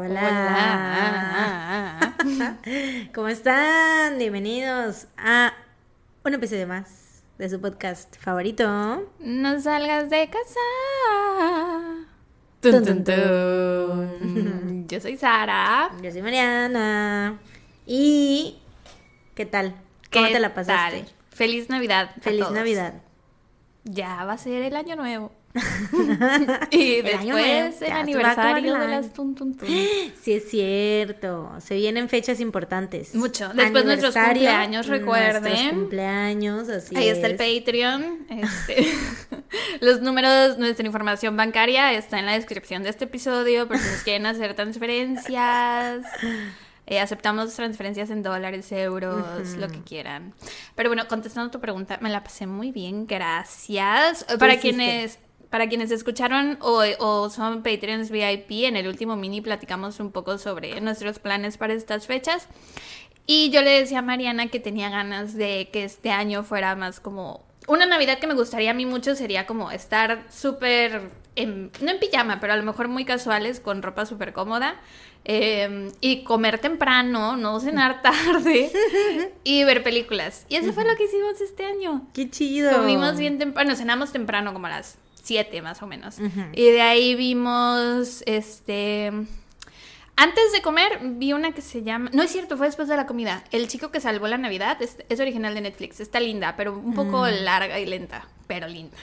Hola. ¿Cómo están? Bienvenidos a un episodio más de su podcast favorito. No salgas de casa. Tun, tun, tun. Yo soy Sara. Yo soy Mariana. Y ¿qué tal? ¿Cómo ¿Qué te la pasaste? tal? Feliz Navidad. a Feliz todos. Navidad. Ya va a ser el año nuevo. y después el aniversario de las tun, tun. Sí, es cierto. Se vienen fechas importantes. Mucho. Después nuestros cumpleaños, recuerden. Nuestros cumpleaños, así Ahí está el. Patreon. este, los números, nuestra información bancaria está en la descripción de este episodio por si nos quieren hacer transferencias. Eh, aceptamos transferencias en dólares, euros, lo que quieran. Pero bueno, contestando tu pregunta, me la pasé muy bien, gracias. Para hiciste? quienes, para quienes escucharon o, o son Patreons VIP, en el último mini platicamos un poco sobre nuestros planes para estas fechas. Y yo le decía a Mariana que tenía ganas de que este año fuera más como... Una Navidad que me gustaría a mí mucho sería como estar súper, no en pijama, pero a lo mejor muy casuales, con ropa súper cómoda. eh, y comer temprano, no cenar tarde y ver películas. Y eso fue lo que hicimos este año. Qué chido. Comimos bien temprano, cenamos temprano, como a las 7 más o menos. Y de ahí vimos, este... Antes de comer vi una que se llama... No es cierto, fue después de la comida. El chico que salvó la Navidad es, es original de Netflix. Está linda, pero un poco Mm. larga y lenta, pero linda.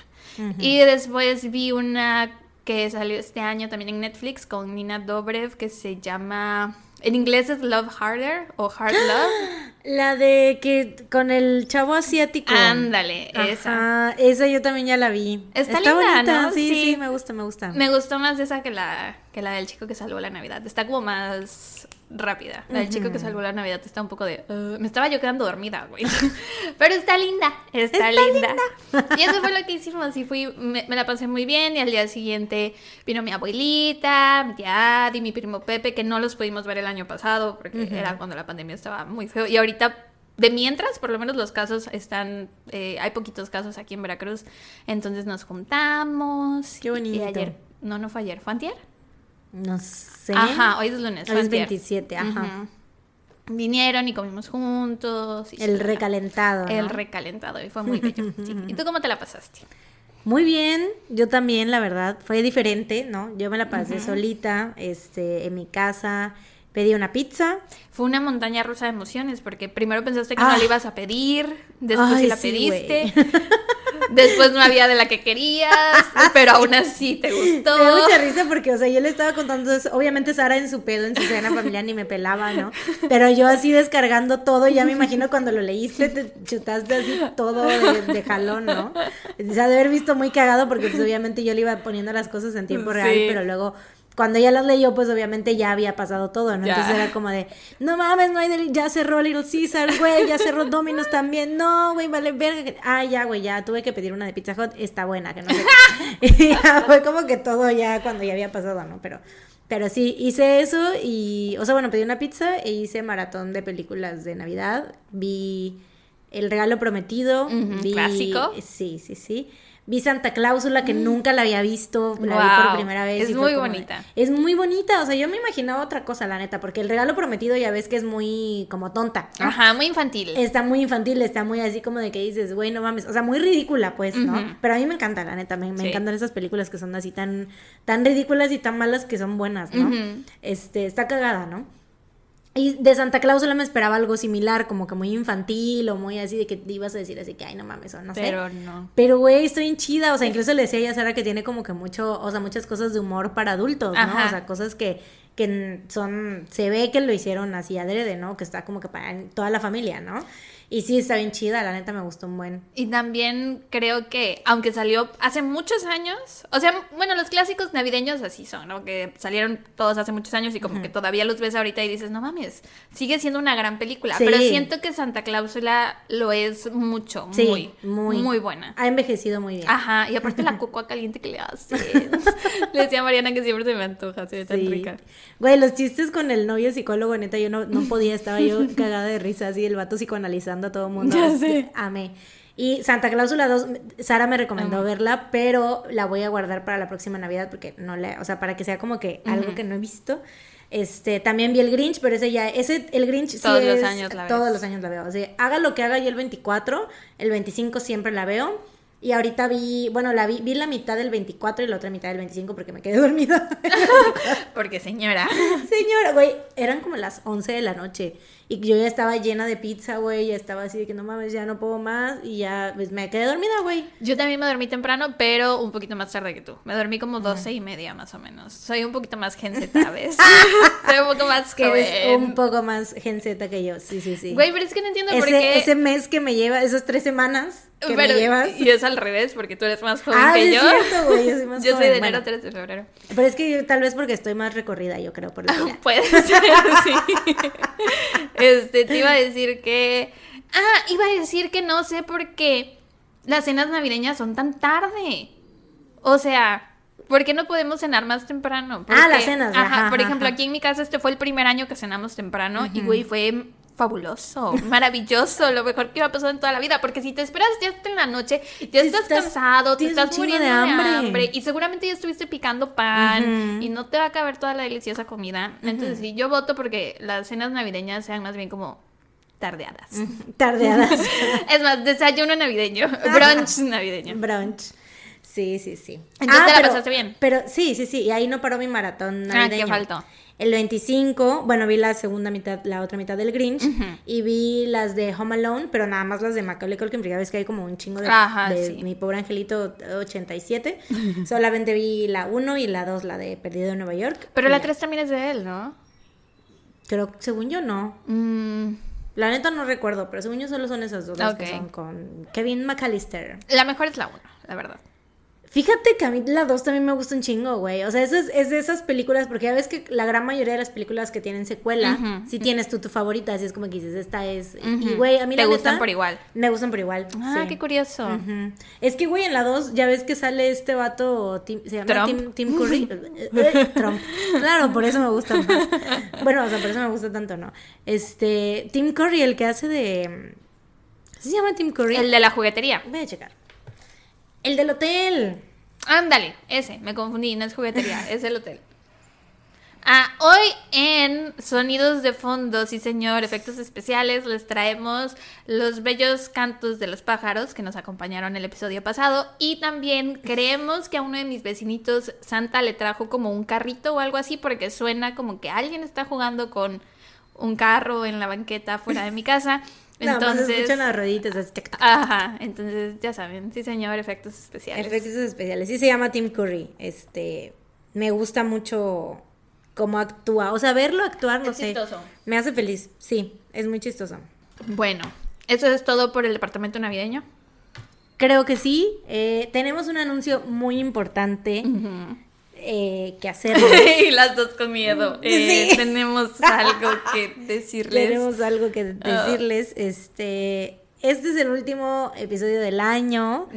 Y después vi una que salió este año también en Netflix con Nina Dobrev que se llama... En inglés es Love Harder o Hard Love. La de que con el chavo asiático. Ándale, esa. Esa yo también ya la vi. Está linda, bonita, ¿no? Sí, Sí. sí, me gusta, me gusta. Me gustó más esa que la, que la del chico que salvó la Navidad. Está como más rápida. La del chico que salvó la Navidad está un poco de... "Uh", me estaba yo quedando dormida, güey. Pero está linda, está, linda. Y eso fue lo que hicimos. Y fui, me, me la pasé muy bien. Y al día siguiente vino mi abuelita, mi tía Adi, mi primo Pepe, que no los pudimos ver el año pasado porque era cuando la pandemia estaba muy feo. Y ahorita... De mientras, por lo menos los casos están, eh, hay poquitos casos aquí en Veracruz, entonces nos juntamos. Qué bonito. Y ayer, no, no fue ayer, ¿fue antier? No sé. Ajá, hoy es lunes, Hoy es antier. 27, ajá. Vinieron y comimos juntos. y El recalentado. ¿no? El recalentado, y fue muy bello. sí. ¿Y tú cómo te la pasaste? Muy bien, yo también, la verdad, fue diferente, ¿no? Yo me la pasé solita, este, en mi casa, pedí una pizza. Fue una montaña rusa de emociones, porque primero pensaste que Ah. no la ibas a pedir, después Ay, sí la sí, pediste, después no había de la que querías, pero aún así te gustó. Me da mucha risa porque, o sea, yo le estaba contando, eso, obviamente Sara en su pedo, en su cena familiar ni me pelaba, ¿no? Pero yo así descargando todo, ya me imagino cuando lo leíste, te chutaste así todo de, de jalón, ¿no? O sea, de haber visto muy cagado porque pues obviamente yo le iba poniendo las cosas en tiempo real, Sí. pero luego... Cuando ya las leyó, pues obviamente ya había pasado todo, ¿no? Entonces era como de, no mames, no hay del- ya cerró Little Caesar, güey, ya cerró Domino's también, no, güey, vale, verga. que- Ah, ya, güey, ya tuve que pedir una de Pizza Hut, está buena, que no sé qué. Y ya fue como que todo ya cuando ya había pasado, ¿no? Pero, pero sí, hice eso y, o sea, bueno, pedí una pizza e hice maratón de películas de Navidad. Vi El Regalo Prometido. Vi, clásico. Sí, sí, sí. Vi Santa Cláusula, que nunca la había visto, la vi por primera vez. es y muy de- bonita. es muy bonita, o sea, yo me imaginaba otra cosa, la neta, porque El Regalo Prometido ya ves que es muy como tonta. ¿no? Ajá, muy infantil. Está muy infantil, está muy así como de que dices, güey, no mames, o sea, muy ridícula, pues, ¿no? Pero a mí me encanta, la neta, me, me Sí. encantan esas películas que son así tan, tan ridículas y tan malas que son buenas, ¿no? Este, está cagada, ¿no? Y de Santa Cláusula me esperaba algo similar, como que muy infantil o muy así de que te ibas a decir así que, ay, no mames, o no sé. Pero no. Pero, güey, estoy bien chida. O sea, incluso le decía a Sara que tiene como que mucho, o sea, muchas cosas de humor para adultos, ¿no? Ajá. O sea, cosas que, que son, se ve que lo hicieron así adrede, ¿no? Que está como que para toda la familia, ¿no? Y sí, está bien chida, la neta me gustó un buen. Y también creo que, aunque salió hace muchos años, o sea, bueno, los clásicos navideños así son, ¿no? Que salieron todos hace muchos años y como que todavía los ves ahorita y dices, no mames, sigue siendo una gran película. Sí. Pero siento que Santa Cláusula lo es mucho, Sí, muy, muy. muy, buena. Ha envejecido muy bien. Ajá, y aparte la cocoa caliente que le hace. le decía a Mariana que siempre se me antoja, se ve tan Sí. rica. Güey, los chistes con el novio psicólogo, neta, yo no, no podía, estaba yo cagada de risa así, el vato psicoanalizando a todo mundo. Ya sé. Amé. Y Santa Cláusula 2, Sara me recomendó Amo. verla, pero la voy a guardar para la próxima Navidad porque no le, o sea, para que sea como que algo Ujú. que no he visto. Este, también vi el Grinch, pero ese ya, ese, el Grinch sí Todos los es- años la Todos ves. los años la veo. O sea, haga lo que haga yo el 24, el 25 siempre la veo. Y ahorita vi, bueno, la vi, vi la mitad del 24 y la otra mitad del 25 porque me quedé dormida. Porque señora. Señora, güey, eran como las 11 de la noche y yo ya estaba llena de pizza, güey, ya estaba así de que no mames, ya no puedo más y ya pues, me quedé dormida, güey. Yo también me dormí temprano, pero un poquito más tarde que tú. Me dormí como doce y media más o menos. Soy un poquito más gente, ¿sabes? Soy un poco más Que eres joven. un poco más genseta que yo, sí, sí, sí. Güey, pero es que no entiendo por ese, qué. ese mes que me lleva, esas tres semanas que pero, me llevas. Y es al revés, porque tú eres más joven Ah, que yo. es cierto, güey, yo soy más Yo soy joven. de enero Bueno. 3 de febrero. Pero es que tal vez porque estoy más recorrida, yo creo, por la vida. Puede ser, sí. Este, te iba a decir que. Ah, iba a decir que no sé por qué las cenas navideñas son tan tarde. O sea, ¿por qué no podemos cenar más temprano? Ah, las cenas, Ajá, ajá, por ejemplo, ajá. aquí en mi casa este fue el primer año que cenamos temprano y, güey, fue fabuloso, maravilloso, lo mejor que iba a pasar en toda la vida, porque si te esperas ya hasta en la noche, ya estás, estás- cansado, te estás muriendo de de hambre. y seguramente ya estuviste picando pan y no te va a caber toda la deliciosa comida. Entonces, sí, yo voto porque las cenas navideñas sean más bien como tardeadas. Tardeadas. Es más, desayuno navideño, brunch navideño. Brunch. Sí, sí, sí. Entonces, ¿te la pero- pasaste bien? Pero sí, sí, sí. Y ahí no paró mi maratón Ah, navideño. ¿qué faltó? El 25, bueno, vi la segunda mitad, la otra mitad del Grinch. Y vi las de Home Alone, pero nada más las de Macaulay Culkin, porque ya ves que hay como un chingo de, Ajá, de sí. Mi Pobre Angelito 87. Solamente vi la 1 y la 2, la de Perdido en Nueva York. Pero la ya. 3 también es de él, ¿no? Pero según yo no. Mm, La neta no recuerdo, pero según yo solo son esas dos las que son con Kevin McAllister. la mejor es la 1, la verdad. Fíjate que a mí la 2 también me gusta un chingo, güey. O sea, es, es de esas películas, porque ya ves que la gran mayoría de las películas que tienen secuela, si tienes tú tu favorita, así es como que dices, esta es. Y, güey, a mí Te la gustan neta, por igual. Me gustan por igual. Ah, sí. qué curioso. Es que, güey, en la 2 ya ves que sale este vato, Tim- se llama Trump. Tim, Tim Curry. Trump. Claro, por eso me gusta más. Bueno, o sea, por eso me gusta tanto, ¿no? Este, Tim Curry, el que hace de... ¿Sí se llama Tim Curry? El de la juguetería. Voy a checar. El del hotel. Ándale, ese, me confundí, no es juguetería, es el hotel. Ah, hoy en Sonidos de Fondo, sí señor, efectos especiales, les traemos los bellos cantos de los pájaros que nos acompañaron el episodio pasado y también creemos que a uno de mis vecinitos Santa le trajo como un carrito o algo así porque suena como que alguien está jugando con un carro en la banqueta fuera de mi casa. Entonces, escuchan las rueditas. así, ajá, entonces ya saben, sí señor, efectos especiales. Efectos especiales. Sí se llama Tim Curry. Este, me gusta mucho cómo actúa. O sea, verlo actuar, no Es sé. chistoso. Me hace feliz. Sí, es muy chistoso. Bueno, eso es todo por el departamento navideño. Creo que sí. Eh, tenemos un anuncio muy importante eh, que hacer. y las dos con miedo. Eh, Sí. Tenemos algo que decirles. Tenemos algo que decirles. Este, este es el último episodio del año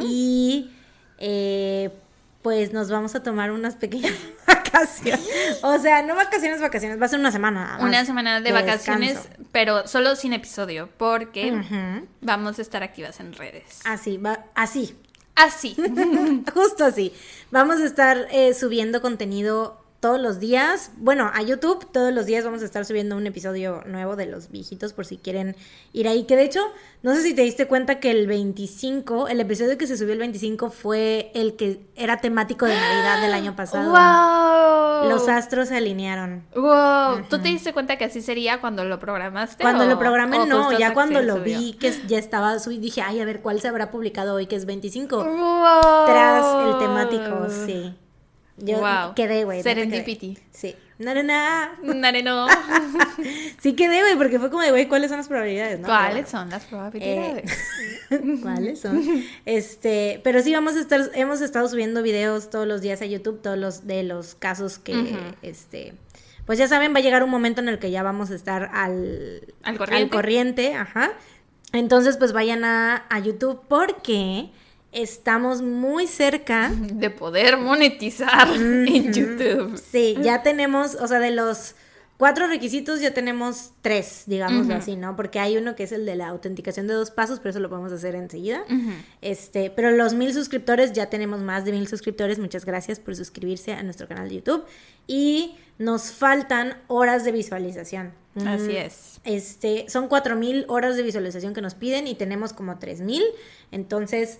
y eh, pues nos vamos a tomar unas pequeñas vacaciones. O sea, no vacaciones, vacaciones, va a ser una semana. Una semana de, vacaciones, descanso. pero solo sin episodio, porque vamos a estar activas en redes. Así, va, así. Así. Justo así. Vamos a estar eh, subiendo contenido todos los días. Bueno, a YouTube todos los días vamos a estar subiendo un episodio nuevo de los viejitos por si quieren ir ahí. Que de hecho, no sé si te diste cuenta que el 25, el episodio que se subió el 25 fue el que era temático de Navidad del año pasado. ¡Wow! Los astros se alinearon. ¡Wow! ¿Tú te diste cuenta que así sería cuando lo programaste? Cuando o- lo programé, o no, ya cuando lo subió? vi que ya estaba dije, ay, a ver cuál se habrá publicado hoy, que es 25. ¡Wow! Tras el temático, sí. Yo Wow. quedé, güey. neta quedé. Serendipity. Sí. No, no, no. Nare, no. Sí quedé, güey, porque fue como de, güey, ¿cuáles son las probabilidades? no? ¿Cuáles son las Eh, probabilidades? bueno. ¿Cuáles son? Este, pero sí vamos a estar, hemos estado subiendo videos todos los días a YouTube, todos los de los casos que, este, pues ya saben, va a llegar un momento en el que ya vamos a estar al, ¿Al corriente? corriente, ajá. Entonces, pues vayan a, a YouTube porque estamos muy cerca de poder monetizar en YouTube. Sí, ya tenemos, o sea, de los cuatro requisitos ya tenemos tres, digámoslo así, ¿no? Porque hay uno que es el de la autenticación de dos pasos, pero eso lo podemos hacer enseguida. Este, pero los mil suscriptores, ya tenemos más de mil suscriptores. Muchas gracias por suscribirse a nuestro canal de YouTube. Y nos faltan horas de visualización. Así Mm, es. Este, son cuatro mil horas de visualización que nos piden y tenemos como tres mil. Entonces,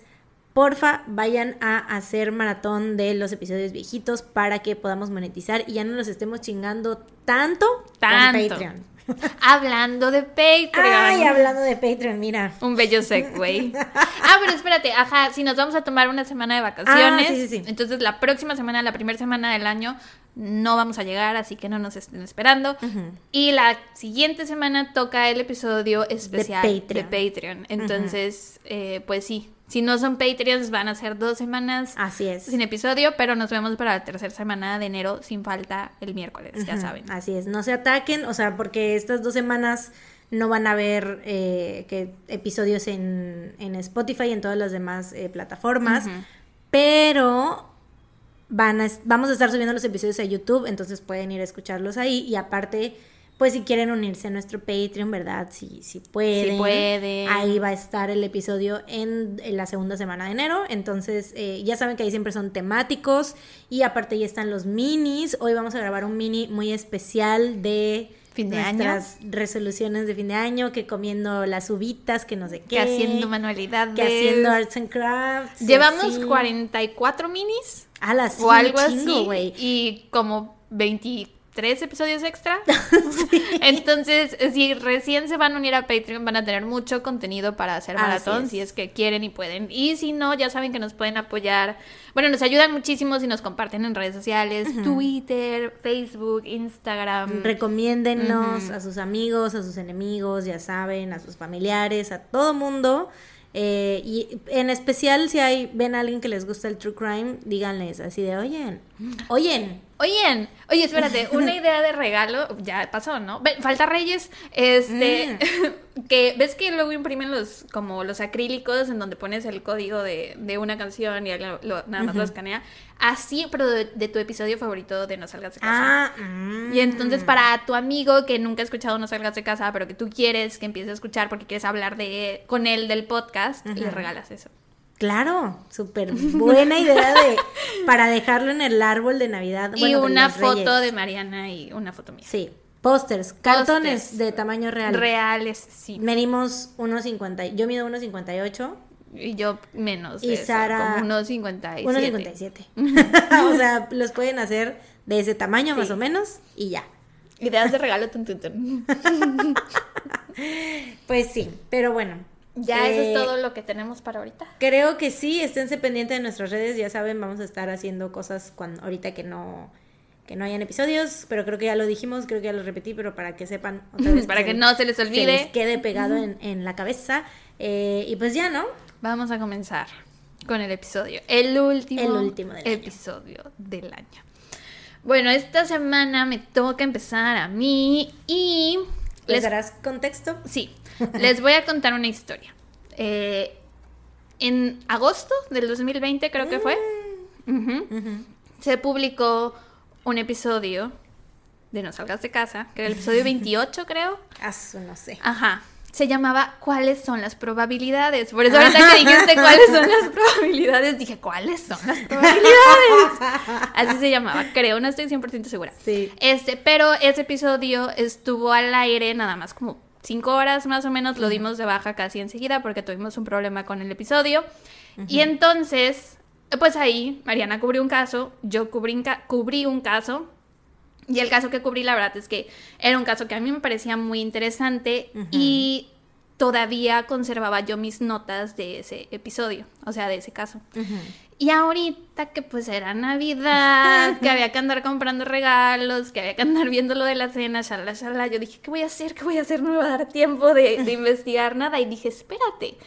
porfa, vayan a hacer maratón de los episodios viejitos para que podamos monetizar y ya no nos estemos chingando tanto, Tanto. con Patreon. Hablando de Patreon. Ay, hablando de Patreon, mira. Un bello segue. ah, pero espérate, ajá, si nos vamos a tomar una semana de vacaciones, Ah, sí, sí, sí. entonces la próxima semana, la primera semana del año, no vamos a llegar, así que no nos estén esperando. Y la siguiente semana toca el episodio especial de Patreon. Patreon. Entonces, eh, pues sí, si no son Patreons, van a ser dos semanas Así es. sin episodio, pero nos vemos para la tercera semana de enero sin falta el miércoles, ya saben. Así es, no se ataquen, o sea, porque estas dos semanas no van a haber eh, que episodios en, en Spotify y en todas las demás eh, plataformas, pero van a, vamos a estar subiendo los episodios a YouTube, entonces pueden ir a escucharlos ahí y aparte... Pues si quieren unirse a nuestro Patreon, ¿verdad? Si, si pueden. Si pueden. Ahí va a estar el episodio en, en la segunda semana de enero. Entonces, eh, ya saben que ahí siempre son temáticos. Y aparte ya están los minis. Hoy vamos a grabar un mini muy especial de Fin de año. nuestras resoluciones de fin de año. Que comiendo las uvitas, que no sé qué. Que haciendo manualidades. Que haciendo arts and crafts. Llevamos así. 44 minis. A las o algo chingo, así. güey. Y como 23 episodios extra. Entonces, si recién se van a unir a Patreon, van a tener mucho contenido para hacer maratón, es. si es que quieren y pueden. Y si no, ya saben que nos pueden apoyar. Bueno, nos ayudan muchísimo si nos comparten en redes sociales, Twitter, Facebook, Instagram. Recomiéndennos a sus amigos, a sus enemigos, ya saben, a sus familiares, a todo mundo. Eh, y en especial si hay, ven a alguien que les gusta el true crime, díganles así de, oyen, oyen, Oye, oye, espérate, una idea de regalo, ya pasó, ¿no? Falta Reyes, este, que ves que luego imprimen los, como los acrílicos en donde pones el código de, de una canción y lo- lo- nada más lo escanea, así, pero de, de tu episodio favorito de No Salgas de Casa. ah, mm. Y entonces para tu amigo que nunca ha escuchado No Salgas de Casa, pero que tú quieres que empiece a escuchar porque quieres hablar de con él del podcast, le regalas eso. Claro, súper buena idea de para dejarlo en el árbol de Navidad. y bueno, una foto Reyes. de Mariana y una foto mía. Sí, pósters, cartones de tamaño real. Reales, sí. Medimos 1.50, yo mido 1.58, Y yo menos. Y eso, Sara- Como unos 57. 1.57. o sea, los pueden hacer de ese tamaño más o menos y ya. Ideas de regalo. tun, tun, tun. Pues sí, pero bueno. Ya eso Eh, es todo lo que tenemos para ahorita. Creo que sí, esténse pendientes de nuestras redes, ya saben, vamos a estar haciendo cosas cuando ahorita que no que no hayan episodios, pero creo que ya lo dijimos, creo que ya lo repetí, pero para que sepan otra vez Para que no se les olvide. les quede pegado en, en la cabeza. Eh, y pues ya, ¿no? Vamos a comenzar con el episodio. El último, El último del año. episodio del año. Bueno, esta semana me toca empezar a mí y ¿Les les darás contexto? Sí, les voy a contar una historia. Eh, en agosto del 2020 creo que fue, ujú, se publicó un episodio de No Salgas de Casa, que era el episodio 28 creo. Ah, su- no sé. Ajá. Se llamaba ¿Cuáles son las probabilidades? Por eso ahorita que dijiste cuáles son las probabilidades, dije ¿cuáles son las probabilidades? Así se llamaba, creo, no estoy 100% segura. Sí. Este, pero ese episodio estuvo al aire nada más como cinco horas más o menos, lo dimos de baja casi enseguida porque tuvimos un problema con el episodio. Y entonces, pues ahí Mariana cubrió un caso, yo cubrí, un ca- cubrí un caso. Y el caso que cubrí, la verdad es que era un caso que a mí me parecía muy interesante y todavía conservaba yo mis notas de ese episodio, o sea, de ese caso. Y ahorita que pues era Navidad, que había que andar comprando regalos, que había que andar viendo lo de la cena, shalala, shalala, yo dije, ¿qué voy a hacer? ¿Qué voy a hacer? No me va a dar tiempo de, de investigar nada. Y dije, espérate,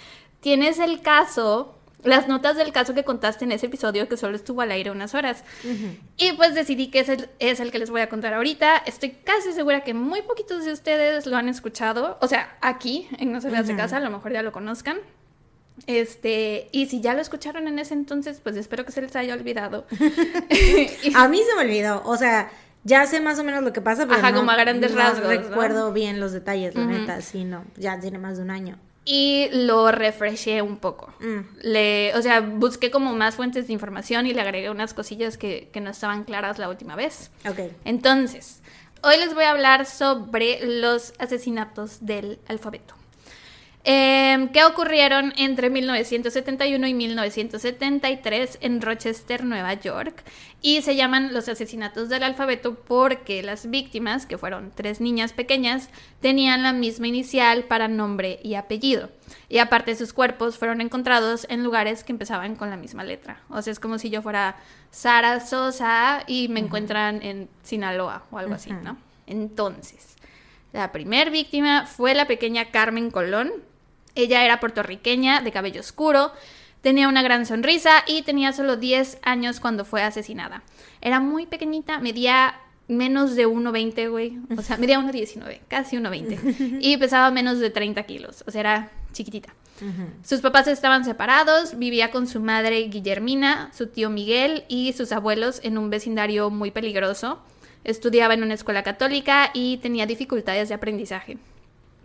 tienes el caso, las notas del caso que contaste en ese episodio que solo estuvo al aire unas horas. Y pues decidí que ese es el que les voy a contar ahorita. Estoy casi segura que muy poquitos de ustedes lo han escuchado. O sea, aquí, en No de Casa, a lo mejor ya lo conozcan. Este, y si ya lo escucharon en ese entonces, pues espero que se les haya olvidado. A mí se me olvidó, o sea, Ya sé más o menos lo que pasa, pero Ajá, no, como a grandes no rasgos, ¿no? recuerdo bien los detalles, la neta, sí, no, ya tiene más de un año. Y lo refresché un poco. Mm. Le, o sea, busqué como más fuentes de información y le agregué unas cosillas que, que no estaban claras la última vez. Ok. Entonces, hoy les voy a hablar sobre los asesinatos del alfabeto. Em, que ocurrieron entre 1971 y 1973 en Rochester, Nueva York. Y se llaman los asesinatos del alfabeto porque las víctimas, que fueron tres niñas pequeñas, tenían la misma inicial para nombre y apellido. Y aparte sus cuerpos fueron encontrados en lugares que empezaban con la misma letra. O sea, es como si yo fuera Sara Sosa y me encuentran en Sinaloa o algo así. ¿no? Entonces, la primer víctima fue la pequeña Carmen Colón. Ella era puertorriqueña, de cabello oscuro, tenía una gran sonrisa y tenía solo 10 años cuando fue asesinada. Era muy pequeñita, medía menos de 1,20, güey. O sea, medía 1,19, casi 1,20. y pesaba menos de 30 kilos, o sea, era chiquitita. Sus papás estaban separados, vivía con su madre Guillermina, su tío Miguel y sus abuelos en un vecindario muy peligroso. Estudiaba en una escuela católica y tenía dificultades de aprendizaje.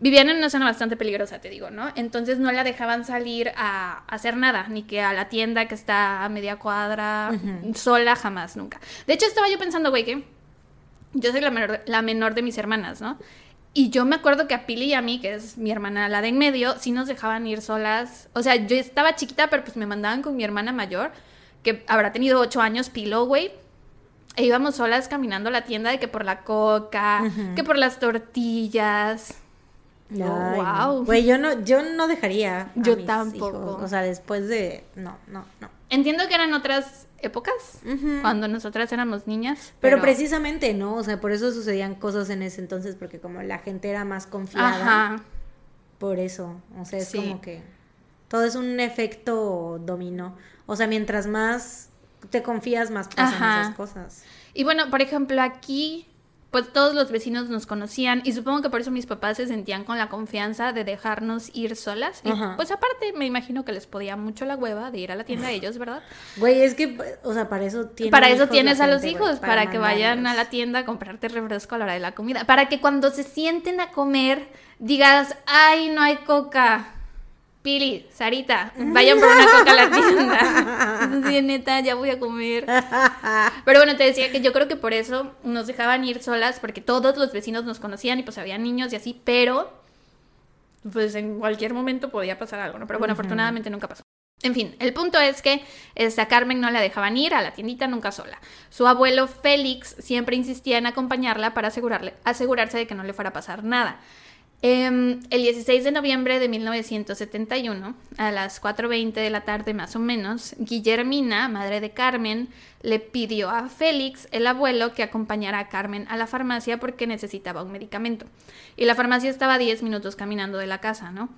Vivían en una zona bastante peligrosa, te digo, ¿no? Entonces no la dejaban salir a hacer nada, ni que a la tienda que está a media cuadra, sola, jamás, nunca. De hecho, estaba yo pensando, güey, que yo soy la menor, la menor de mis hermanas, ¿no? Y yo me acuerdo que a Pili y a mí, que es mi hermana, la de en medio, sí nos dejaban ir solas. O sea, yo estaba chiquita, pero pues me mandaban con mi hermana mayor, que habrá tenido ocho años, Pilo, güey. E íbamos solas caminando a la tienda de que por la coca, que por las tortillas. Oh, no. wow. Güey, yo no, yo no dejaría. a Yo mis tampoco. hijos. O sea, después de. No, no, no. Entiendo que eran otras épocas, cuando nosotras éramos niñas. Pero, precisamente, ¿no? O sea, por eso sucedían cosas en ese entonces, porque como la gente era más confiada, Ajá. por eso. O sea, es Sí. como que todo es un efecto dominó. O sea, mientras más te confías, más pasan Ajá. esas cosas. Y bueno, por ejemplo, aquí, pues todos los vecinos nos conocían y supongo que por eso mis papás se sentían con la confianza de dejarnos ir solas. Y pues aparte, me imagino que les podía mucho la hueva de ir a la tienda a ellos, ¿verdad? Güey, es que, o sea, para eso tienes para eso tienes a los hijos, para, que vayan a la tienda a comprarte refresco a la hora de la comida. Para que cuando se sienten a comer, digas, ay, no hay coca. Pili, Sarita, vayan por una coca a la tienda. Sí, neta, ya voy a comer. Pero bueno, te decía que yo creo que por eso nos dejaban ir solas, porque todos los vecinos nos conocían y pues había niños y así, pero pues en cualquier momento podía pasar algo, ¿no? Pero bueno, afortunadamente nunca pasó. En fin, el punto es que esta Carmen no la dejaban ir a la tiendita nunca sola. Su abuelo Félix siempre insistía en acompañarla para asegurarle, asegurarse de que no le fuera a pasar nada. Em, el 16 de noviembre de 1971, a las 4.20 de la tarde más o menos, Guillermina, madre de Carmen, le pidió a Félix, el abuelo, que acompañara a Carmen a la farmacia porque necesitaba un medicamento. Y la farmacia estaba a 10 minutos caminando de la casa, ¿no?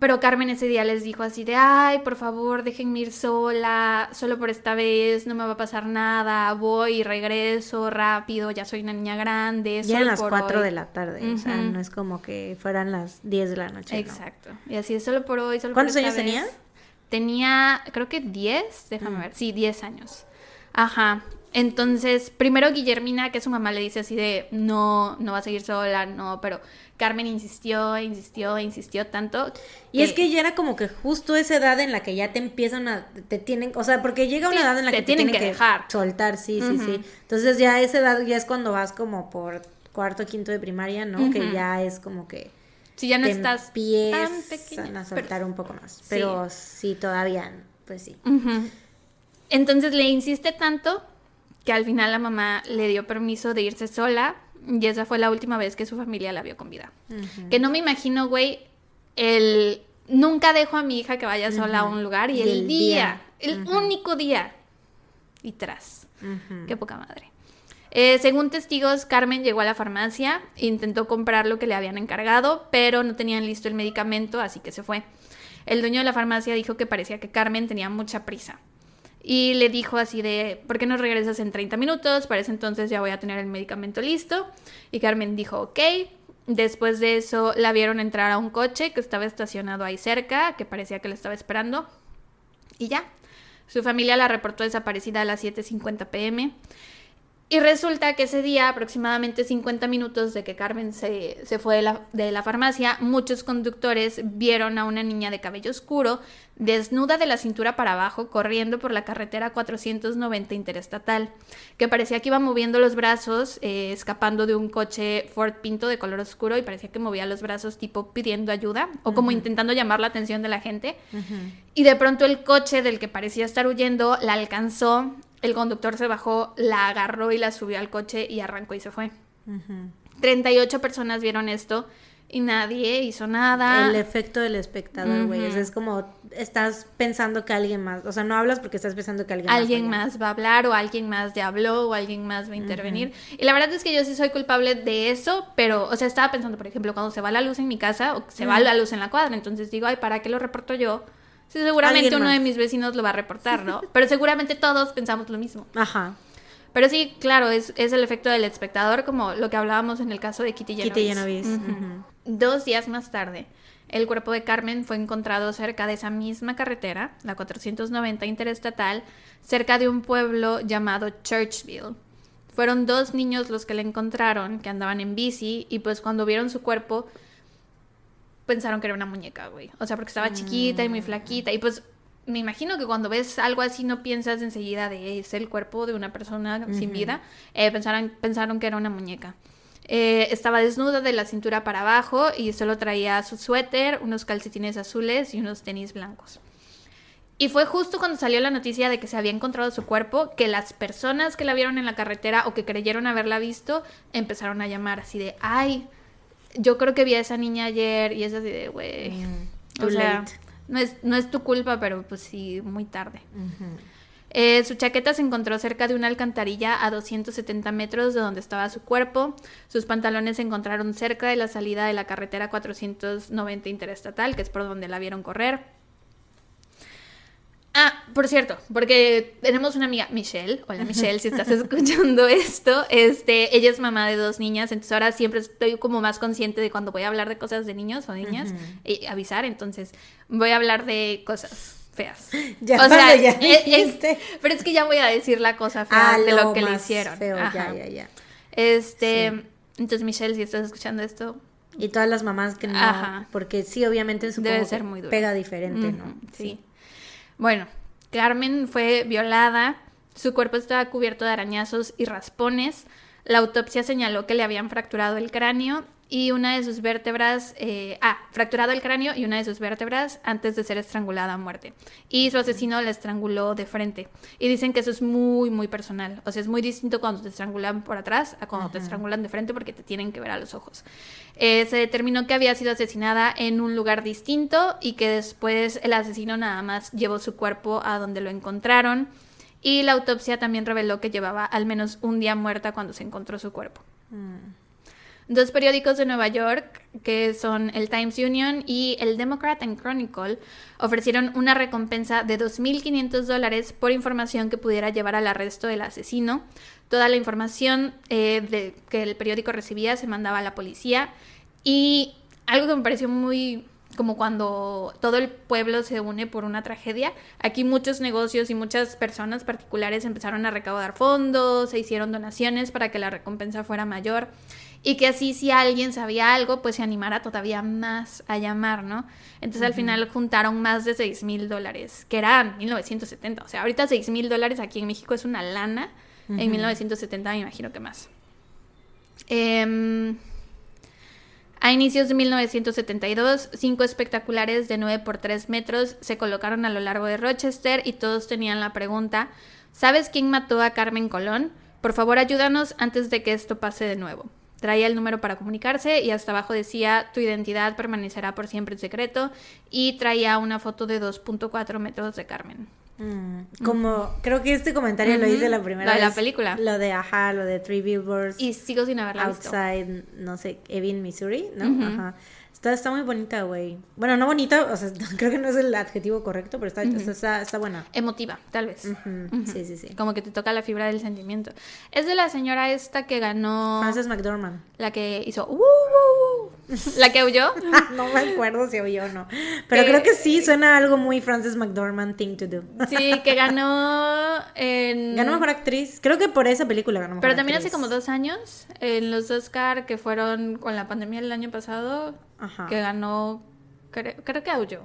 Pero Carmen ese día les dijo así de, ay, por favor, déjenme ir sola, solo por esta vez, no me va a pasar nada, voy y regreso rápido, ya soy una niña grande. Ya eran las por 4 hoy". de la tarde, o sea, no es como que fueran las 10 de la noche. ¿no? Exacto. Y así es solo por hoy, solo ¿Cuántos por esta años vez. tenía? Tenía, creo que 10, déjame Mm. ver, sí, 10 años. Ajá. Entonces, primero Guillermina, que su mamá le dice así de, no, no va a seguir sola, no, pero Carmen insistió, insistió, insistió tanto. Y es que ya era como que justo esa edad en la que ya te empiezan a, te tienen, o sea, porque llega una Sí, edad en la te que te tienen tienen que que, dejar. soltar, sí, sí, sí. Entonces ya a esa edad ya es cuando vas como por cuarto, quinto de primaria, ¿no? Que ya es como que si ya no te estás tan empiezan pequeña. a pero- soltar un poco más. Pero sí, todavía, pues sí. Entonces le insiste tanto que al final la mamá le dio permiso de irse sola y esa fue la última vez que su familia la vio con vida. Que no me imagino, güey, el... Nunca dejo a mi hija que vaya sola a un lugar y el el día, día. el único día. Y tras. Qué poca madre. Eh, según testigos, Carmen llegó a la farmacia, intentó comprar lo que le habían encargado, pero no tenían listo el medicamento, así que se fue. El dueño de la farmacia dijo que parecía que Carmen tenía mucha prisa. Y le dijo así de, ¿por qué no regresas en 30 minutos? Para ese entonces ya voy a tener el medicamento listo. Y Carmen dijo, ok. Después de eso la vieron entrar a un coche que estaba estacionado ahí cerca, que parecía que le estaba esperando. Y ya. Su familia la reportó desaparecida a las 7.50 pm. Y resulta que ese día, aproximadamente 50 minutos de que Carmen se, se fue de la, de la, farmacia, muchos conductores vieron a una niña de cabello oscuro, desnuda de la cintura para abajo, corriendo por la carretera 490 interestatal, que parecía que iba moviendo los brazos, eh, escapando de un coche Ford Pinto de color oscuro y parecía que movía los brazos tipo pidiendo ayuda o como intentando llamar la atención de la gente. Y de pronto el coche del que parecía estar huyendo la alcanzó el conductor se bajó, la agarró y la subió al coche y arrancó y se fue. 38 personas vieron esto y nadie hizo nada. El efecto del espectador, güey. es como estás pensando que alguien más, o sea, no hablas porque estás pensando que alguien, alguien más, va a hablar o alguien más ya habló o alguien más va a intervenir. Y la verdad es que yo sí soy culpable de eso, pero, o sea, estaba pensando, por ejemplo, cuando se va la luz en mi casa o se va la luz en la cuadra, entonces digo, ay, ¿para qué lo reporto yo? Sí, seguramente uno de mis vecinos lo va a reportar, ¿no? Pero seguramente todos pensamos lo mismo. Ajá. Pero sí, claro, es, el efecto del espectador, como lo que hablábamos en el caso de Kitty Genovese. Kitty Genovese. Dos días más tarde, el cuerpo de Carmen fue encontrado cerca de esa misma carretera, la 490 interestatal, cerca de un pueblo llamado Churchville. Fueron dos niños los que la encontraron, que andaban en bici, y pues cuando vieron su cuerpo pensaron que era una muñeca, güey. O sea, porque estaba chiquita y muy mm. flaquita. Y pues me imagino que cuando ves algo así no piensas enseguida de es el cuerpo de una persona sin vida. Eh, pensaron, pensaron que era una muñeca. Eh, estaba desnuda de la cintura para abajo y solo traía su suéter, unos calcetines azules y unos tenis blancos. Y fue justo cuando salió la noticia de que se había encontrado su cuerpo que las personas que la vieron en la carretera o que creyeron haberla visto empezaron a llamar así de, ay, yo creo que vi a esa niña ayer y es así de, güey. Mm, o sea, no es, no es tu culpa, pero pues sí, muy tarde. Eh, su chaqueta se encontró cerca de una alcantarilla a 270 metros de donde estaba su cuerpo. Sus pantalones se encontraron cerca de la salida de la carretera 490 interestatal, que es por donde la vieron correr. Ah, por cierto, porque tenemos una amiga, Michelle. Hola Michelle, si estás escuchando esto, este, ella es mamá de dos niñas, entonces ahora siempre estoy como más consciente de cuando voy a hablar de cosas de niños o niñas, y avisar, entonces voy a hablar de cosas feas. Ya, o sea, ya pero es que ya voy a decir la cosa fea ah, de lo que le hicieron. Feo, ya, ya, ya. Este, entonces Michelle, si estás escuchando esto, y todas las mamás que no, porque sí, obviamente supongo Debe ser muy duro. pega diferente, ¿no? sí. Bueno, Carmen fue violada, su cuerpo estaba cubierto de arañazos y raspones. La autopsia señaló que le habían fracturado el cráneo y una de sus vértebras, eh, ah, fracturado el cráneo y una de sus vértebras antes de ser estrangulada a muerte. Y su asesino la estranguló de frente. Y dicen que eso es muy, muy personal. O sea, es muy distinto cuando te estrangulan por atrás a cuando te estrangulan de frente porque te tienen que ver a los ojos. Eh, se determinó que había sido asesinada en un lugar distinto y que después el asesino nada más llevó su cuerpo a donde lo encontraron. Y la autopsia también reveló que llevaba al menos un día muerta cuando se encontró su cuerpo. Mm. Dos periódicos de Nueva York, que son el Times Union y el Democrat and Chronicle, ofrecieron una recompensa de 2.500 dólares por información que pudiera llevar al arresto del asesino. Toda la información eh, que el periódico recibía se mandaba a la policía y algo que me pareció muy como cuando todo el pueblo se une por una tragedia. Aquí muchos negocios y muchas personas particulares empezaron a recaudar fondos, se hicieron donaciones para que la recompensa fuera mayor y que así si alguien sabía algo, pues se animara todavía más a llamar, ¿no? Entonces al final juntaron más de 6 mil dólares, que eran 1970, o sea, ahorita 6 mil dólares aquí en México es una lana, en 1970 me imagino que más. Em, a inicios de 1972, cinco espectaculares de 9 por 3 metros se colocaron a lo largo de Rochester y todos tenían la pregunta, ¿sabes quién mató a Carmen Colón? Por favor ayúdanos antes de que esto pase de nuevo. Traía el número para comunicarse y hasta abajo decía tu identidad permanecerá por siempre en secreto y traía una foto de 2.4 metros de Carmen. Mm, como, creo que este comentario lo hice la primera vez. Lo de la película. Lo de, ajá, lo de Three Billboards. Y sigo sin haberla Outside, no sé, Evan, Missouri, ¿no? Ajá. Está, está muy bonita, güey. Bueno, no bonita, o sea, creo que no es el adjetivo correcto, pero está, está, está, buena. Emotiva, tal vez. Sí, sí, sí. Como que te toca la fibra del sentimiento. Es de la señora esta que ganó. Frances McDormand. La que hizo. ¿La que huyó? no me acuerdo si oyó o no. Pero creo que sí, suena algo muy Frances McDormand thing to do. sí, que ganó en... Ganó Mejor Actriz. Creo que por esa película ganó Mejor Pero también hace como dos años, en los Oscar que fueron con la pandemia del año pasado, Ajá. que ganó... Creo, creo que huyó.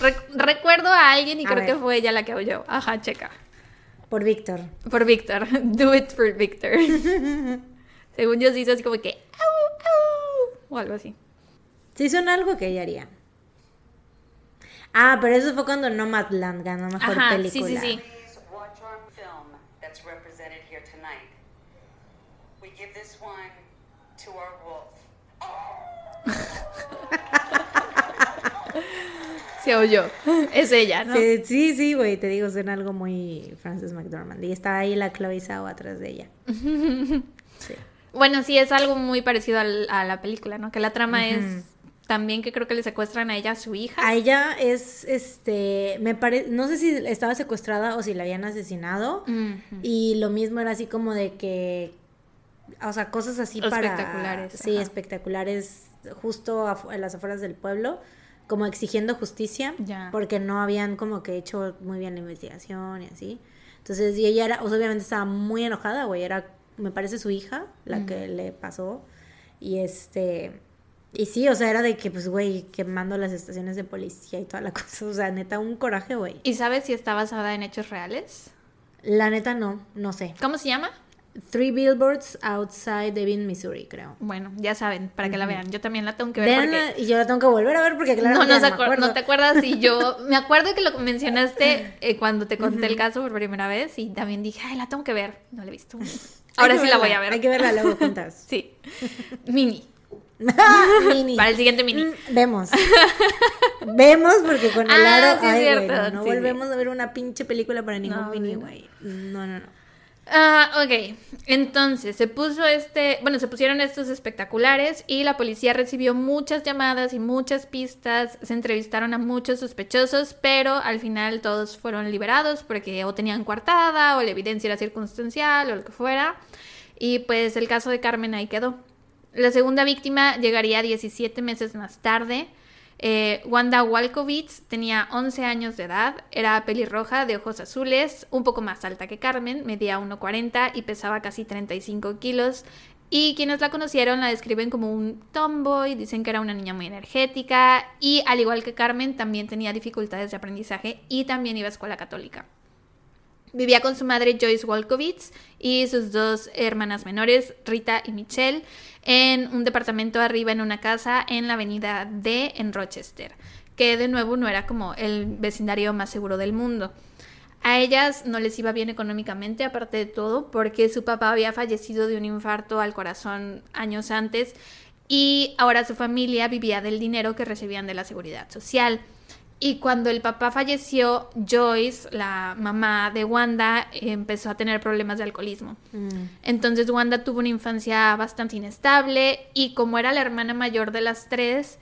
Re- recuerdo a alguien y A creo que ver. fue ella la que huyó. Ajá, checa. Por Víctor. Por Víctor. Do it for Víctor. Según yo se hizo así como que... "Au, au", o algo así. Sí, suena algo que ella haría. Ah, pero eso fue cuando Nomadland ganó Mejor Ajá, sí, Película. sí, sí. Please watch our film that's represented here tonight. We give this one to our wolf. Se oyó. Es ella, ¿no? Sí, sí, güey, te digo, suena algo muy Frances McDormand. Y estaba ahí la Chloe Zhao atrás de ella. Sí. Bueno, sí, es algo muy parecido al- a la película, ¿no? Que la trama es también que creo que le secuestran a ella a su hija. A ella es, este, me parece, no sé si estaba secuestrada o si la habían asesinado. Y lo mismo era así como de que, o sea, cosas así para... Espectaculares, Sí, ajá. espectaculares, justo afu- en las afueras del pueblo, como exigiendo justicia, porque no habían como que hecho muy bien la investigación y así. Entonces, y ella era, o sea, obviamente estaba muy enojada, güey, era, me parece su hija la que le pasó. Y este... Y sí, o sea, era de que, pues, güey, quemando las estaciones de policía y toda la cosa. O sea, neta, un coraje, güey. ¿Y sabes si está basada en hechos reales? La neta, no, no sé. ¿Cómo se llama? Three Billboards Outside Ebbing, Missouri, creo. Bueno, ya saben, para que la vean. Yo también la tengo que ver Veanla porque... y yo la tengo que volver a ver porque claro No, no, se acuer- no te acuerdas y yo me acuerdo que lo mencionaste eh, cuando te conté el caso por primera vez y también dije, ay, la tengo que ver. No la he visto. Ahora sí la voy a ver. Hay que verla luego juntas. Sí. Mini. Mini. Para el siguiente mini. Mm, Vemos. Vemos porque con el Ah, aro, sí ay, cierto, no, no sí, volvemos a ver una pinche película para ningún No, mini, güey. No, no, no. Ah, ok. Entonces, se puso este, bueno, se pusieron estos espectaculares y la policía recibió muchas llamadas y muchas pistas, se entrevistaron a muchos sospechosos, pero al final todos fueron liberados porque o tenían coartada o la evidencia era circunstancial o lo que fuera. Y pues el caso de Carmen ahí quedó. La segunda víctima llegaría 17 meses más tarde. Eh, Wanda Walkowitz tenía 11 años de edad, era pelirroja de ojos azules, un poco más alta que Carmen, medía 1,40 y pesaba casi 35 kilos. Y quienes la conocieron la describen como un tomboy, dicen que era una niña muy energética y al igual que Carmen también tenía dificultades de aprendizaje y también iba a escuela católica. Vivía con su madre Joyce Wolkowitz y sus dos hermanas menores, Rita y Michelle, en un departamento arriba en una casa en la avenida D en Rochester, que de nuevo no era como el vecindario más seguro del mundo. A ellas no les iba bien económicamente, aparte de todo, porque su papá había fallecido de un infarto al corazón años antes y ahora su familia vivía del dinero que recibían de la seguridad social. Y cuando el papá falleció, Joyce, la mamá de Wanda, empezó a tener problemas de alcoholismo. Mm. Entonces Wanda tuvo una infancia bastante inestable y como era la hermana mayor de las tres,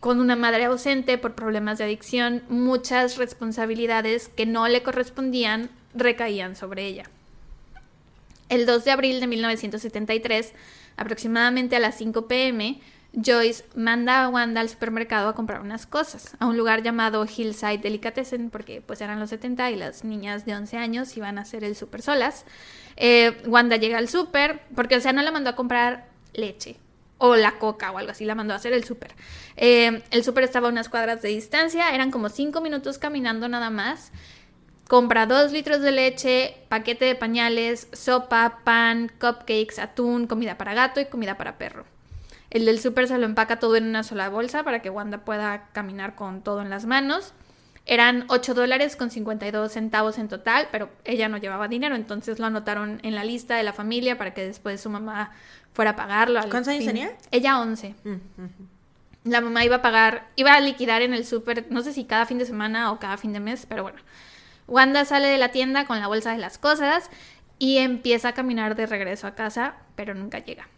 con una madre ausente por problemas de adicción, muchas responsabilidades que no le correspondían recaían sobre ella. El 2 de abril de 1973, aproximadamente a las 5 pm, Joyce manda a Wanda al supermercado a comprar unas cosas, a un lugar llamado Hillside Delicatessen, porque pues eran los 70 y las niñas de 11 años iban a hacer el súper solas. Eh, Wanda llega al súper, porque o sea, no la mandó a comprar leche o la coca o algo así, la mandó a hacer el súper. Eh, el súper estaba a unas cuadras de distancia, eran como 5 minutos caminando nada más. Compra dos litros de leche, paquete de pañales, sopa, pan, cupcakes, atún, comida para gato y comida para perro. El del súper se lo empaca todo en una sola bolsa para que Wanda pueda caminar con todo en las manos. Eran 8 dólares con 52 centavos en total, pero ella no llevaba dinero, entonces lo anotaron en la lista de la familia para que después su mamá fuera a pagarlo. ¿Cuántos años tenía? Ella 11. Mm, mm. La mamá iba a pagar, iba a liquidar en el súper, no sé si cada fin de semana o cada fin de mes, pero bueno. Wanda sale de la tienda con la bolsa de las cosas y empieza a caminar de regreso a casa, pero nunca llega.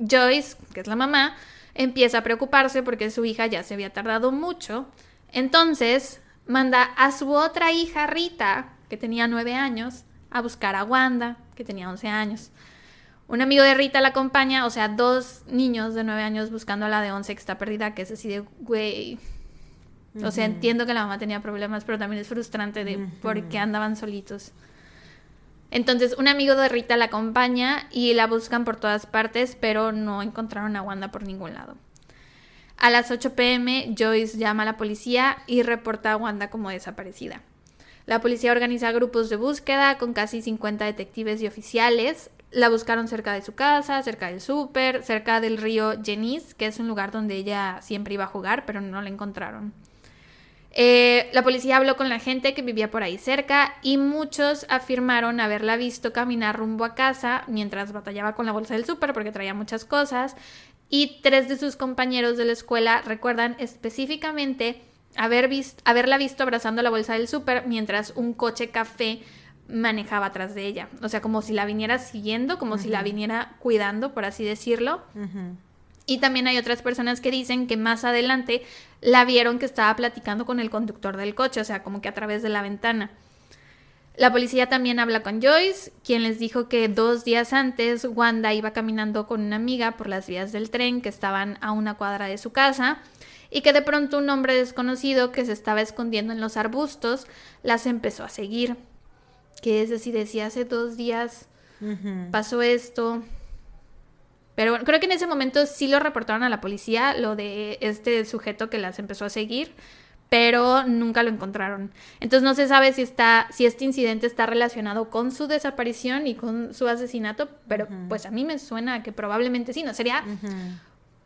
Joyce, que es la mamá, empieza a preocuparse porque su hija ya se había tardado mucho. Entonces manda a su otra hija, Rita, que tenía nueve años, a buscar a Wanda, que tenía 11 años. Un amigo de Rita la acompaña, o sea, dos niños de nueve años buscando a la de once que está perdida, que es así de, güey. O sea, entiendo que la mamá tenía problemas, pero también es frustrante de por qué andaban solitos. Entonces, un amigo de Rita la acompaña y la buscan por todas partes, pero no encontraron a Wanda por ningún lado. A las 8 pm, Joyce llama a la policía y reporta a Wanda como desaparecida. La policía organiza grupos de búsqueda con casi 50 detectives y oficiales. La buscaron cerca de su casa, cerca del súper, cerca del río Genis, que es un lugar donde ella siempre iba a jugar, pero no la encontraron. Eh, la policía habló con la gente que vivía por ahí cerca y muchos afirmaron haberla visto caminar rumbo a casa mientras batallaba con la bolsa del súper porque traía muchas cosas y tres de sus compañeros de la escuela recuerdan específicamente haber haberla visto abrazando la bolsa del súper mientras un coche café manejaba atrás de ella. O sea, como si la viniera siguiendo, como si la viniera cuidando, por así decirlo. Y también hay otras personas que dicen que más adelante la vieron que estaba platicando con el conductor del coche, o sea, como que a través de la ventana. La policía también habla con Joyce, quien les dijo que dos días antes Wanda iba caminando con una amiga por las vías del tren que estaban a una cuadra de su casa y que de pronto un hombre desconocido que se estaba escondiendo en los arbustos las empezó a seguir. Que es decir, decía hace dos días pasó esto, pero bueno, creo que en ese momento sí lo reportaron a la policía, lo de este sujeto que las empezó a seguir, pero nunca lo encontraron. Entonces no se sabe si está, si este incidente está relacionado con su desaparición y con su asesinato, pero pues a mí me suena que probablemente sí, ¿no? Sería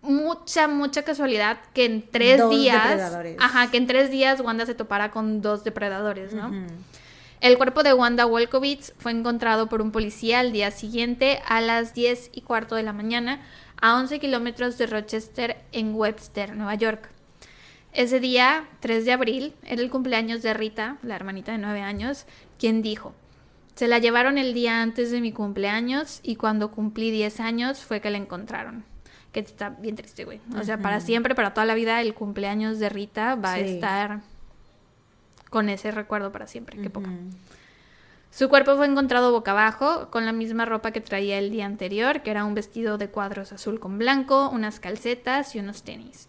mucha, mucha casualidad que en tres días. Ajá, que en tres días Wanda se topara con dos depredadores, ¿no? El cuerpo de Wanda Wolkowitz fue encontrado por un policía al día siguiente a las 10 y cuarto de la mañana a 11 kilómetros de Rochester en Webster, Nueva York. Ese día, 3 de abril, era el cumpleaños de Rita, la hermanita de 9 años, quien dijo, se la llevaron el día antes de mi cumpleaños y cuando cumplí 10 años fue que la encontraron. Que está bien triste, güey. O sea, para siempre, para toda la vida, el cumpleaños de Rita va a estar con ese recuerdo para siempre, qué poca. Su cuerpo fue encontrado boca abajo, con la misma ropa que traía el día anterior, que era un vestido de cuadros azul con blanco, unas calcetas y unos tenis.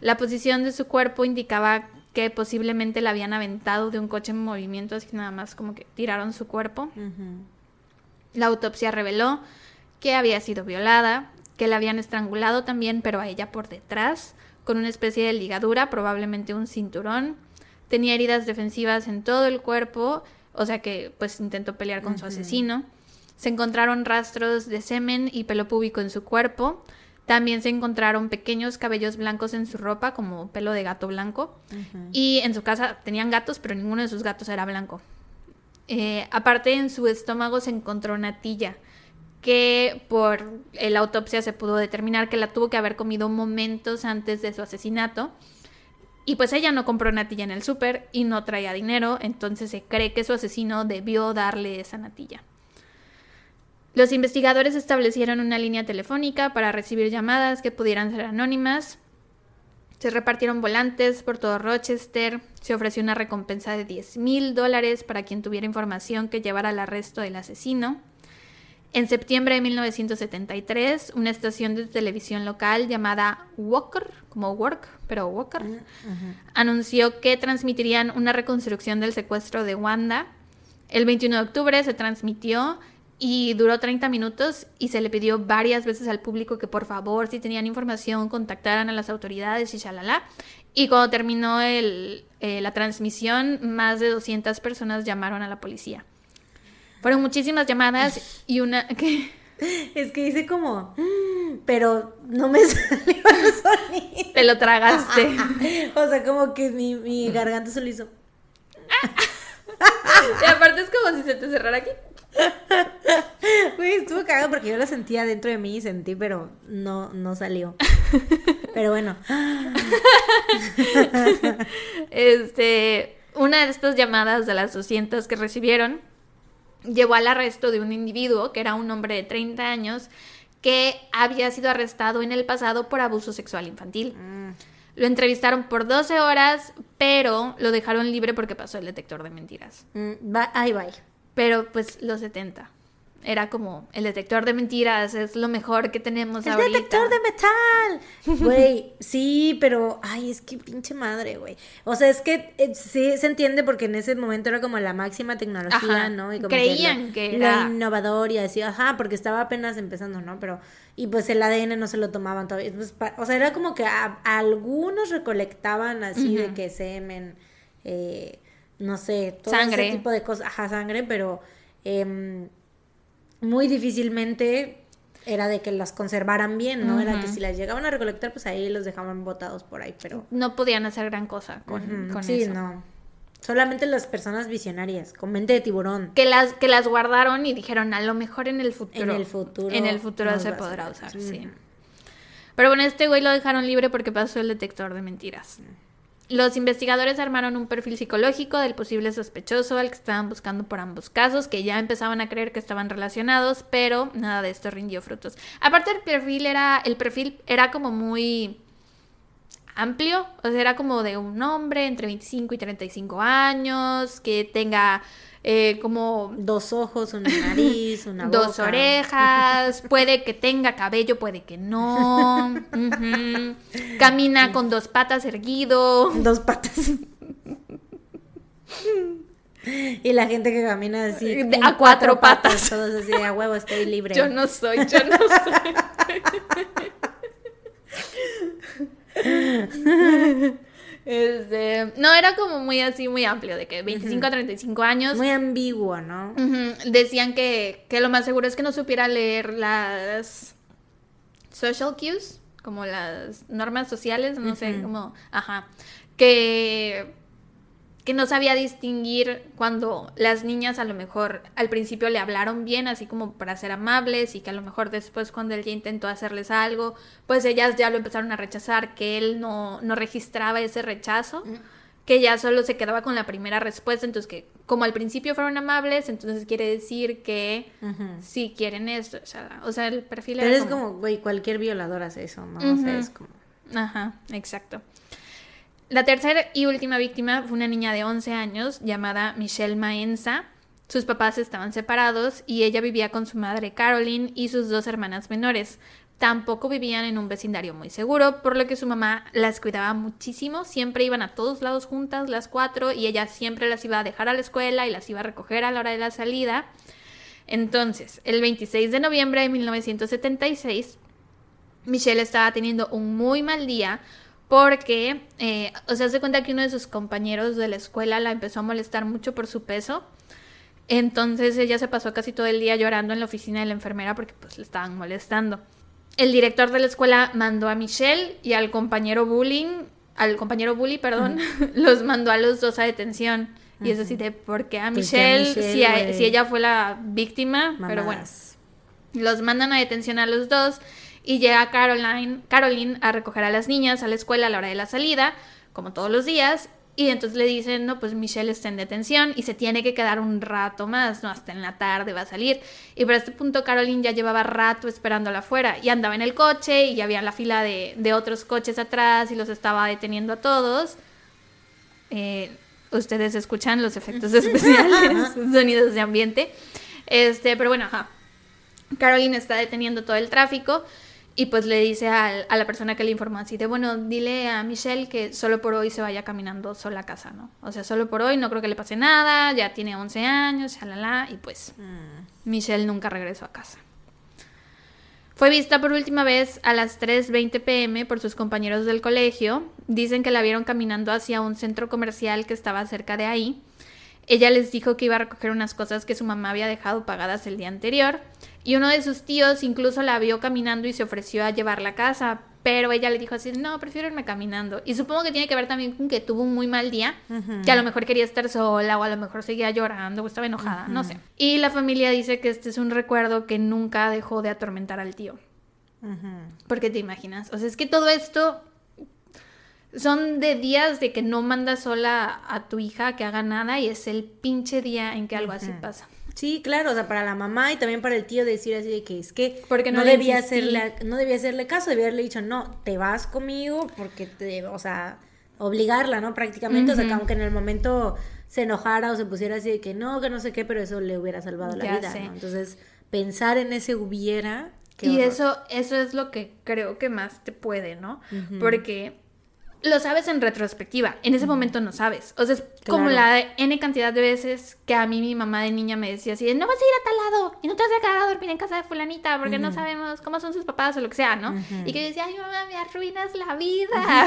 La posición de su cuerpo indicaba que posiblemente la habían aventado de un coche en movimiento, así que nada más como que tiraron su cuerpo. La autopsia reveló que había sido violada, que la habían estrangulado también, pero a ella por detrás, con una especie de ligadura, probablemente un cinturón, Tenía heridas defensivas en todo el cuerpo, o sea que pues intentó pelear con su asesino. Se encontraron rastros de semen y pelo púbico en su cuerpo. También se encontraron pequeños cabellos blancos en su ropa, como pelo de gato blanco. Y en su casa tenían gatos, pero ninguno de sus gatos era blanco. Eh, aparte, en su estómago se encontró natilla, que por la autopsia se pudo determinar que la tuvo que haber comido momentos antes de su asesinato y pues ella no compró natilla en el súper y no traía dinero, entonces se cree que su asesino debió darle esa natilla. Los investigadores establecieron una línea telefónica para recibir llamadas que pudieran ser anónimas. Se repartieron volantes por todo Rochester. Se ofreció una recompensa de 10 mil dólares para quien tuviera información que llevara al arresto del asesino. En septiembre de 1973, una estación de televisión local llamada Walker, como Work, pero Walker, anunció que transmitirían una reconstrucción del secuestro de Wanda. El 21 de octubre se transmitió y duró 30 minutos y se le pidió varias veces al público que por favor, si tenían información, contactaran a las autoridades y shalala. Y cuando terminó el, eh, la transmisión, más de 200 personas llamaron a la policía. Fueron muchísimas llamadas y una... que Es que hice como, mm", pero no me salió el sonido. Te lo tragaste. o sea, como que mi, mi garganta se lo hizo. y aparte es como si se te cerrara aquí. Güey, estuvo cagado porque yo lo sentía dentro de mí y sentí, pero no, no salió. Pero bueno. este, una de estas llamadas de las 200 que recibieron llevó al arresto de un individuo que era un hombre de 30 años que había sido arrestado en el pasado por abuso sexual infantil. Mm. Lo entrevistaron por 12 horas, pero lo dejaron libre porque pasó el detector de mentiras. Mm, ahí va. Pero pues los 70. Era como el detector de mentiras, es lo mejor que tenemos ¡El ahorita. detector de metal! Güey, sí, pero. Ay, es que pinche madre, güey. O sea, es que eh, sí se entiende porque en ese momento era como la máxima tecnología, Ajá, ¿no? Y como creían lo- que lo era- innovador y así, ajá, porque estaba apenas empezando, ¿no? Pero. Y pues el ADN no se lo tomaban todavía. Pues, o sea, era como que a- algunos recolectaban así de que semen, eh, no sé, todo Sangre. ese tipo de cosas, ajá, sangre, pero. em, muy difícilmente era de que las conservaran bien, ¿no? Era que si las llegaban a recolectar, pues ahí los dejaban botados por ahí, pero... No podían hacer gran cosa con, sí, eso. no. Solamente las personas visionarias, con mente de tiburón. Que las, que las guardaron y dijeron, a lo mejor en el futuro. En el futuro En el futuro se podrá usar, sí. Ujú. Pero bueno, este güey lo dejaron libre porque pasó el detector de mentiras. Los investigadores armaron un perfil psicológico del posible sospechoso al que estaban buscando por ambos casos, que ya empezaban a creer que estaban relacionados, pero nada de esto rindió frutos. Aparte el perfil era, el perfil era como muy amplio, o sea, era como de un hombre entre 25 y 35 años, que tenga eh, como Dos ojos, una nariz, una dos boca. orejas, puede que tenga cabello, puede que no, camina con dos patas erguido, Dos patas. y la gente que camina así. A cuatro patas. Todos así, a huevo, estoy libre. yo no soy, yo no soy. Este, no, era como muy así, muy amplio, de que 25 a 35 años. Muy ambiguo, ¿no? Decían que, que lo más seguro es que no supiera leer las social cues, como las normas sociales, no sé, como, ajá, que, que no sabía distinguir cuando las niñas a lo mejor al principio le hablaron bien, así como para ser amables, y que a lo mejor después cuando él ya intentó hacerles algo, pues ellas ya lo empezaron a rechazar, que él no, no registraba ese rechazo que ya solo se quedaba con la primera respuesta, entonces que como al principio fueron amables, entonces quiere decir que Ujú. sí quieren esto, o sea, o sea, el perfil Pero era es como, güey, cualquier violador hace eso, ¿no? O sea, es como. Ajá, exacto. La tercera y última víctima fue una niña de 11 años llamada Michelle Maenza. Sus papás estaban separados y ella vivía con su madre Caroline y sus dos hermanas menores. Tampoco vivían en un vecindario muy seguro, por lo que su mamá las cuidaba muchísimo. Siempre iban a todos lados juntas, las cuatro, y ella siempre las iba a dejar a la escuela y las iba a recoger a la hora de la salida. Entonces, el 26 de noviembre de 1976, Michelle estaba teniendo un muy mal día porque, eh, o sea, se cuenta que uno de sus compañeros de la escuela la empezó a molestar mucho por su peso. Entonces ella se pasó casi todo el día llorando en la oficina de la enfermera porque pues le estaban molestando. El director de la escuela mandó a Michelle y al compañero bullying, al compañero bully, perdón, los mandó a los dos a detención. Y es así de, ¿por qué a ¿Por qué a Michelle? Michelle, si, a- si ella fue la víctima, pero bueno. Los mandan a detención a los dos y llega Caroline, Caroline a recoger a las niñas a la escuela a la hora de la salida, como todos los días. Y entonces le dicen, no, pues Michelle está en detención y se tiene que quedar un rato más, no, hasta en la tarde va a salir. Y por este punto Caroline ya llevaba rato esperándola afuera y andaba en el coche y ya había la fila de, de otros coches atrás y los estaba deteniendo a todos. Eh, ustedes escuchan los efectos especiales, sonidos de ambiente. Este, pero bueno, ajá. Caroline está deteniendo todo el tráfico y pues le dice al- a la persona que le informó así de, bueno, dile a Michelle que solo por hoy se vaya caminando sola a casa, ¿no? O sea, solo por hoy no creo que le pase nada, ya tiene 11 años, shalala, y pues Mm. Michelle nunca regresó a casa. Fue vista por última vez a las 3.20 pm por sus compañeros del colegio. Dicen que la vieron caminando hacia un centro comercial que estaba cerca de ahí. Ella les dijo que iba a recoger unas cosas que su mamá había dejado pagadas el día anterior. Y uno de sus tíos incluso la vio caminando y se ofreció a llevarla a casa. Pero ella le dijo así, no, prefiero irme caminando. Y supongo que tiene que ver también con que tuvo un muy mal día, que a lo mejor quería estar sola o a lo mejor seguía llorando o estaba enojada, no sé. Y la familia dice que este es un recuerdo que nunca dejó de atormentar al tío. Porque te imaginas, o sea, es que todo esto son de días de que no mandas sola a tu hija que haga nada y es el pinche día en que algo así pasa. Sí, claro, o sea, para la mamá y también para el tío decir así de que es que Porque no no, debía hacerle no debía hacerle caso, debía haberle dicho, "No, te vas conmigo" porque te, o sea, obligarla, ¿no? Prácticamente, o sea, que aunque en el momento se enojara o se pusiera así de que no, que no sé qué, pero eso le hubiera salvado la vida. ¿no? Entonces, pensar en ese hubiera. Y horror. eso, eso es lo que creo que más te puede, ¿no? Porque lo sabes en retrospectiva, en ese momento no sabes. O sea, es como la N cantidad de veces que a mí mi mamá de niña me decía así, de, no vas a ir a tal lado y no te vas a quedar a dormir en casa de fulanita porque no sabemos cómo son sus papás o lo que sea, ¿no? Y que yo decía, ay mamá, me arruinas la vida.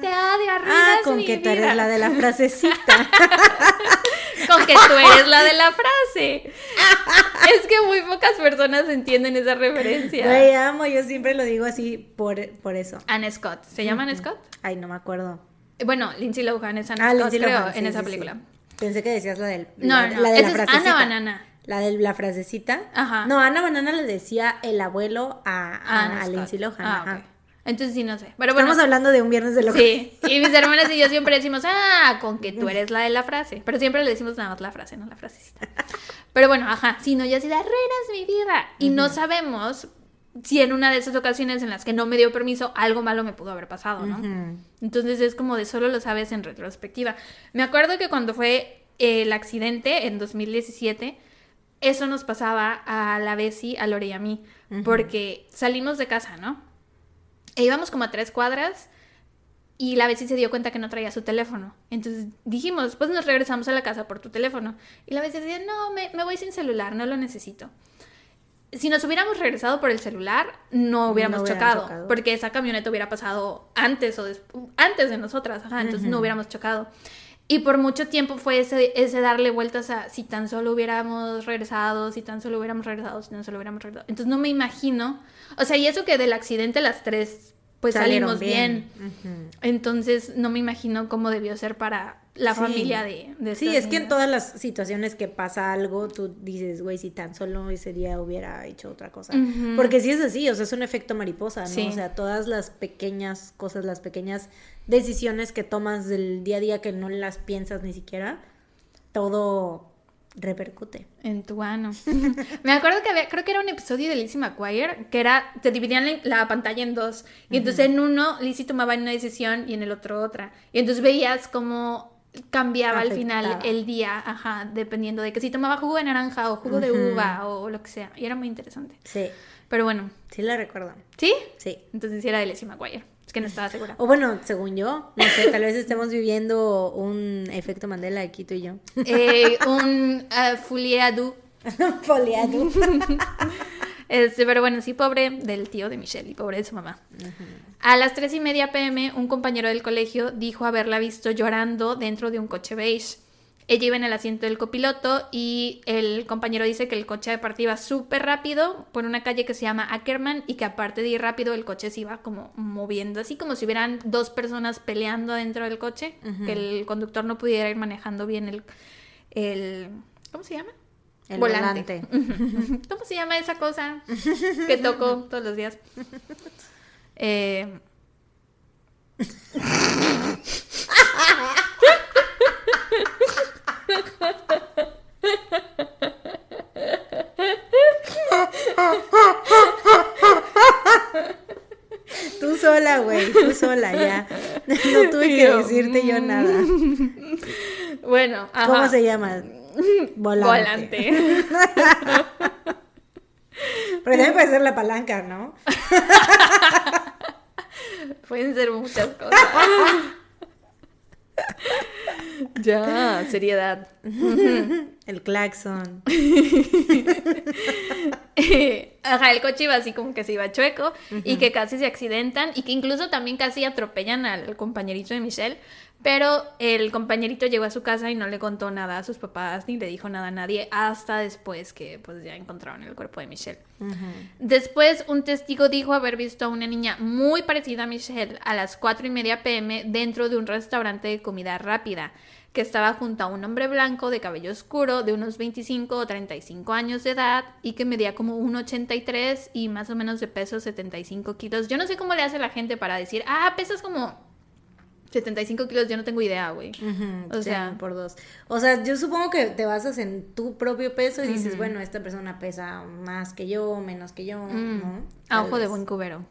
te odio, arruinas Ah, con mi que tú vida. eres la de la frasecita. Con que tú eres la de la frase. es que muy pocas personas entienden esa referencia. Güey, amo, yo siempre lo digo así por, por eso. Anne Scott. ¿Se llama Anne Scott? Ay, no me acuerdo. Bueno, Lindsay Lohan es Anne Ah, Scott, creo, Lohan, sí, en sí, esa sí. película. Pensé que decías la del. No, la, no, la de esa la es Ana. Banana. La de la frasecita. Ajá. No, Ana Banana le decía el abuelo a. Lindsay Lohan. Ah, ajá. Entonces sí, no sé. Pero bueno, Estamos hablando de un viernes de locura. sí. Y mis hermanas y yo siempre decimos, ah, con que tú eres la de la frase. Pero siempre le decimos nada más la frase, no la frasecita. Pero bueno, ajá. Si no, ya así de arruinas mi vida. Y no sabemos si en una de esas ocasiones en las que no me dio permiso, algo malo me pudo haber pasado, ¿no? Entonces es como de solo lo sabes en retrospectiva. Me acuerdo que cuando fue el accidente en 2017, eso nos pasaba a la Bessie, a Lore y a mí, porque salimos de casa, ¿no? E íbamos como a tres cuadras y la Bessie se dio cuenta que no traía su teléfono. Entonces dijimos, pues nos regresamos a la casa por tu teléfono. Y la Bessie decía, no, me, me voy sin celular, no lo necesito. Si nos hubiéramos regresado por el celular, no hubiéramos No chocado, chocado. porque esa camioneta hubiera pasado antes o antes de nosotras, ajá, entonces no hubiéramos chocado. Y por mucho tiempo fue ese, ese darle vueltas a si tan solo hubiéramos regresado, si tan solo hubiéramos regresado, si tan solo hubiéramos regresado. Entonces no me imagino, o sea, y eso que del accidente las tres pues Salieron salimos bien. Entonces no me imagino cómo debió ser para la Sí. familia de, de Sí, es que en todas las situaciones que pasa algo, tú dices, güey, si tan solo ese día hubiera hecho otra cosa. Porque sí es así, o sea, es un efecto mariposa, ¿no? Sí. O sea, todas las pequeñas cosas, las pequeñas decisiones que tomas del día a día que no las piensas ni siquiera, todo repercute. En tu ano. Me acuerdo que había, creo que era un episodio de Lizzie McGuire, que era, te dividían la, la pantalla en dos. Y entonces en uno Lizzie tomaba una decisión y en el otro otra. Y entonces veías cómo cambiaba al final el día, ajá, dependiendo de que si tomaba jugo de naranja o jugo de uva o lo que sea. Y era muy interesante. Sí, Pero bueno, sí la recuerdo. ¿sí? Sí. Entonces sí era de Lizzie McGuire. Es que no estaba segura. O bueno, según yo, no sé, tal vez estemos viviendo un efecto Mandela aquí tú y yo. Eh, un uh, Fuliadu. Foliado. Este, pero bueno, sí, pobre del tío de Michelle y pobre de su mamá. A las tres y media pm, un compañero del colegio dijo haberla visto llorando dentro de un coche beige. Ella iba en el asiento del copiloto y el compañero dice que el coche aparte iba súper rápido por una calle que se llama Ackerman y que aparte de ir rápido el coche se iba como moviendo, así como si hubieran dos personas peleando dentro del coche, que el conductor no pudiera ir manejando bien el... el ¿Cómo se llama? El volante. ¿Cómo se llama esa cosa que toco todos los días? Eh, Tú sola, güey, tú sola, ya. No tuve que decirte yo nada. bueno, ajá. ¿Cómo se llama? Volante. Volante. Pero también puede ser la palanca, ¿no? Pueden ser muchas cosas. ya, seriedad. El claxon. Ajá, el coche iba así como que se iba chueco y que casi se accidentan y que incluso también casi atropellan al compañerito de Michelle. Pero el compañerito llegó a su casa y no le contó nada a sus papás ni le dijo nada a nadie hasta después que pues ya encontraron el cuerpo de Michelle. Después, un testigo dijo haber visto a una niña muy parecida a Michelle a las 4 y media pm dentro de un restaurante de comida rápida, que estaba junto a un hombre blanco de cabello oscuro de unos 25 o 35 años de edad y que medía como 1,83 y más o menos de peso 75 kilos. Yo no sé cómo le hace la gente para decir, ah, pesas como 75 kilos, yo no tengo idea, güey. O sea- por dos. O sea, yo supongo que te basas en tu propio peso y dices, bueno, esta persona pesa más que yo, menos que yo, ¿no? A ojo de buen cubero.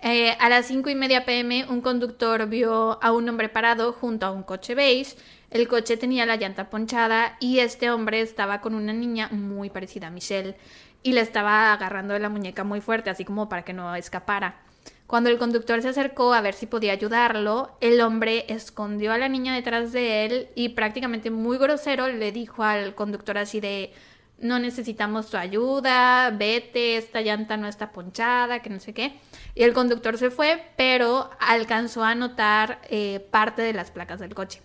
Eh, a las 5 y media pm, un conductor vio a un hombre parado junto a un coche beige. El coche tenía la llanta ponchada y este hombre estaba con una niña muy parecida a Michelle y le estaba agarrando de la muñeca muy fuerte, así como para que no escapara. Cuando el conductor se acercó a ver si podía ayudarlo, el hombre escondió a la niña detrás de él y prácticamente muy grosero le dijo al conductor así de no necesitamos tu ayuda, vete, esta llanta no está ponchada, que no sé qué. Y el conductor se fue, pero alcanzó a notar eh, parte de las placas del coche.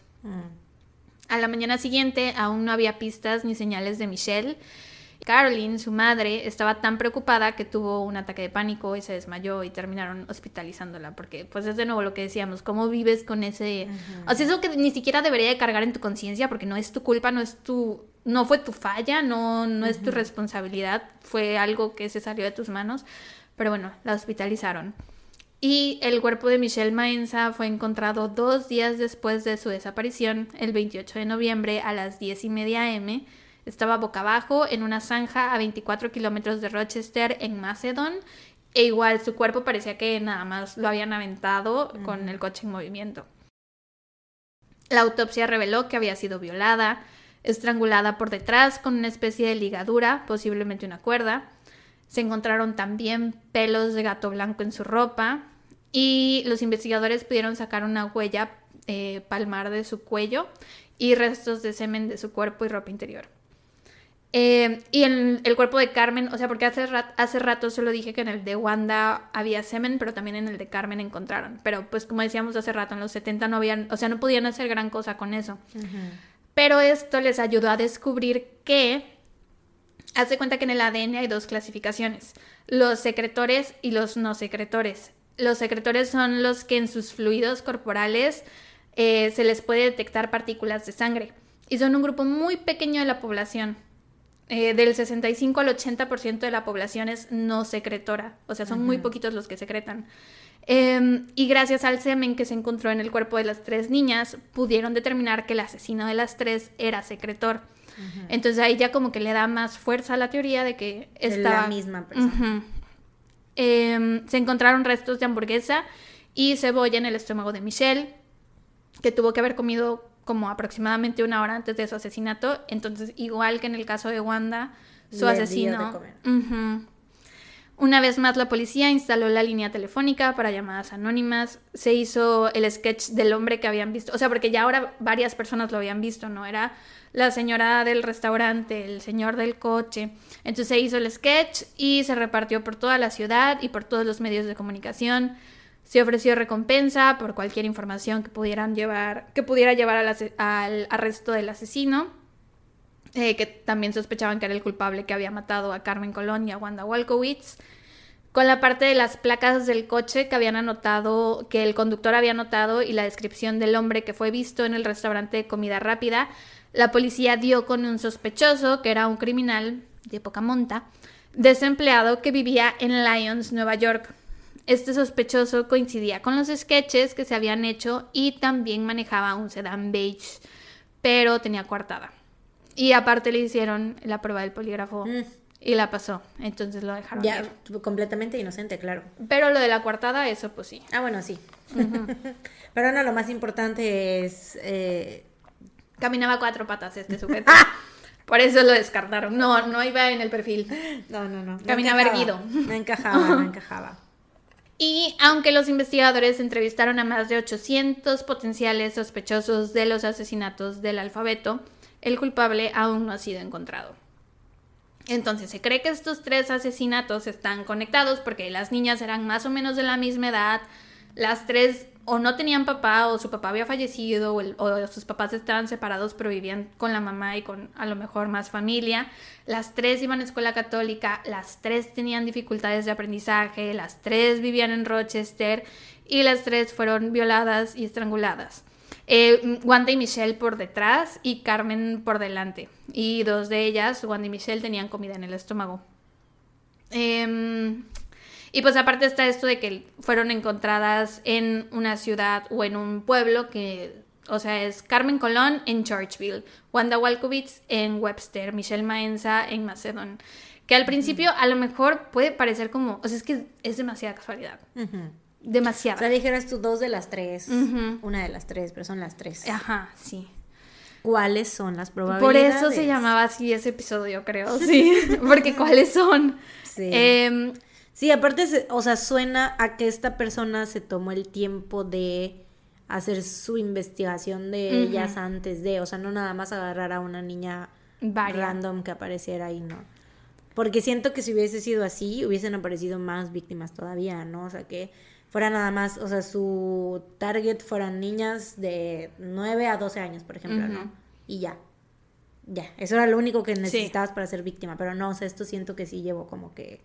A la mañana siguiente aún no había pistas ni señales de Michelle. Caroline, su madre, estaba tan preocupada que tuvo un ataque de pánico y se desmayó y terminaron hospitalizándola porque pues es de nuevo lo que decíamos, ¿cómo vives con ese... O sea, eso que ni siquiera debería de cargar en tu conciencia porque no es tu culpa, no es tu... No fue tu falla, no, no es tu responsabilidad, fue algo que se salió de tus manos, pero bueno, la hospitalizaron. Y el cuerpo de Michelle Maenza fue encontrado dos días después de su desaparición, el 28 de noviembre a las 10 y media m estaba boca abajo en una zanja a 24 kilómetros de Rochester, en Macedon. E igual su cuerpo parecía que nada más lo habían aventado con el coche en movimiento. La autopsia reveló que había sido violada, estrangulada por detrás con una especie de ligadura, posiblemente una cuerda. Se encontraron también pelos de gato blanco en su ropa y los investigadores pudieron sacar una huella eh, palmar de su cuello y restos de semen de su cuerpo y ropa interior. Eh, y en el cuerpo de Carmen, o sea, porque hace, hace rato solo dije que en el de Wanda había semen, pero también en el de Carmen encontraron. Pero pues como decíamos hace rato, en los 70 no habían, o sea, no podían hacer gran cosa con eso. Pero esto les ayudó a descubrir que, hace cuenta que en el ADN hay dos clasificaciones, los secretores y los no secretores. Los secretores son los que en sus fluidos corporales eh, se les puede detectar partículas de sangre. Y son un grupo muy pequeño de la población. Eh, del 65 al 80% de la población es no secretora, o sea, son muy poquitos los que secretan. Em, y gracias al semen que se encontró en el cuerpo de las tres niñas, pudieron determinar que el asesino de las tres era secretor. Entonces ahí ya como que le da más fuerza a la teoría de que estaba... La misma persona. Em, se encontraron restos de hamburguesa y cebolla en el estómago de Michelle, que tuvo que haber comido como aproximadamente una hora antes de su asesinato. Entonces, igual que en el caso de Wanda, su asesino. Una vez más, la policía instaló la línea telefónica para llamadas anónimas. Se hizo el sketch del hombre que habían visto. O sea, porque ya ahora varias personas lo habían visto, ¿no? Era la señora del restaurante, el señor del coche. Entonces se hizo el sketch y se repartió por toda la ciudad y por todos los medios de comunicación. Se ofreció recompensa por cualquier información que pudieran llevar, que pudiera llevar al, arresto del asesino, eh, que también sospechaban que era el culpable que había matado a Carmen Colón y a Wanda Walkowitz. Con la parte de las placas del coche que habían anotado, que el conductor había anotado y la descripción del hombre que fue visto en el restaurante de comida rápida, la policía dio con un sospechoso que era un criminal de poca monta, desempleado que vivía en Lyons, Nueva York. Este sospechoso coincidía con los sketches que se habían hecho y también manejaba un sedán beige, pero tenía coartada. Y aparte le hicieron la prueba del polígrafo mm. y la pasó, entonces lo dejaron. Ya, completamente inocente, claro. Pero lo de la coartada, eso pues sí. Ah, bueno, sí. pero no, lo más importante es... Eh, Caminaba cuatro patas este sujeto. Por eso lo descartaron. No, no iba en el perfil. No, no, no. Caminaba erguido. No encajaba, no encajaba. Y aunque los investigadores entrevistaron a más de 800 potenciales sospechosos de los asesinatos del alfabeto, el culpable aún no ha sido encontrado. Entonces se cree que estos tres asesinatos están conectados porque las niñas eran más o menos de la misma edad, las tres o no tenían papá o su papá había fallecido o, sus papás estaban separados pero vivían con la mamá y con a lo mejor más familia. Las tres iban a escuela católica, las tres tenían dificultades de aprendizaje, las tres vivían en Rochester y las tres fueron violadas y estranguladas. Eh, Wanda y Michelle por detrás y Carmen por delante. Y dos de ellas, Wanda y Michelle, tenían comida en el estómago. Eh, y pues aparte está esto de que fueron encontradas en una ciudad o en un pueblo que, o sea, es Carmen Colón en Churchville, Wanda Walkowitz en Webster, Michelle Maenza en Macedon. Que al principio a lo mejor puede parecer como, o sea, es que es demasiada casualidad. O demasiada. sea, dijeras tú dos de las tres, una de las tres, pero son las tres. Ajá, sí. ¿Cuáles son las Por probabilidades? eso se llamaba así ese episodio, creo, sí. Porque ¿cuáles son? Sí. Em, Sí, aparte, se- o sea, suena a que esta persona se tomó el tiempo de hacer su investigación de ellas antes de, o sea, no nada más agarrar a una niña random que apareciera ahí, no. Porque siento que si hubiese sido así, hubiesen aparecido más víctimas todavía, ¿no? O sea, que fuera nada más, o sea, su target fueran niñas de 9 a 12 años, por ejemplo. ¿no? Y ya. Ya, eso era lo único que necesitabas para ser víctima, pero no, o sea, esto siento que sí llevó como que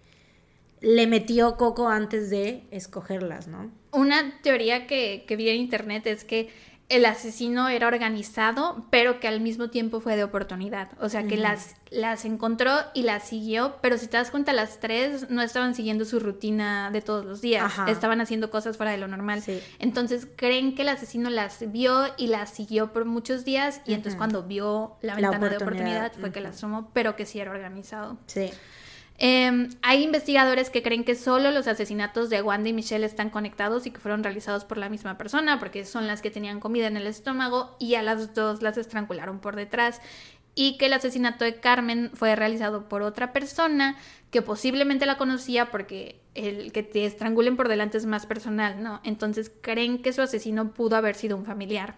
le metió coco antes de escogerlas, ¿no? Una teoría que, que vi en internet es que el asesino era organizado, pero que al mismo tiempo fue de oportunidad. O sea, que las, las encontró y las siguió, pero si te das cuenta, las tres no estaban siguiendo su rutina de todos los días. Ajá. Estaban haciendo cosas fuera de lo normal. Sí. Entonces creen que el asesino las vio y las siguió por muchos días y entonces cuando vio la La ventana de oportunidad, fue que las tomó, pero que sí era organizado. Sí. Eh, hay investigadores que creen que solo los asesinatos de Wanda y Michelle están conectados y que fueron realizados por la misma persona, porque son las que tenían comida en el estómago y a las dos las estrangularon por detrás. Y que el asesinato de Carmen fue realizado por otra persona que posiblemente la conocía porque el que te estrangulen por delante es más personal, ¿no? Entonces creen que su asesino pudo haber sido un familiar.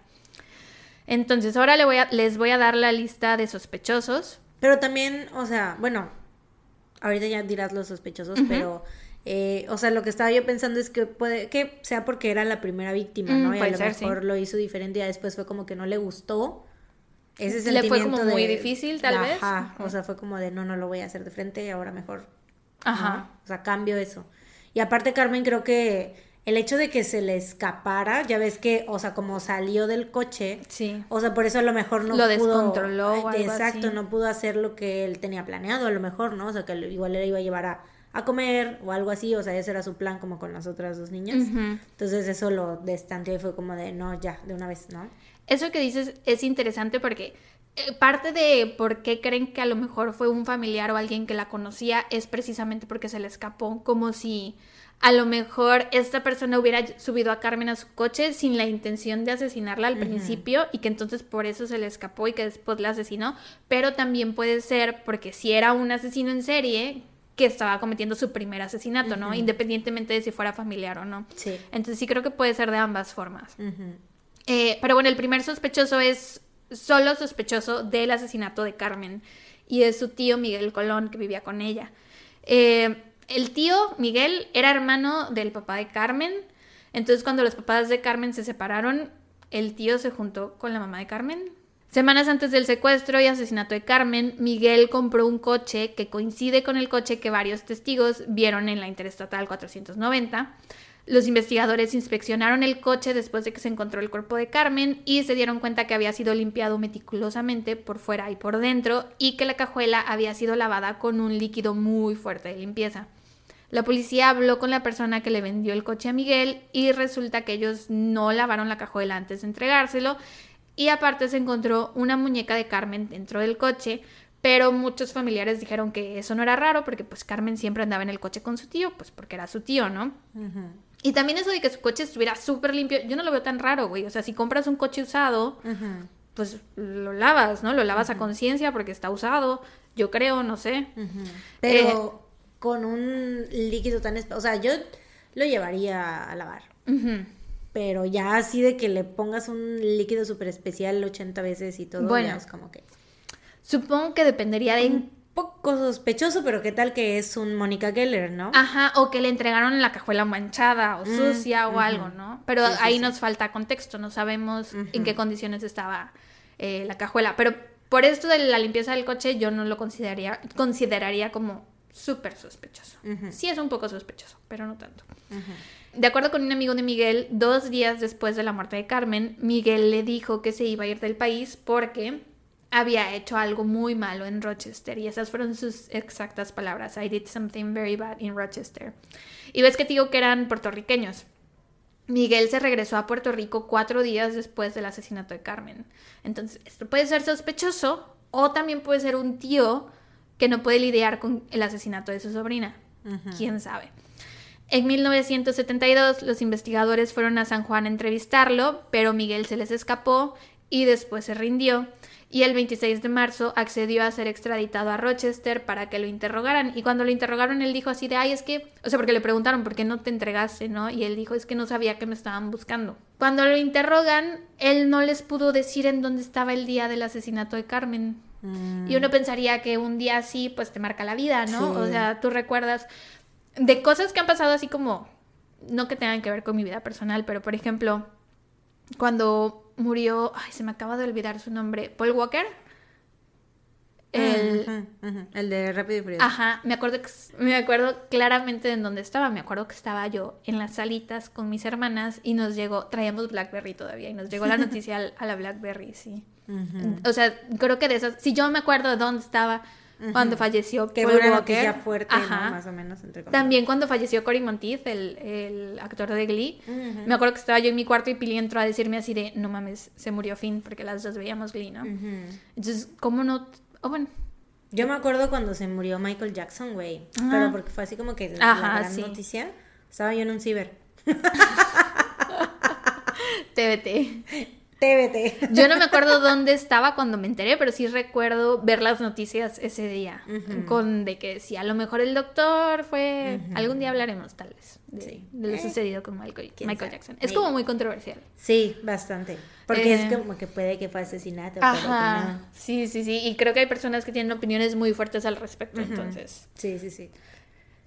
Entonces ahora le voy a- les voy a dar la lista de sospechosos. Pero también, o sea, bueno, ahorita ya dirás los sospechosos, pero, eh, o sea, lo que estaba yo pensando es que puede que sea porque era la primera víctima, Mm, ¿no? Y a lo ser, sí. mejor lo hizo diferente y después fue como que no le gustó. Ese Le fue como sentimiento muy difícil, tal vez. Ajá, o sea, fue como de no, no lo voy a hacer de frente, ahora mejor. ¿no? Ajá. O sea, cambio eso. Y aparte, Carmen, creo que el hecho de que se le escapara, ya ves que, o sea, como salió del coche, Sí. o sea, por eso a lo mejor no Lo pudo. descontroló o Ay, algo Exacto, así. no pudo hacer lo que él tenía planeado, a lo mejor, ¿no? O sea, que igual le iba a llevar a, a comer o algo así, o sea, ese era su plan como con las otras dos niñas. Entonces eso lo destanteó y fue como de, no, ya, de una vez, ¿no? Eso que dices es interesante porque eh, parte de por qué creen que a lo mejor fue un familiar o alguien que la conocía es precisamente porque se le escapó, como si a lo mejor esta persona hubiera subido a Carmen a su coche sin la intención de asesinarla al principio y que entonces por eso se le escapó y que después la asesinó, pero también puede ser porque si era un asesino en serie que estaba cometiendo su primer asesinato, ¿no? Independientemente de si fuera familiar o no. Sí. Entonces sí creo que puede ser de ambas formas. Eh, pero bueno, el primer sospechoso es solo sospechoso del asesinato de Carmen y es su tío Miguel Colón que vivía con ella. Eh, el tío Miguel era hermano del papá de Carmen, entonces cuando los papás de Carmen se separaron, el tío se juntó con la mamá de Carmen. Semanas antes del secuestro y asesinato de Carmen, Miguel compró un coche que coincide con el coche que varios testigos vieron en la Interestatal 490. Los investigadores inspeccionaron el coche después de que se encontró el cuerpo de Carmen y se dieron cuenta que había sido limpiado meticulosamente por fuera y por dentro y que la cajuela había sido lavada con un líquido muy fuerte de limpieza. La policía habló con la persona que le vendió el coche a Miguel y resulta que ellos no lavaron la cajuela antes de entregárselo y aparte se encontró una muñeca de Carmen dentro del coche, pero muchos familiares dijeron que eso no era raro porque pues Carmen siempre andaba en el coche con su tío, pues porque era su tío, ¿no? Y también eso de que su coche estuviera súper limpio, yo no lo veo tan raro, güey. O sea, si compras un coche usado, pues lo lavas, ¿no? Lo lavas a conciencia porque está usado, yo creo, no sé. Pero Eh, con un líquido tan... O sea, yo lo llevaría a lavar. Pero ya así de que le pongas un líquido súper especial 80 veces y todo, Bueno. es como que... Supongo que dependería de... Un poco sospechoso, pero qué tal que es un Mónica Geller, ¿no? Ajá, o que le entregaron la cajuela manchada o Mm, sucia o algo, ¿no? Pero Sí, ahí sí. nos falta contexto, no sabemos en qué condiciones estaba eh, la cajuela. Pero por esto de la limpieza del coche, yo no lo consideraría, consideraría como súper sospechoso. Sí es un poco sospechoso, pero no tanto. De acuerdo con un amigo de Miguel, dos días después de la muerte de Carmen, Miguel le dijo que se iba a ir del país porque había hecho algo muy malo en Rochester. Y esas fueron sus exactas palabras. I did something very bad in Rochester. Y ves que te digo que eran puertorriqueños. Miguel se regresó a Puerto Rico cuatro días después del asesinato de Carmen. Entonces, esto puede ser sospechoso o también puede ser un tío que no puede lidiar con el asesinato de su sobrina. ¿Quién sabe? En 1972 los investigadores fueron a San Juan a entrevistarlo, pero Miguel se les escapó y después se rindió. Y el 26 de marzo accedió a ser extraditado a Rochester para que lo interrogaran. Y cuando lo interrogaron, él dijo así de, ay, es que, o sea, porque le preguntaron por qué no te entregaste, ¿no? Y él dijo, es que no sabía que me estaban buscando. Cuando lo interrogan, él no les pudo decir en dónde estaba el día del asesinato de Carmen. Mm. Y uno pensaría que un día así, pues te marca la vida, ¿no? Sí. O sea, tú recuerdas de cosas que han pasado así como, no que tengan que ver con mi vida personal, pero por ejemplo, cuando murió, ay, se me acaba de olvidar su nombre, Paul Walker. El, Ujú, ujú, el de Rápido y Furioso. Ajá, me acuerdo, que, me acuerdo claramente de en dónde estaba. Me acuerdo que estaba yo en las salitas con mis hermanas y nos llegó, traíamos Blackberry todavía, y nos llegó la noticia a la Blackberry, sí. Ujú. O sea, creo que de esas, si yo me acuerdo de dónde estaba cuando falleció Que Paul Walker. noticia fuerte, Ajá. ¿no? Más o menos, entre. También cuando falleció Cory Monteith, el, el actor de Glee, Ujú. me acuerdo que estaba yo en mi cuarto y Pili entró a decirme así de, no mames, se murió Finn, porque las dos veíamos Glee, ¿no? Entonces, ¿cómo no? Oh, bueno, Yo me acuerdo cuando se murió Michael Jackson, güey. Ajá. Pero porque fue así como que la Ajá, gran sí. noticia. Estaba yo en un ciber. TBT. TBT. Yo no me acuerdo dónde estaba cuando me enteré, pero sí recuerdo ver las noticias ese día. Con de que si a lo mejor el doctor fue. Algún día hablaremos, tal vez, de, Sí. de lo Eh, sucedido con Michael, Michael sabe. Jackson. Es Sí. como muy controversial. Sí, bastante. Porque Eh. es como que puede que fue asesinato. pero Ajá. no. Sí, sí, sí. Y creo que hay personas que tienen opiniones muy fuertes al respecto, entonces. Sí, sí, sí.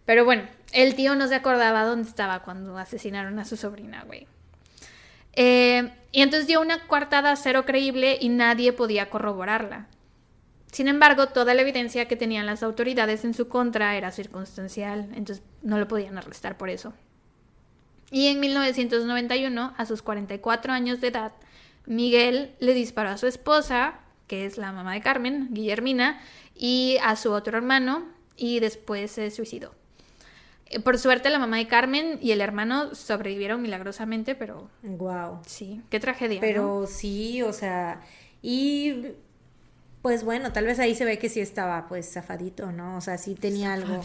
Pero bueno, el tío no se acordaba dónde estaba cuando asesinaron a su sobrina, güey. Eh, y entonces dio una coartada cero creíble y nadie podía corroborarla. Sin embargo, toda la evidencia que tenían las autoridades en su contra era circunstancial, entonces no lo podían arrestar por eso. Y en 1991, a sus 44 años de edad, Miguel le disparó a su esposa, que es la mamá de Carmen, Guillermina, y a su otro hermano, y después se suicidó. Eh, Por suerte, la mamá de Carmen y el hermano sobrevivieron milagrosamente, pero Wow. sí, qué tragedia. ¿no? Pero sí, o sea, y pues bueno, tal vez ahí se ve que sí estaba pues zafadito, ¿no? O sea, sí tenía algo.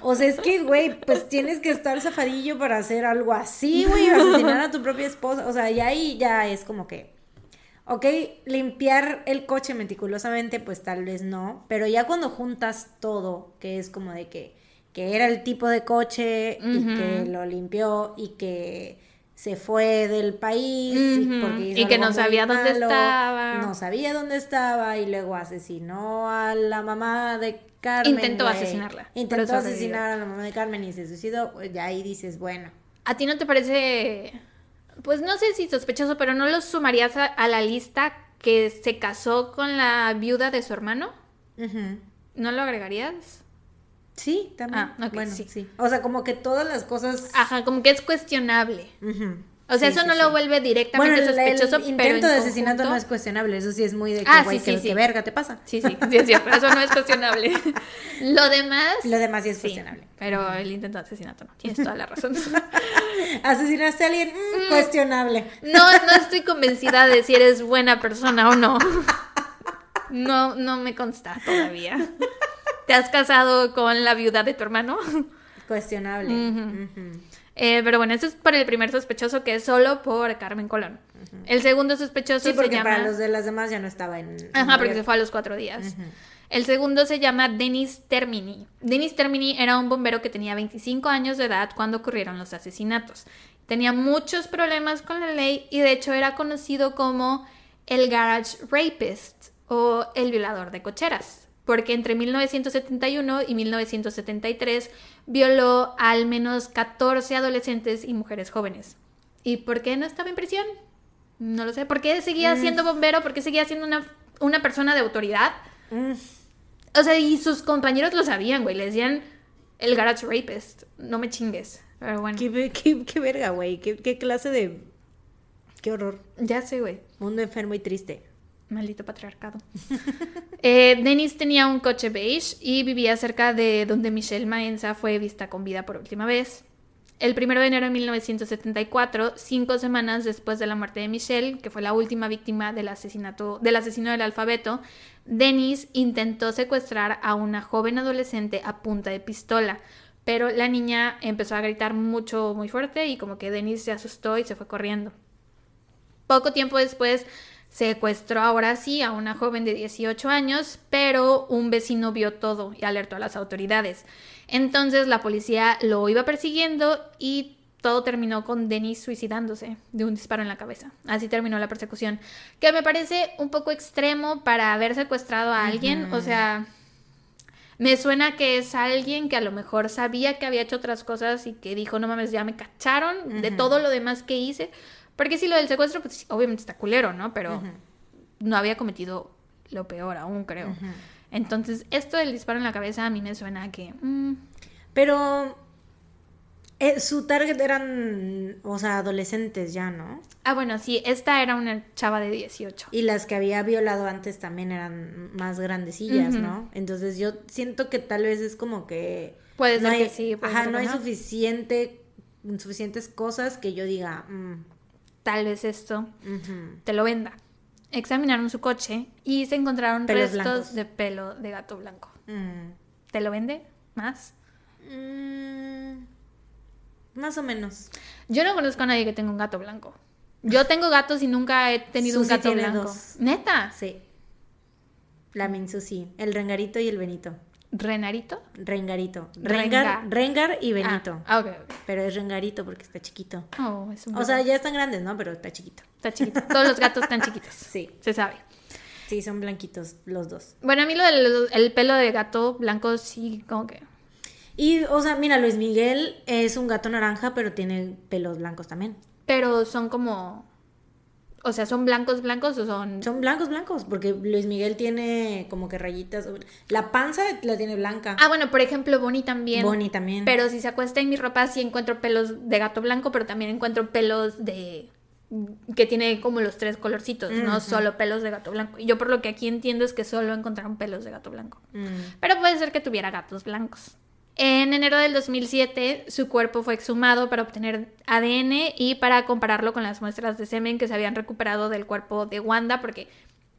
O sea, es que, güey, pues tienes que estar zafadillo para hacer algo así, güey, asesinar a tu propia esposa. O sea, y ahí ya es como que, ok, limpiar el coche meticulosamente, pues tal vez no, pero ya cuando juntas todo, que es como de que, que era el tipo de coche y que lo limpió y que se fue del país y porque hizo Y que algo no sabía dónde estaba. No sabía dónde estaba y luego asesinó a la mamá de Carmen. Intentó asesinarla, Intentó asesinar a la mamá de Carmen y se suicidó. pues, Ya ahí dices, bueno. ¿A ti no te parece, pues no sé si sospechoso, pero no lo sumarías a, a la lista que se casó con la viuda de su hermano? ¿No lo agregarías? Sí, también. Ah, ok, bueno, sí. sí. O sea, como que todas las cosas. Ajá, como que es cuestionable. O sea, Sí, eso no sí. lo vuelve directamente Bueno, el, el sospechoso, pero intento en de asesinato no es cuestionable. Eso sí es muy de que, Ah, sí, que, sí, que verga te pasa. Sí, sí, eso no es cuestionable. Lo demás... Lo demás sí es cuestionable. pero el intento de asesinato no, tienes toda la razón. ¿Asesinaste a alguien? Mm, cuestionable. No, no estoy convencida de si eres buena persona o no. No, no me consta todavía. ¿Te has casado con la viuda de tu hermano? Cuestionable. Eh, pero bueno, eso es por el primer sospechoso que es solo por Carmen Colón. El segundo sospechoso Sí, porque se llama... para los de las demás ya no estaba en. en Ajá, porque se fue a los cuatro días. El segundo se llama Denis Termini. Denis Termini era un bombero que tenía 25 años de edad cuando ocurrieron los asesinatos. Tenía muchos problemas con la ley y de hecho era conocido como el garage rapist o el violador de cocheras, porque entre 1971 y 1973 violó a al menos 14 adolescentes y mujeres jóvenes. ¿Y por qué no estaba en prisión? No lo sé. ¿Por qué seguía siendo bombero? ¿Por qué seguía siendo una, una persona de autoridad? Mm. O sea, y sus compañeros lo sabían, güey. Le decían el garage rapist. No me chingues. Pero bueno. ¿Qué, ve- qué, qué verga, güey. ¿Qué, qué clase de. Qué horror. Ya sé, güey. Mundo enfermo y triste. Maldito patriarcado. eh, Denis tenía un coche beige y vivía cerca de donde Michelle Maenza fue vista con vida por última vez. El 1 de enero de 1974, cinco semanas después de la muerte de Michelle, que fue la última víctima del asesinato del asesino del alfabeto, Denis intentó secuestrar a una joven adolescente a punta de pistola, pero la niña empezó a gritar mucho, muy fuerte y como que Denise se asustó y se fue corriendo. Poco tiempo después secuestró ahora sí a una joven de 18 años, pero un vecino vio todo y alertó a las autoridades. Entonces la policía lo iba persiguiendo y todo terminó con Denise suicidándose de un disparo en la cabeza. Así terminó la persecución. Que me parece un poco extremo para haber secuestrado a alguien. O sea, me suena que es alguien que a lo mejor sabía que había hecho otras cosas y que dijo, no mames, ya me cacharon de todo lo demás que hice. Porque si lo del secuestro, pues obviamente está culero, ¿no? Pero no había cometido lo peor aún, creo. Entonces, esto del disparo en la cabeza a mí me suena a que... mm, Pero eh, su target eran, o sea, adolescentes ya, ¿no? Ah, bueno, sí, esta era una chava de 18. Y las que había violado antes también eran más grandecillas. ¿no? Entonces yo siento que tal vez es como que... Puede no ser hay, que sí, puede Ajá, ser no hay no. suficiente, suficientes cosas que yo diga... mm, Tal vez esto te lo venda. Examinaron su coche y se encontraron Pelos restos blancos. de pelo de gato blanco. Mm. ¿Te lo vende más? Mm, más o menos. Yo no conozco a nadie que tenga un gato blanco. Yo tengo gatos y nunca he tenido un gato tiene blanco. dos. ¿Neta? Sí. La Minsu sí. El Rengarito y el Benito. ¿Renarito? Rengarito. Rengar. Rengar, Rengar y Benito. Ah, ah, ok, ok. Pero es Rengarito porque está chiquito. Oh, es un O sea, ya están grandes, ¿no? Pero está chiquito. Está chiquito. Todos los gatos están chiquitos. Sí. Se sabe. Sí, son blanquitos los dos. Bueno, a mí lo del el pelo de gato blanco sí, como que... Y, o sea, mira, Luis Miguel es un gato naranja, pero tiene pelos blancos también. Pero son como... O sea, ¿son blancos blancos o son...? Son blancos, blancos, porque Luis Miguel tiene como que rayitas. La panza la tiene blanca. Ah, bueno, por ejemplo, Bonnie también. Bonnie también. Pero si se acuesta en mi ropa, sí encuentro pelos de gato blanco, pero también encuentro pelos de. que tiene como los tres colorcitos, no solo pelos de gato blanco. Y yo por lo que aquí entiendo es que solo encontraron pelos de gato blanco. Mm. Pero puede ser que tuviera gatos blancos. En enero del 2007, su cuerpo fue exhumado para obtener ADN y para compararlo con las muestras de semen que se habían recuperado del cuerpo de Wanda, porque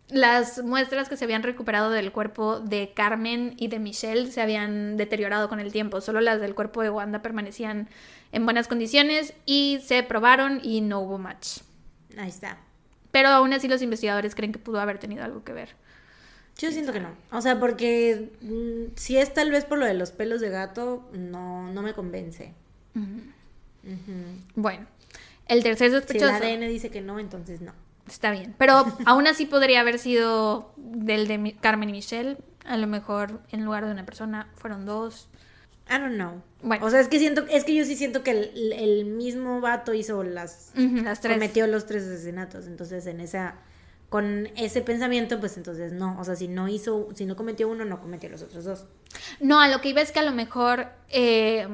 las muestras que se habían recuperado del cuerpo de Carmen y de Michelle se habían deteriorado con el tiempo. Solo las del cuerpo de Wanda permanecían en buenas condiciones y se probaron y no hubo match. Ahí está. Pero aún así los investigadores creen que pudo haber tenido algo que ver. Yo siento que no. O sea, porque mm, si es tal vez por lo de los pelos de gato, no, no me convence. Bueno, el tercer Si el sospechoso... ADN dice que no, entonces no. Está bien. Pero aún así podría haber sido del de Carmen y Michelle. A lo mejor en lugar de una persona fueron dos. I don't know. Bueno. O sea, es que siento, es que yo sí siento que el, el mismo vato hizo las las tres. cometió los tres asesinatos. Entonces, en esa, con ese pensamiento, pues entonces no. O sea, si no hizo, si no cometió uno, no cometió los otros dos. No, a lo que iba es que a lo mejor eh,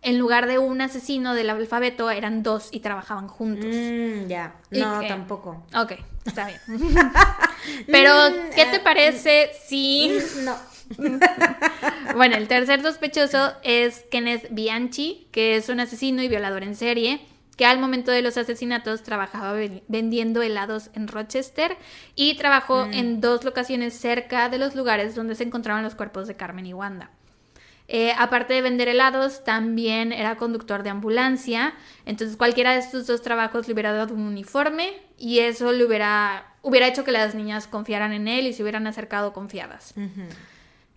en lugar de un asesino del alfabeto eran dos y trabajaban juntos. Mm, ya. ¿Y No, tampoco. Ok, está bien. Pero, Mm, ¿qué te eh, parece si... No. Bueno, el tercer sospechoso es Kenneth Bianchi, que es un asesino y violador en serie, que al momento de los asesinatos trabajaba ven- vendiendo helados en Rochester y trabajó en dos locaciones cerca de los lugares donde se encontraban los cuerpos de Carmen y Wanda. Eh, aparte de vender helados, también era conductor de ambulancia. Entonces, cualquiera de estos dos trabajos le hubiera dado un uniforme y eso le hubiera, hubiera hecho que las niñas confiaran en él y se hubieran acercado confiadas.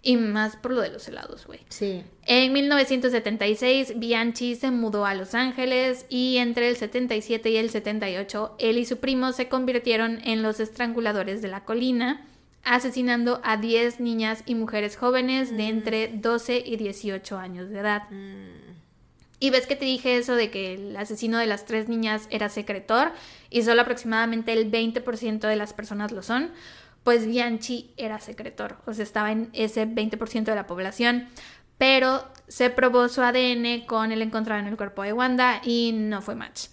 Y más por lo de los helados, güey. Sí. En 1976, Bianchi se mudó a Los Ángeles y entre el 77 y el 78, él y su primo se convirtieron en los estranguladores de la colina, asesinando a 10 niñas y mujeres jóvenes de entre 12 y 18 años de edad. Y ves que te dije eso de que el asesino de las tres niñas era secretor y solo aproximadamente el 20% de las personas lo son. Pues Bianchi era secretor, o sea, estaba en ese 20% de la población, pero se probó su ADN con el encontrado en el cuerpo de Wanda y no fue match.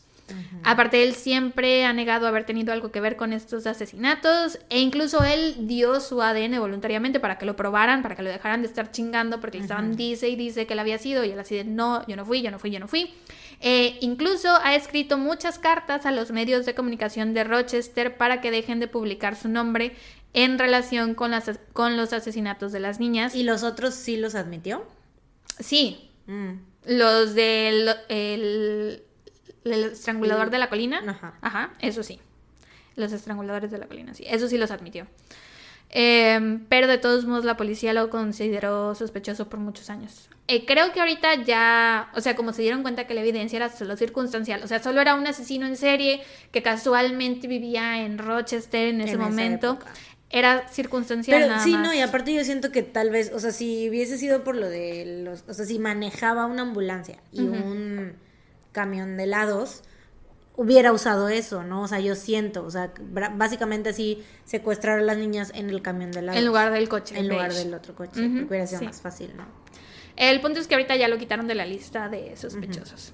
Aparte, él siempre ha negado haber tenido algo que ver con estos asesinatos e incluso él dio su ADN voluntariamente para que lo probaran, para que lo dejaran de estar chingando porque le estaban dice y dice que él había sido y él así de no, yo no fui, yo no fui, yo no fui. Eh, incluso ha escrito muchas cartas a los medios de comunicación de Rochester para que dejen de publicar su nombre en relación con, las, con los asesinatos de las niñas. ¿Y los otros sí los admitió? Sí, Mm. Los del el, el estrangulador de la colina. Ajá. Ajá, eso sí. Los estranguladores de la colina, sí. Eso sí los admitió. Eh, pero de todos modos la policía lo consideró sospechoso por muchos años. Eh, creo que ahorita ya, o sea, como se dieron cuenta que la evidencia era solo circunstancial, o sea, solo era un asesino en serie que casualmente vivía en Rochester en ese En momento. Era circunstancial. Pero nada sí, más. no, y aparte yo siento que tal vez, o sea, si hubiese sido por lo de los, o sea, si manejaba una ambulancia y un camión de helados, hubiera usado eso, ¿no? O sea, yo siento, o sea, básicamente así secuestrar a las niñas en el camión de helados. En lugar del coche. En lugar del otro coche, hubiera sido sí. más fácil, ¿no? El punto es que ahorita ya lo quitaron de la lista de sospechosos.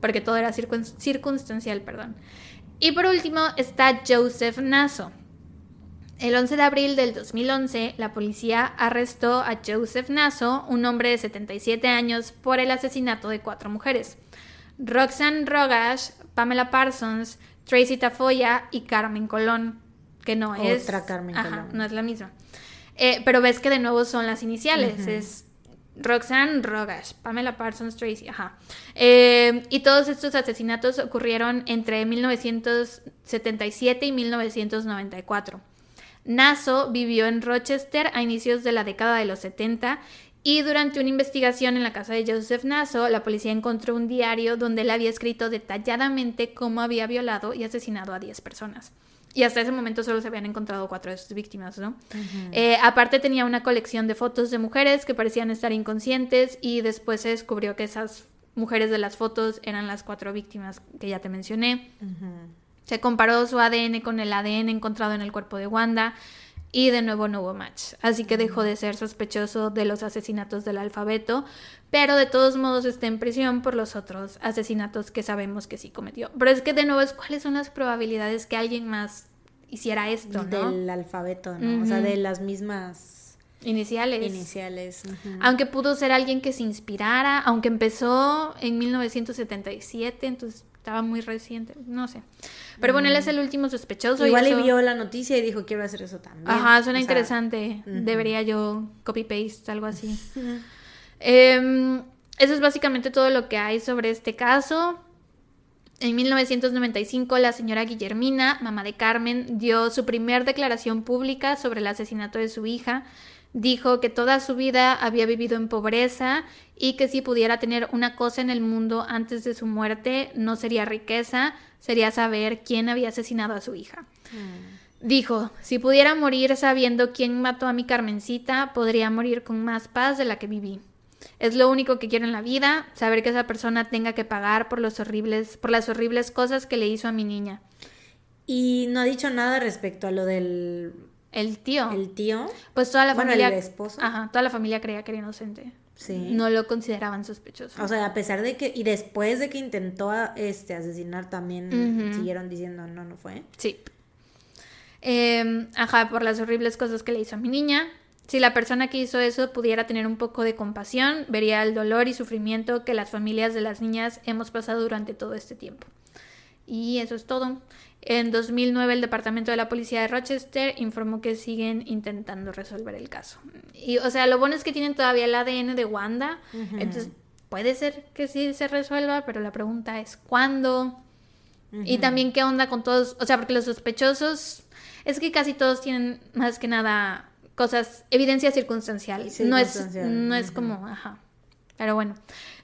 Porque todo era circun- circunstancial, perdón. Y por último está Joseph Nasso. El 11 de abril del 2011, la policía arrestó a Joseph Nasso, un hombre de 77 años, por el asesinato de cuatro mujeres. Roxanne Rogash, Pamela Parsons, Tracy Tafoya y Carmen Colón, que no es... Otra Carmen Ajá, Colón. no es la misma. Eh, pero ves que de nuevo son las iniciales, es Roxanne Rogash, Pamela Parsons Tracy, ajá. Eh, y todos estos asesinatos ocurrieron entre 1977 y 1994. Nasso vivió en Rochester a inicios de la década de los 70 y durante una investigación en la casa de Joseph Nasso, la policía encontró un diario donde él había escrito detalladamente cómo había violado y asesinado a 10 personas. Y hasta ese momento solo se habían encontrado cuatro de sus víctimas, ¿no? Eh, aparte tenía una colección de fotos de mujeres que parecían estar inconscientes y después se descubrió que esas mujeres de las fotos eran las cuatro víctimas que ya te mencioné. Se comparó su ADN con el ADN encontrado en el cuerpo de Wanda y de nuevo no hubo match. Así que dejó de ser sospechoso de los asesinatos del alfabeto, pero de todos modos está en prisión por los otros asesinatos que sabemos que sí cometió. Pero es que de nuevo es cuáles son las probabilidades que alguien más hiciera esto, ¿no? Del alfabeto, ¿no? O sea, de las mismas Iniciales. iniciales. Aunque pudo ser alguien que se inspirara, aunque empezó en 1977, entonces estaba muy reciente, no sé. Pero bueno, él es el último sospechoso. Igual y eso- vio la noticia y dijo, quiero hacer eso también. Ajá, suena O sea, interesante. ujú. Debería yo copy-paste, algo así. Em, eso es básicamente todo lo que hay sobre este caso. En 1995, la señora Guillermina, mamá de Carmen, dio su primer declaración pública sobre el asesinato de su hija. Dijo que toda su vida había vivido en pobreza y que si pudiera tener una cosa en el mundo antes de su muerte, no sería riqueza, sería saber quién había asesinado a su hija. Dijo, si pudiera morir sabiendo quién mató a mi Carmencita, podría morir con más paz de la que viví. Es lo único que quiero en la vida, saber que esa persona tenga que pagar por los horribles, por las horribles cosas que le hizo a mi niña. Y no ha dicho nada respecto a lo del El tío. el tío. pues toda la bueno, familia. el esposo. Ajá, toda la familia creía que era inocente. Sí. No lo consideraban sospechoso. O sea, a pesar de que, y después de que intentó este asesinar también siguieron diciendo no, no fue. Sí. Eh, ajá, por las horribles cosas que le hizo a mi niña. Si la persona que hizo eso pudiera tener un poco de compasión, vería el dolor y sufrimiento que las familias de las niñas hemos pasado durante todo este tiempo. Y eso es todo. En 2009 el Departamento de la Policía de Rochester informó que siguen intentando resolver el caso. Y o sea, lo bueno es que tienen todavía el ADN de Wanda, entonces puede ser que sí se resuelva, pero la pregunta es ¿cuándo? Y también qué onda con todos, o sea, porque los sospechosos es que casi todos tienen más que nada cosas, evidencia circunstancial. No es, no es como, ajá. Pero bueno,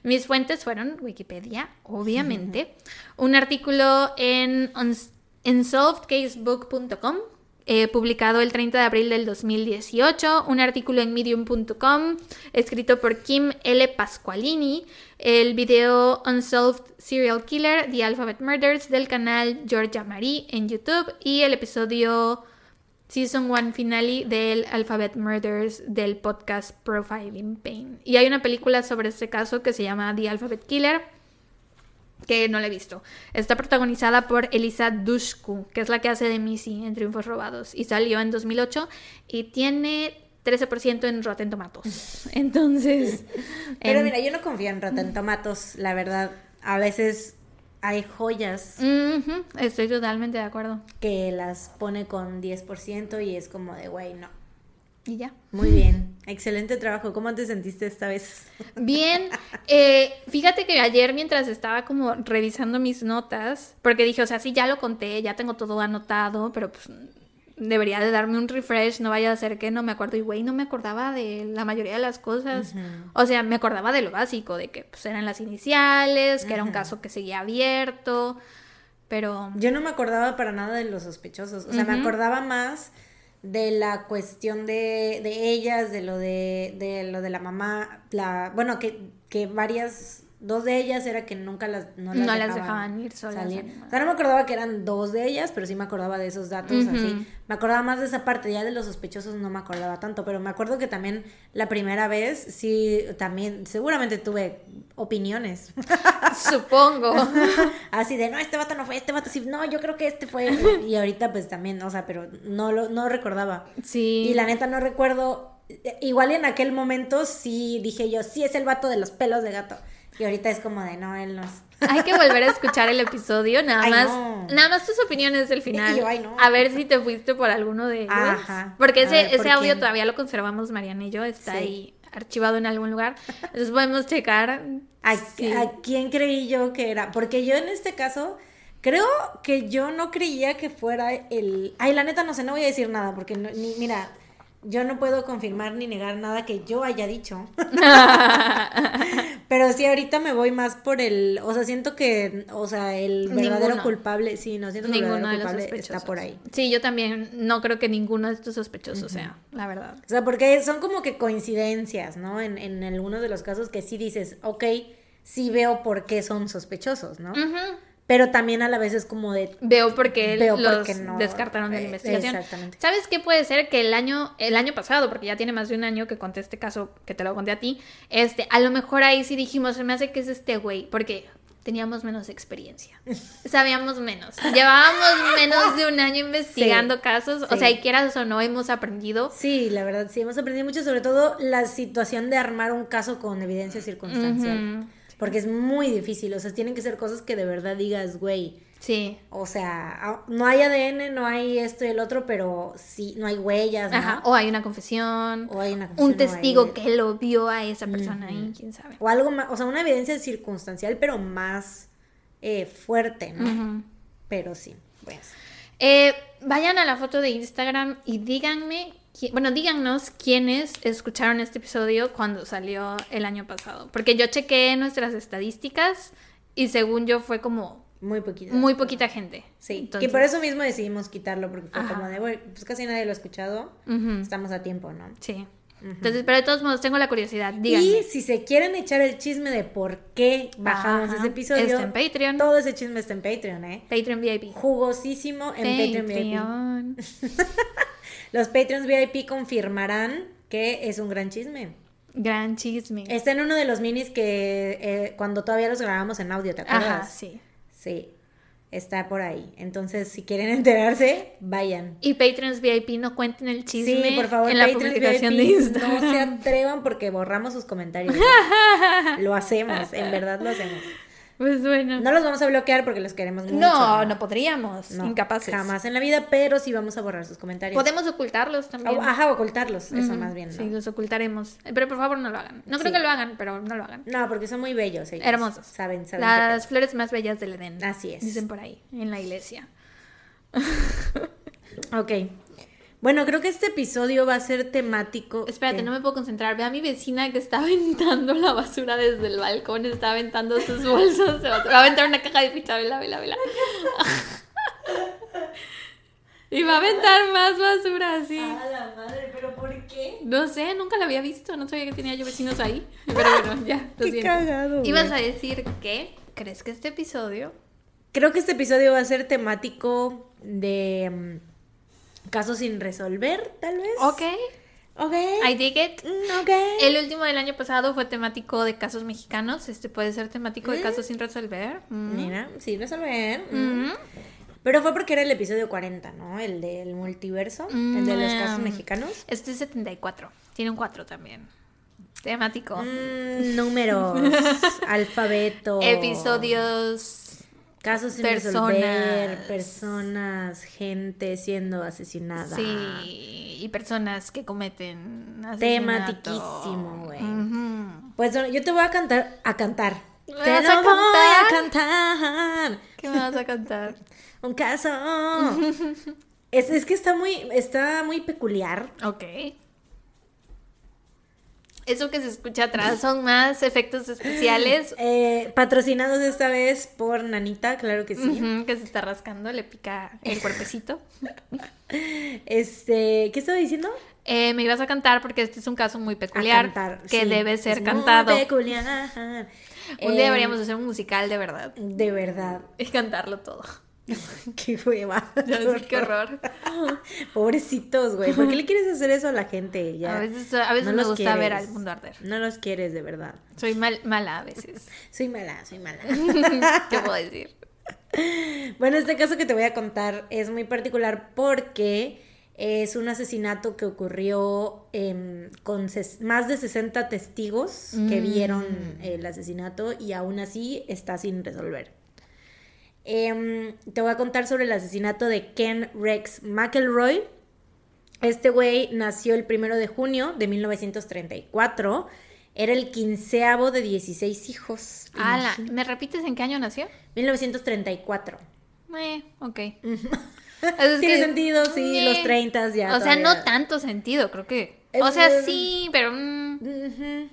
mis fuentes fueron Wikipedia, obviamente, un artículo en uns- unsolvedcasebook.com, eh, publicado el 30 de abril del 2018, un artículo en medium.com, escrito por Kim L. Pasqualini, el video Unsolved Serial Killer, The Alphabet Murders del canal Georgia Marie en YouTube. Y el episodio Season 1 finale del Alphabet Murders del podcast Profiling Pain. Y hay una película sobre este caso que se llama The Alphabet Killer, que no la he visto. Está protagonizada por Elisa Dushku, que es la que hace de Missy en Triunfos Robados, y salió en 2008 y tiene 13% en Rotten Tomatoes. Entonces, Pero en- mira, yo no confío en Rotten Tomatoes, la verdad. A veces hay joyas estoy totalmente de acuerdo. que las pone con 10% y es como de, güey, no. Y ya. Muy bien. Excelente trabajo. ¿Cómo te sentiste esta vez? Bien, eh, fíjate que ayer mientras estaba como revisando mis notas, porque dije, o sea, sí, ya lo conté, ya tengo todo anotado, pero pues debería de darme un refresh, no vaya a ser que no me acuerdo. Y güey, no me acordaba de la mayoría de las cosas. O sea, me acordaba de lo básico, de que pues eran las iniciales, que era un caso que seguía abierto, pero... Yo no me acordaba para nada de los sospechosos. O sea, me acordaba más de la cuestión de, de ellas, de lo de, de lo de la mamá, la, bueno, que, que varias dos de ellas era que nunca las no las, No las dejaban, ir solas, salir. animadas. O sea, no me acordaba que eran dos de ellas, pero sí me acordaba de esos datos así. Me acordaba más de esa parte, ya de los sospechosos no me acordaba tanto, pero me acuerdo que también la primera vez sí también seguramente tuve opiniones. Supongo. así de, no, este vato no fue, este vato sí, no, yo creo que este fue. Y ahorita pues también, o sea, pero no lo no recordaba. Sí. Y la neta no recuerdo. Igual en aquel momento sí dije yo, sí es el vato de los pelos de gato. Y ahorita es como de, no, él no es. Hay que volver a escuchar el episodio, nada Ay, más, no. nada más tus opiniones del final. Y yo, ay, no. A ver si te fuiste por alguno de ellos. Ajá. Porque ese, ver, ¿por ese audio quién? todavía lo conservamos Mariana y yo, está Sí. ahí archivado en algún lugar. Entonces podemos checar. ¿A, Sí. a quién creí yo que era? Porque yo en este caso creo que yo no creía que fuera el... Ay, la neta no sé, no voy a decir nada porque no- ni, mira, yo no puedo confirmar ni negar nada que yo haya dicho. Pero sí, ahorita me voy más por el... O sea, siento que, o sea, el verdadero Ninguno. culpable, sí, no, siento que el Ninguno de verdadero culpable sospechosos. está por ahí. Sí, yo también no creo que ninguno de estos sospechosos sea, la verdad. O sea, porque son como que coincidencias, ¿no? En, en algunos de los casos que sí dices, ok, sí veo por qué son sospechosos, ¿no? Ujú. Pero también a la vez es como de, Veo por qué Veo los por qué no. descartaron de la Eh, investigación. exactamente. ¿Sabes qué puede ser? Que el año, el año pasado, porque ya tiene más de un año que conté este caso, que te lo conté a ti, este, a lo mejor ahí sí dijimos, se me hace que es este güey, porque teníamos menos experiencia. Sabíamos menos. Llevábamos menos de un año investigando Sí, casos. O sea, y quieras o no, hemos aprendido. Sí, la verdad, sí, hemos aprendido mucho, sobre todo la situación de armar un caso con evidencia circunstancial. Ujú. Porque es muy difícil, o sea, tienen que ser cosas que de verdad digas, güey, Sí. o sea, a- no hay ADN, no hay esto y el otro, pero sí, no hay huellas, ¿no? Ajá. O hay una confesión. O hay una confesión, un testigo hay- que lo vio a esa persona ahí, quién sabe. O algo más, o sea, una evidencia circunstancial, pero más eh, fuerte, ¿no? Ujú. Pero sí, pues. Eh, vayan a la foto de Instagram y díganme, bueno, díganos quiénes escucharon este episodio cuando salió el año pasado. Porque yo chequé nuestras estadísticas y según yo fue como Muy poquito. muy poquita gente. Sí, Entonces, que por eso mismo decidimos quitarlo, porque fue Ajá. como de, güey, pues casi nadie lo ha escuchado, estamos a tiempo, ¿no? Sí. Entonces, pero de todos modos, tengo la curiosidad. Díganme. Y si se quieren echar el chisme de por qué bajamos Ajá. ese episodio, Está en Patreon. todo ese chisme está en Patreon, ¿eh? Patreon VIP. Jugosísimo en Patreon VIP. Los Patreons VIP confirmarán que es un gran chisme. Gran chisme. Está en uno de los minis que eh, cuando todavía los grabamos en audio, ¿te acuerdas? Ajá, sí. Sí, está por ahí. Entonces, si quieren enterarse, vayan. Y Patreons VIP no cuenten el chisme Sí, por favor, en la Patreons publicación VIP, de Instagram. No se atrevan porque borramos sus comentarios. lo hacemos, en verdad lo hacemos. Pues bueno. No los vamos a bloquear porque los queremos mucho. No, no podríamos. No, Incapaces. Jamás en la vida, pero sí vamos a borrar sus comentarios. Podemos ocultarlos también. O- Ajá, ocultarlos, eso más bien. ¿no? Sí, los ocultaremos. Pero por favor no lo hagan. No creo Sí. que lo hagan, pero no lo hagan. No, porque son muy bellos ellos. Hermosos. Saben, saben. Las flores más bellas del Edén. Así es. Dicen por ahí, en la iglesia. Ok. Bueno, creo que este episodio va a ser temático. Espérate, no me puedo concentrar. Ve a mi vecina que está aventando la basura desde el balcón. Está aventando sus bolsos. de basura. Va a aventar una caja de pizza. Vela, vela, vela. y va a aventar más basura así. A la madre, pero ¿por qué? No sé, nunca la había visto. No sabía que tenía yo vecinos ahí. Pero bueno, ya. Lo Qué siento. cagado. Ibas a decir que. ¿Crees que este episodio Creo que este episodio va a ser temático de mm, casos sin resolver, tal vez. Ok, Ok. I dig it. Mm, ok. El último del año pasado fue temático de casos mexicanos. Este puede ser temático de casos sin resolver. Mm. Mira, sí, resolver. Mm. Mm. Pero fue porque era el episodio 40, ¿no? El del multiverso, el de los casos Mm. mexicanos. Este es 74. Tiene un 4 también. Temático. Mm, números, alfabeto. Episodios. Casos sin Personas. resolver, personas, gente siendo asesinada. Sí. y personas que cometen asesinato. Tematiquísimo, güey. Pues yo te voy a cantar, a cantar. ¿Me Te vas a voy a cantar. ¿Qué me vas a cantar? Un caso. es, es que está muy, está muy peculiar. ok. Eso que se escucha atrás son más efectos especiales. Eh, patrocinados esta vez por Nanita, claro que sí. Que se está rascando, le pica el cuerpecito. Este, ¿qué estaba diciendo? Eh, me ibas a cantar porque este es un caso muy peculiar cantar, que sí, debe ser es muy peculiar. Un Eh, día deberíamos hacer un musical de verdad De verdad. y cantarlo todo. Qué hueva. Ya sé, qué horror. Pobrecitos, güey. ¿Por qué le quieres hacer eso a la gente? Ya. A veces, a veces No me gusta ver al mundo arder. No los quieres de verdad. Soy mal, mala a veces. Soy mala, soy mala. ¿Qué puedo decir? Bueno, este caso que te voy a contar es muy particular porque es un asesinato que ocurrió em, con más de 60 testigos que Mm. vieron el asesinato y aún así está sin resolver. Em, te voy a contar sobre el asesinato de Ken Rex McElroy. Este güey nació el primero de junio de 1934. Era el quinceavo de 16 hijos. Ala. ¿me repites en qué año nació? 1934. Eh, ok. Tiene que- sentido, sí, eh, los 30 ya. O sea, no tanto sentido, creo que. O sea, sí, pero. mm, eh,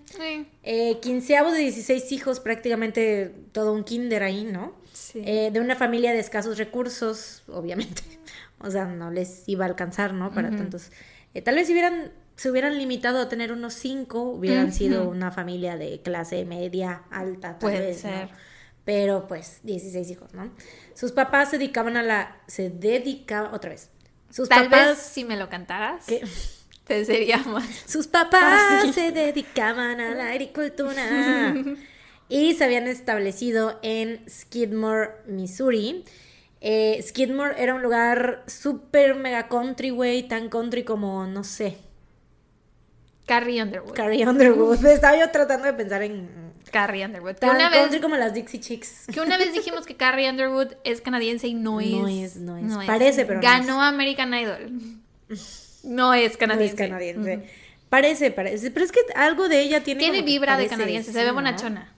Eh, quinceavo de 16 hijos, prácticamente todo un kinder ahí, ¿no? sí. Eh, de una familia de escasos recursos, obviamente. O sea, no les iba a alcanzar, ¿no? Para tantos. Eh, tal vez si hubieran, se hubieran limitado a tener unos cinco, hubieran sido una familia de clase media, alta, tal Puede vez, ¿no? ser. Pero pues 16 hijos, ¿no? Sus papás se dedicaban a la... Se dedicaban... Otra vez. Sus Tal papás... vez si me lo cantaras, ¿Qué? sería más. Sus papás Fácil. se dedicaban a la agricultura y se habían establecido en Skidmore, Missouri. Eh, Skidmore era un lugar súper mega country, güey, tan country como, no sé, Carrie Underwood. Carrie Underwood. Estaba yo tratando de pensar en Carrie Underwood. Tan una, country vez, como las Dixie Chicks. que una vez dijimos que Carrie Underwood es canadiense y no es. No es, no es. Parece, pero no Ganó American Idol. No es No canadiense. es canadiense. Parece, parece. Pero es que algo de ella tiene. Tiene vibra de canadiense, se ve ¿no? bonachona.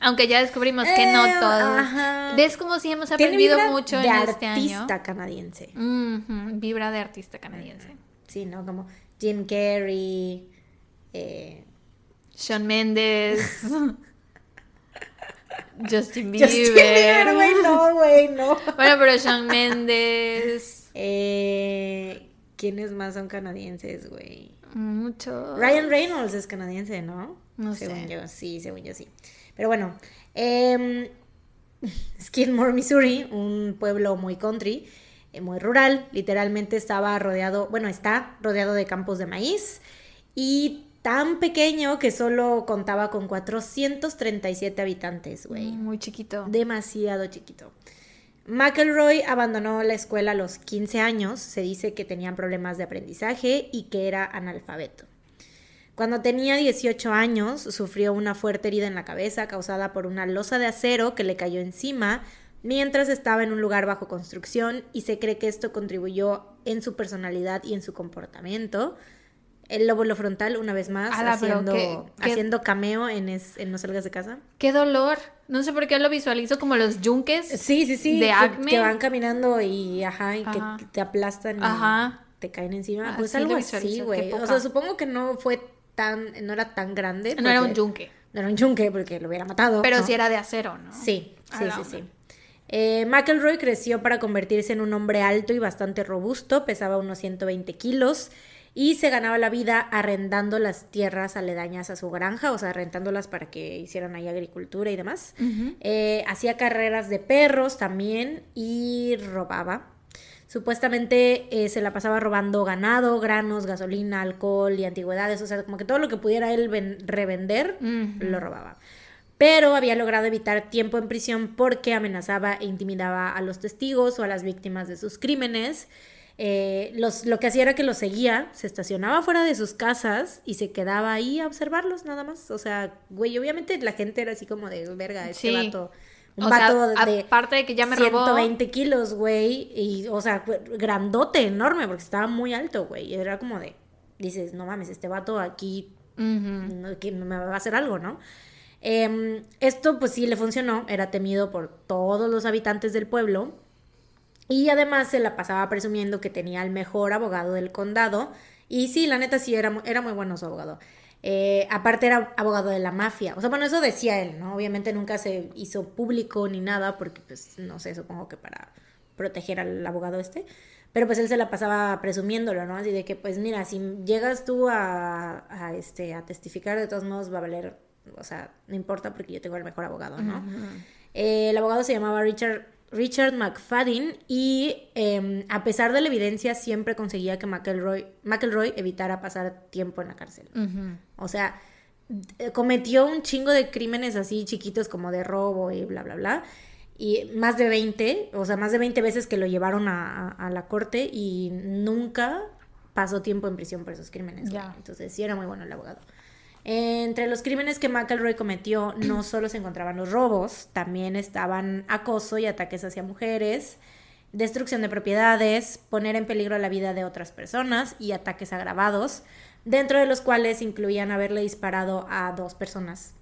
Aunque ya descubrimos que no Eh, todos. ajá. ¿Ves cómo sí hemos aprendido vibra mucho de en este año? artista canadiense. Vibra de artista canadiense. Sí, ¿no? Como Jim Carrey. Eh, Sean Mendes. Justin Bieber. Justin Bieber, güey, no, güey, no. Bueno, pero Sean Mendes. Eh, ¿Quiénes más son canadienses, güey? Mucho. Ryan Reynolds es canadiense, ¿no? No según sé. yo, sí, según yo sí. Pero bueno, em, Skidmore, Missouri, un pueblo muy country, eh, muy rural, literalmente estaba rodeado, bueno, está rodeado de campos de maíz y tan pequeño que solo contaba con 437 habitantes, güey. Muy chiquito. demasiado chiquito. McElroy abandonó la escuela a los 15 años, se dice que tenía problemas de aprendizaje y que era analfabeto. Cuando tenía 18 años, sufrió una fuerte herida en la cabeza causada por una losa de acero que le cayó encima mientras estaba en un lugar bajo construcción y se cree que esto contribuyó en su personalidad y en su comportamiento. El lóbulo frontal, una vez más, pero haciendo, qué- qué- haciendo cameo en, es- en No Salgas de Casa. Qué dolor. No sé por qué lo visualizo como los yunques. Sí, sí, sí. De Acme. que van caminando y, ajá, y que te aplastan y Ajá. te caen encima. Pues Así lo algo así, güey. O sea, supongo que no fue tan, no era tan grande. No era un yunque. No era un yunque porque lo hubiera matado. Pero ¿no? sí era de acero, ¿no? Sí, sí, sí, sí. Eh, McElroy creció para convertirse en un hombre alto y bastante robusto, pesaba unos 120 kilos y se ganaba la vida arrendando las tierras aledañas a su granja, o sea, rentándolas para que hicieran ahí agricultura y demás. Eh, hacía carreras de perros también y robaba. Supuestamente eh, se la pasaba robando ganado, granos, gasolina, alcohol y antigüedades, o sea, como que todo lo que pudiera él ven- revender, lo robaba. Pero había logrado evitar tiempo en prisión porque amenazaba e intimidaba a los testigos o a las víctimas de sus crímenes. Eh, los, lo que hacía era que los seguía, se estacionaba fuera de sus casas y se quedaba ahí a observarlos nada más. O sea, güey, obviamente la gente era así como de verga, este Sí. vato Un O sea, vato de aparte de que ya me robó. 120 kilos, güey. Y, o sea, grandote, enorme, porque estaba muy alto, güey. Y era como de, dices, no mames, este vato aquí que me va a hacer algo, ¿no? Em, esto pues sí le funcionó, era temido por todos los habitantes del pueblo y además se la pasaba presumiendo que tenía el mejor abogado del condado y sí, la neta sí, era, era muy bueno su abogado. Eh, aparte era abogado de la mafia, o sea, bueno, eso decía él, ¿no? Obviamente nunca se hizo público ni nada porque pues no sé, supongo que para proteger al abogado este. Pero pues él se la pasaba presumiéndolo, ¿no? Así de que, pues mira, si llegas tú a, a, este, a testificar, de todos modos va a valer, o sea, no importa porque yo tengo el mejor abogado, ¿no? Eh, el abogado se llamaba Richard, Richard McFadden y eh, a pesar de la evidencia siempre conseguía que McElroy, McElroy evitara pasar tiempo en la cárcel. O sea, d- cometió un chingo de crímenes así chiquitos como de robo y bla, bla, bla. Y más de 20, o sea, más de 20 veces que lo llevaron a, a- a la corte y nunca pasó tiempo en prisión por esos crímenes. Ya. Entonces sí era muy bueno el abogado. Entre los crímenes que McElroy cometió no solo se encontraban los robos, también estaban acoso y ataques hacia mujeres, destrucción de propiedades, poner en peligro la vida de otras personas y ataques agravados, dentro de los cuales incluían haberle disparado a dos personas.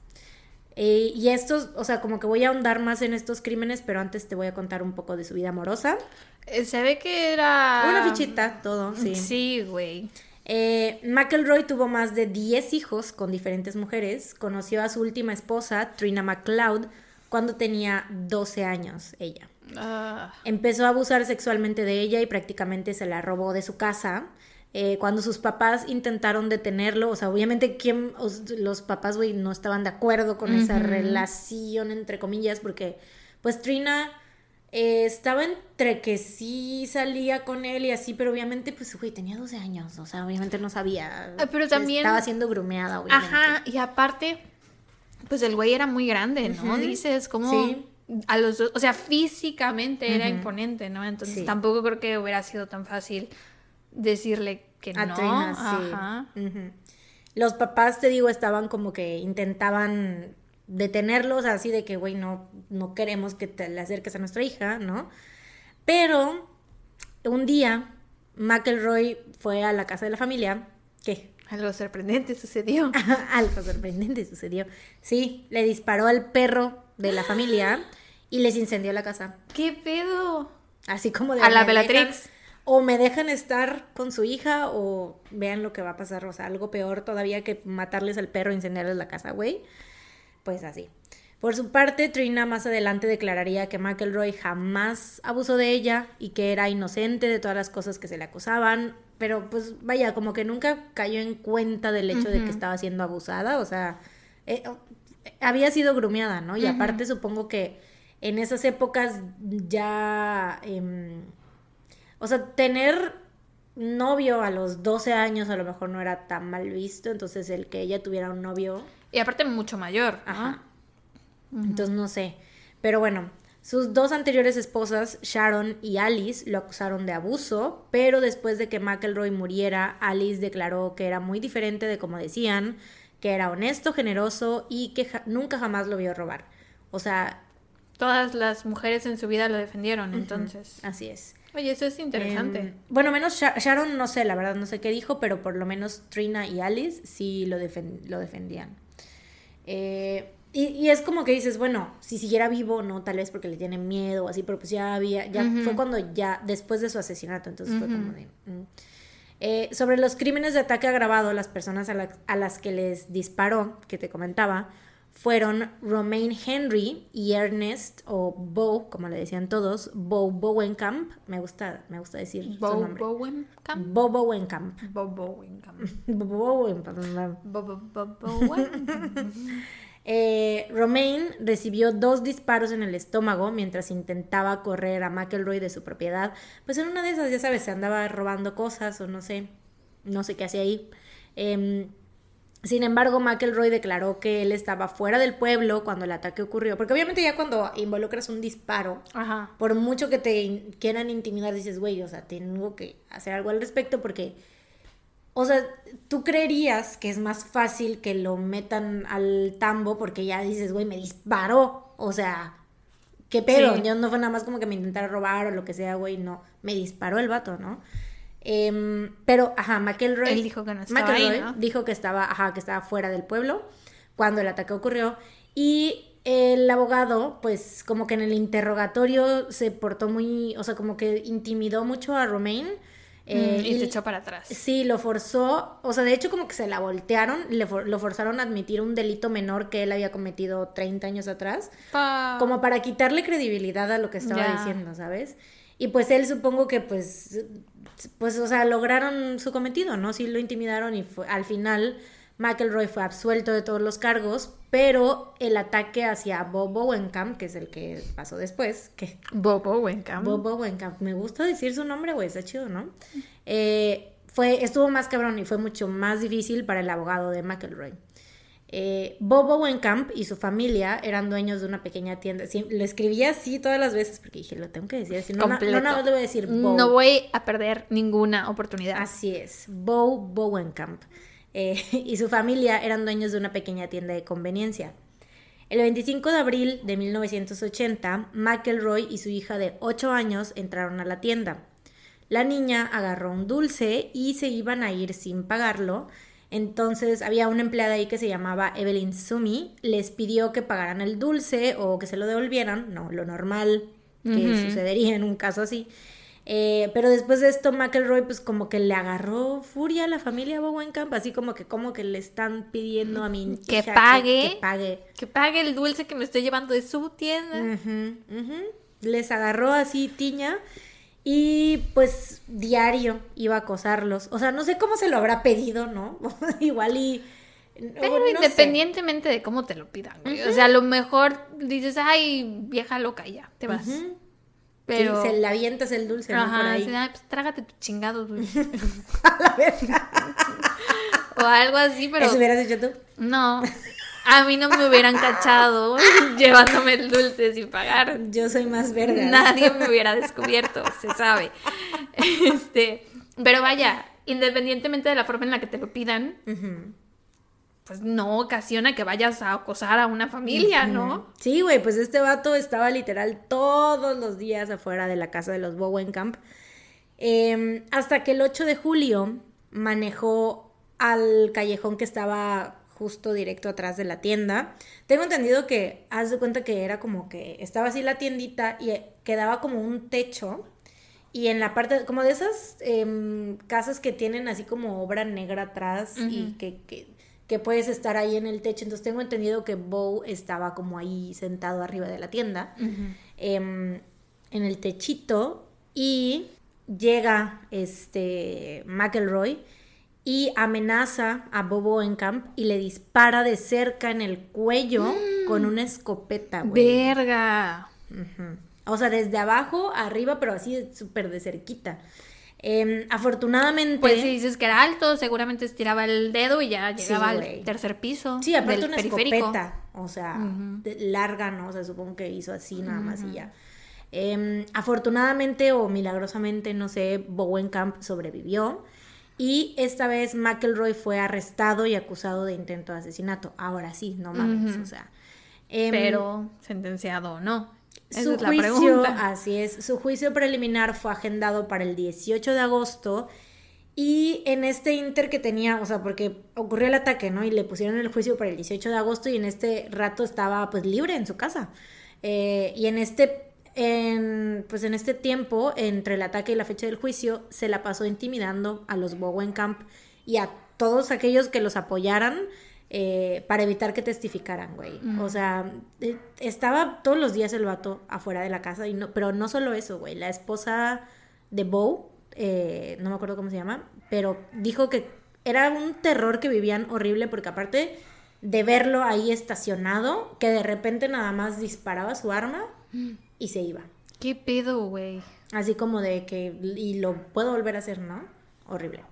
Eh, y estos, o sea, como que voy a ahondar más en estos crímenes, pero antes te voy a contar un poco de su vida amorosa. Eh, Se ve que era. Una fichita, todo, sí. Sí, güey. Eh, McElroy tuvo más de 10 hijos con diferentes mujeres. Conoció a su última esposa, Trina McLeod, cuando tenía 12 años ella. Ah, Empezó a abusar sexualmente de ella y prácticamente se la robó de su casa. Eh, cuando sus papás intentaron detenerlo, o sea, obviamente ¿quién, os- los papás, güey, no estaban de acuerdo con esa relación, entre comillas, porque pues Trina eh, estaba entre que sí salía con él y así, pero obviamente, pues, güey, tenía 12 años, o sea, obviamente no sabía. Ah, pero también- Estaba siendo grumeada, obviamente. Ajá, y aparte, pues el güey era muy grande, ¿no? Dices, como Sí. a los dos, o sea, físicamente era imponente, ¿no? Entonces Sí. tampoco creo que hubiera sido tan fácil decirle que A no. Trina, sí. Ajá. Los papás, te digo, estaban como que intentaban detenerlos, así de que, güey, no, no queremos que te le acerques a nuestra hija, ¿no? Pero un día, McElroy fue a la casa de la familia. ¿Qué? Algo sorprendente sucedió. Algo sorprendente sucedió. Sí, le disparó al perro de la familia y les incendió la casa. ¿Qué pedo? Así como de A la "Me dejan- Bellatrix. O me dejan estar con su hija o vean lo que va a pasar. O sea, algo peor todavía que matarles al perro e incendiarles la casa, güey. Pues así. Por su parte, Trina más adelante declararía que McElroy jamás abusó de ella y que era inocente de todas las cosas que se le acusaban. Pero pues vaya, como que nunca cayó en cuenta del hecho de que estaba siendo abusada. O sea, eh, había sido grumeada, ¿no? Y aparte supongo que en esas épocas ya... em, o sea, tener novio a los 12 años a lo mejor no era tan mal visto, entonces el que ella tuviera un novio, Y aparte mucho mayor, ¿no? ajá. Entonces no sé. Pero bueno, sus dos anteriores esposas, Sharon y Alice, lo acusaron de abuso, pero después de que McElroy muriera, Alice declaró que era muy diferente de como decían, que era honesto, generoso y que ja- nunca jamás lo vio robar. O sea, Todas las mujeres en su vida lo defendieron, entonces. así es. Oye, eso es interesante. Em, bueno, menos Sha- Sharon, no sé, la verdad no sé qué dijo, pero por lo menos Trina y Alice sí lo, defen- lo defendían. Eh, y, y es como que dices, bueno, si siguiera vivo, no, tal vez porque le tienen miedo o así, pero pues ya había, ya fue cuando ya, después de su asesinato, entonces fue como de... mm. Eh, sobre los crímenes de ataque agravado, las personas a, la- a las que les disparó, que te comentaba, fueron Romaine Henry y Ernest, o Bo, como le decían todos, Bo Bowenkamp, me gusta, me gusta decir su Bo nombre. Bowenkamp. Bo Bowenkamp. Bo Bowenkamp. Bo Bowenkamp. Bo Bo Bo Bowenkamp. Eh, Romaine recibió dos disparos en el estómago mientras intentaba correr a McElroy de su propiedad. Pues en una de esas, ya sabes, se andaba robando cosas o no sé, no sé qué hacía ahí. Em, sin embargo, McElroy declaró que él estaba fuera del pueblo cuando el ataque ocurrió. Porque obviamente ya cuando involucras un disparo, Ajá. por mucho que te in- quieran intimidar, dices, güey, o sea, tengo que hacer algo al respecto porque, o sea, tú creerías que es más fácil que lo metan al tambo porque ya dices, güey, me disparó, o sea, ¿qué pedo? Sí. Yo no fue nada más como que me intentara robar o lo que sea, güey, no. Me disparó el vato, ¿no? Em, pero, ajá, McElroy. Él dijo que no estaba McElroy ahí, ¿no? dijo que estaba, ajá, que estaba fuera del pueblo cuando el ataque ocurrió. Y el abogado, pues, como que en el interrogatorio se portó muy, o sea, como que intimidó mucho a Romain. eh, Mm, y se echó para atrás. Sí, lo forzó, o sea, de hecho como que se la voltearon, le for- lo forzaron a admitir un delito menor que él había cometido 30 años atrás, Pa- como para quitarle credibilidad a lo que estaba diciendo, ¿sabes? Y pues él supongo que pues, pues, o sea, lograron su cometido, ¿no? Sí lo intimidaron y fue- al final McElroy fue absuelto de todos los cargos, pero el ataque hacia Bob Bowenkamp, que es el que pasó después, que Bobo Wenkamp. Bob Bowenkamp, me gusta decir su nombre, güey, está chido, ¿no? Eh, fue, estuvo más cabrón y fue mucho más difícil para el abogado de McElroy. Eh, Bob Bowenkamp y su familia eran dueños de una pequeña tienda. Sí, lo escribí así todas las veces porque dije, lo tengo que decir así. No, Completo. no nada más le voy a decir Bob. No voy a perder ninguna oportunidad. Así es, Bo Bowenkamp eh, y su familia eran dueños de una pequeña tienda de conveniencia. El 25 de abril de 1980, McElroy y su hija de 8 años entraron a la tienda. La niña agarró un dulce y se iban a ir sin pagarlo. Entonces había una empleada ahí que se llamaba Evelyn Sumi, les pidió que pagaran el dulce o que se lo devolvieran, no, lo normal que sucedería en un caso así. Eh, pero después de esto, McElroy, pues como que le agarró furia a la familia Bowenkamp, así como que como que le están pidiendo a mi Que hija pague. que pague. Que pague el dulce que me estoy llevando de su tienda. Les agarró así tiña y pues diario iba a acosarlos. O sea, no sé cómo se lo habrá pedido, ¿no? Igual y... Pero no sé. independientemente de cómo te lo pidan, güey. O sea, a lo mejor dices, ay, vieja loca, ya, te vas. Pero. Sí, se le avientas el dulce, ¿no? Por Ajá, ahí. así, "Ay, pues trágate tus chingados, güey. A la verga. o algo así, pero. ¿Eso hubieras hecho tú? No. A mí no me hubieran cachado llevándome el dulce sin pagar. Yo soy más verga. Nadie me hubiera descubierto, se sabe. Este, pero vaya, independientemente de la forma en la que te lo pidan, pues no ocasiona que vayas a acosar a una familia, ¿no? Sí, güey, pues este vato estaba literal todos los días afuera de la casa de los Bowenkamp. Eh, hasta que el 8 de julio manejó al callejón que estaba justo directo atrás de la tienda. Tengo entendido que, haz de cuenta que era como que estaba así la tiendita y quedaba como un techo. Y en la parte, como de esas em, casas que tienen así como obra negra atrás y que, que puedes estar ahí en el techo. Entonces tengo entendido que Bo estaba como ahí sentado arriba de la tienda, em, en el techito, y llega este McElroy y amenaza a Bobo en camp y le dispara de cerca en el cuello con una escopeta, güey. Verga. O sea, desde abajo, arriba, pero así súper de cerquita. Em, afortunadamente. Pues si dices que era alto, seguramente estiraba el dedo y ya llegaba al tercer piso. Sí, aparte una periférico. escopeta. O sea, de- larga, ¿no? O sea, supongo que hizo así nada más y ya. Em, afortunadamente o milagrosamente, no sé, Bowenkamp sobrevivió. Y esta vez McElroy fue arrestado y acusado de intento de asesinato. Ahora sí, no mames, o sea. em, Pero sentenciado o no. Esa su es la juicio, pregunta. así es, su juicio preliminar fue agendado para el 18 de agosto y en este inter que tenía, o sea, porque ocurrió el ataque, ¿no? Y le pusieron el juicio para el 18 de agosto y en este rato estaba pues libre en su casa. Eh, y en este, en, pues en este tiempo, entre el ataque y la fecha del juicio, se la pasó intimidando a los Bowenkamp y a todos aquellos que los apoyaran eh, para evitar que testificaran, güey. O sea, eh, estaba todos los días el vato afuera de la casa, y no, pero no solo eso, güey. La esposa de Bo, eh, no me acuerdo cómo se llama, pero dijo que era un terror que vivían horrible porque aparte de verlo ahí estacionado, que de repente nada más disparaba su arma y se iba. ¿Qué pedo, güey? Así como de que, y lo puedo volver a hacer, ¿no? Horrible.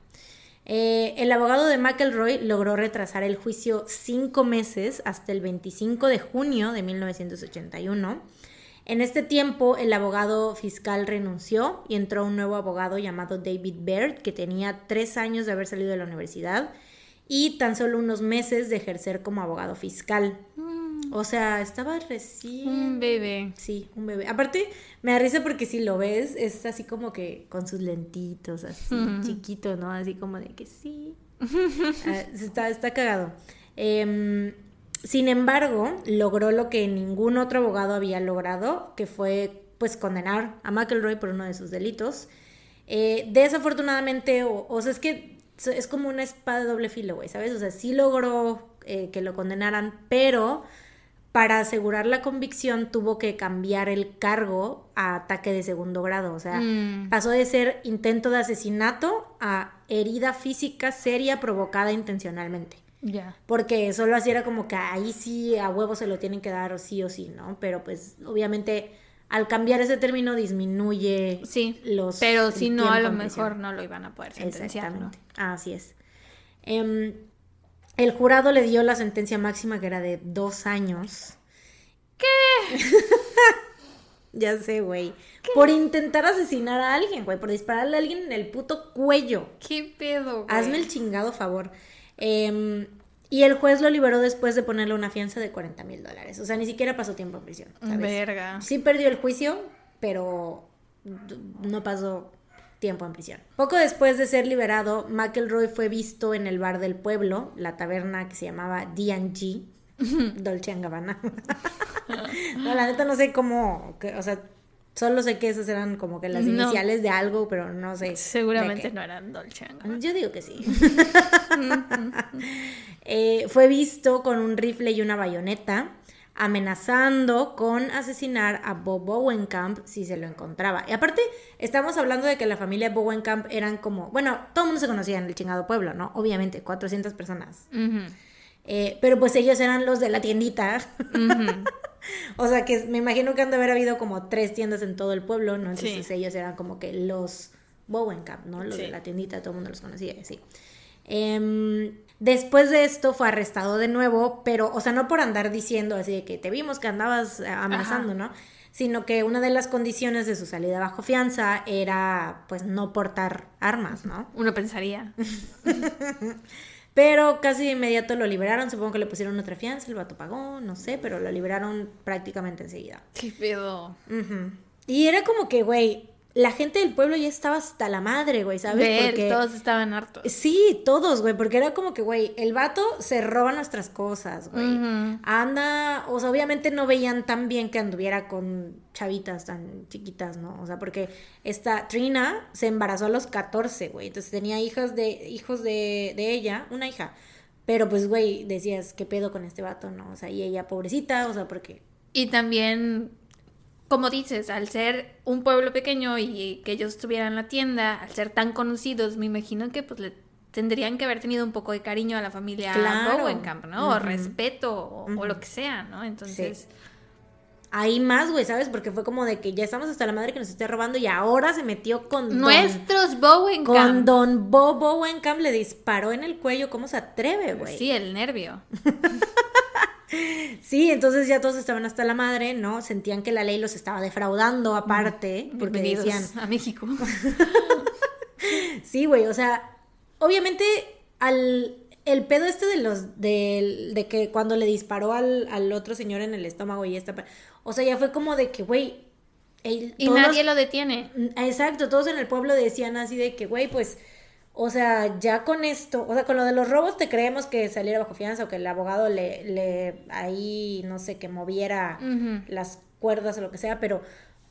Eh, el abogado de McElroy logró retrasar el juicio cinco meses hasta el 25 de junio de 1981. En este tiempo, el abogado fiscal renunció y entró un nuevo abogado llamado David Baird, que tenía tres años de haber salido de la universidad y tan solo unos meses de ejercer como abogado fiscal. O sea, estaba recién. Un bebé. Sí, un bebé. Aparte, me da risa porque si lo ves, es así como que con sus lentitos, así, chiquito, ¿no? Así como de que sí. Ah, está, está cagado. Em, sin embargo, logró lo que ningún otro abogado había logrado, que fue pues condenar a McElroy por uno de sus delitos. Eh, desafortunadamente, o, o sea, es que es como una espada de doble filo, güey, ¿sabes? O sea, sí logró eh, que lo condenaran, pero para asegurar la convicción tuvo que cambiar el cargo a ataque de segundo grado. O sea, Mm. pasó de ser intento de asesinato a herida física seria provocada intencionalmente. Ya. Porque solo así era como que ahí sí a huevo se lo tienen que dar o sí o sí, ¿no? Pero pues obviamente al cambiar ese término disminuye Sí. los... Pero si no, a lo mejor no lo iban a poder sentenciar, ¿no? Exactamente. Así es. Em, el jurado le dio la sentencia máxima que era de dos años. ¿Qué? ya sé, güey. Por intentar asesinar a alguien, güey. Por dispararle a alguien en el puto cuello. ¿Qué pedo, güey? Hazme el chingado favor. Em, y el juez lo liberó después de ponerle una fianza de 40 mil dólares. O sea, ni siquiera pasó tiempo en prisión. ¿sabes? Verga. Sí perdió el juicio, pero no pasó tiempo en prisión. Poco después de ser liberado, McElroy fue visto en el bar del pueblo, la taberna que se llamaba D&G, Dolce Gabbana. no, la neta no sé cómo, que- o sea, solo sé que esas eran como que las No. iniciales de algo, pero no sé. Seguramente no eran Dolce Gabbana. Yo digo que sí. Eh, fue visto con un rifle y una bayoneta, amenazando con asesinar a Bob Bowenkamp si se lo encontraba. Y aparte, estamos hablando de que la familia Bowenkamp eran como, bueno, todo el mundo se conocía en el chingado pueblo, ¿no? Obviamente, 400 personas. Eh, pero pues ellos eran los de la tiendita. o sea que me imagino que han de haber habido como tres tiendas en todo el pueblo, ¿no? Entonces Sí. ellos eran como que los Bowenkamp, ¿no? Los de Sí. la tiendita, todo el mundo los conocía, y así. Después de esto fue arrestado de nuevo, pero, o sea, no por andar diciendo así de que te vimos que andabas eh, amenazando, ¿no? Sino que una de las condiciones de su salida bajo fianza era, pues, no portar armas, ¿no? Uno pensaría. Pero casi de inmediato lo liberaron, supongo que le pusieron otra fianza, el vato pagó, no sé, pero lo liberaron prácticamente enseguida. ¿Qué pedo? Y era como que, güey, la gente del pueblo ya estaba hasta la madre, güey, ¿sabes? De él, Porque... todos estaban hartos. Sí, todos, güey, porque era como que, güey, el vato se roba nuestras cosas, güey. Anda, o sea, obviamente no veían tan bien que anduviera con chavitas tan chiquitas, ¿no? O sea, porque esta Trina se embarazó a los 14, güey, entonces tenía hijas de, hijos de, de ella, una hija. Pero pues, güey, decías, ¿qué pedo con este vato, no? O sea, y ella pobrecita, o sea, porque... Y también, como dices, al ser un pueblo pequeño y que ellos estuvieran en la tienda, al ser tan conocidos, me imagino que pues le tendrían que haber tenido un poco de cariño a la familia Claro. Bowenkamp, ¿no? O respeto o, o lo que sea, ¿no? Entonces, Ahí más, güey, ¿sabes? Porque fue como de que ya estamos hasta la madre que nos esté robando y ahora se metió con... don- nuestros Bowenkamp. Con Don Bobo Bowenkamp le disparó en el cuello. ¿Cómo se atreve, güey? Sí, el nervio. Sí, entonces ya todos estaban hasta la madre, ¿no? Sentían que la ley los estaba defraudando aparte, porque Bienvenidos decían, a México. sí, güey, o sea, obviamente al el pedo este de los de, de que cuando le disparó al, al otro señor en el estómago y esta, o sea, ya fue como de que, güey, y nadie lo detiene. Mm, Exacto, todos en el pueblo decían así de que, güey, pues, o sea, ya con esto, o sea, con lo de los robos te creemos que saliera bajo fianza o que el abogado le, le ahí, no sé, que moviera las cuerdas o lo que sea, pero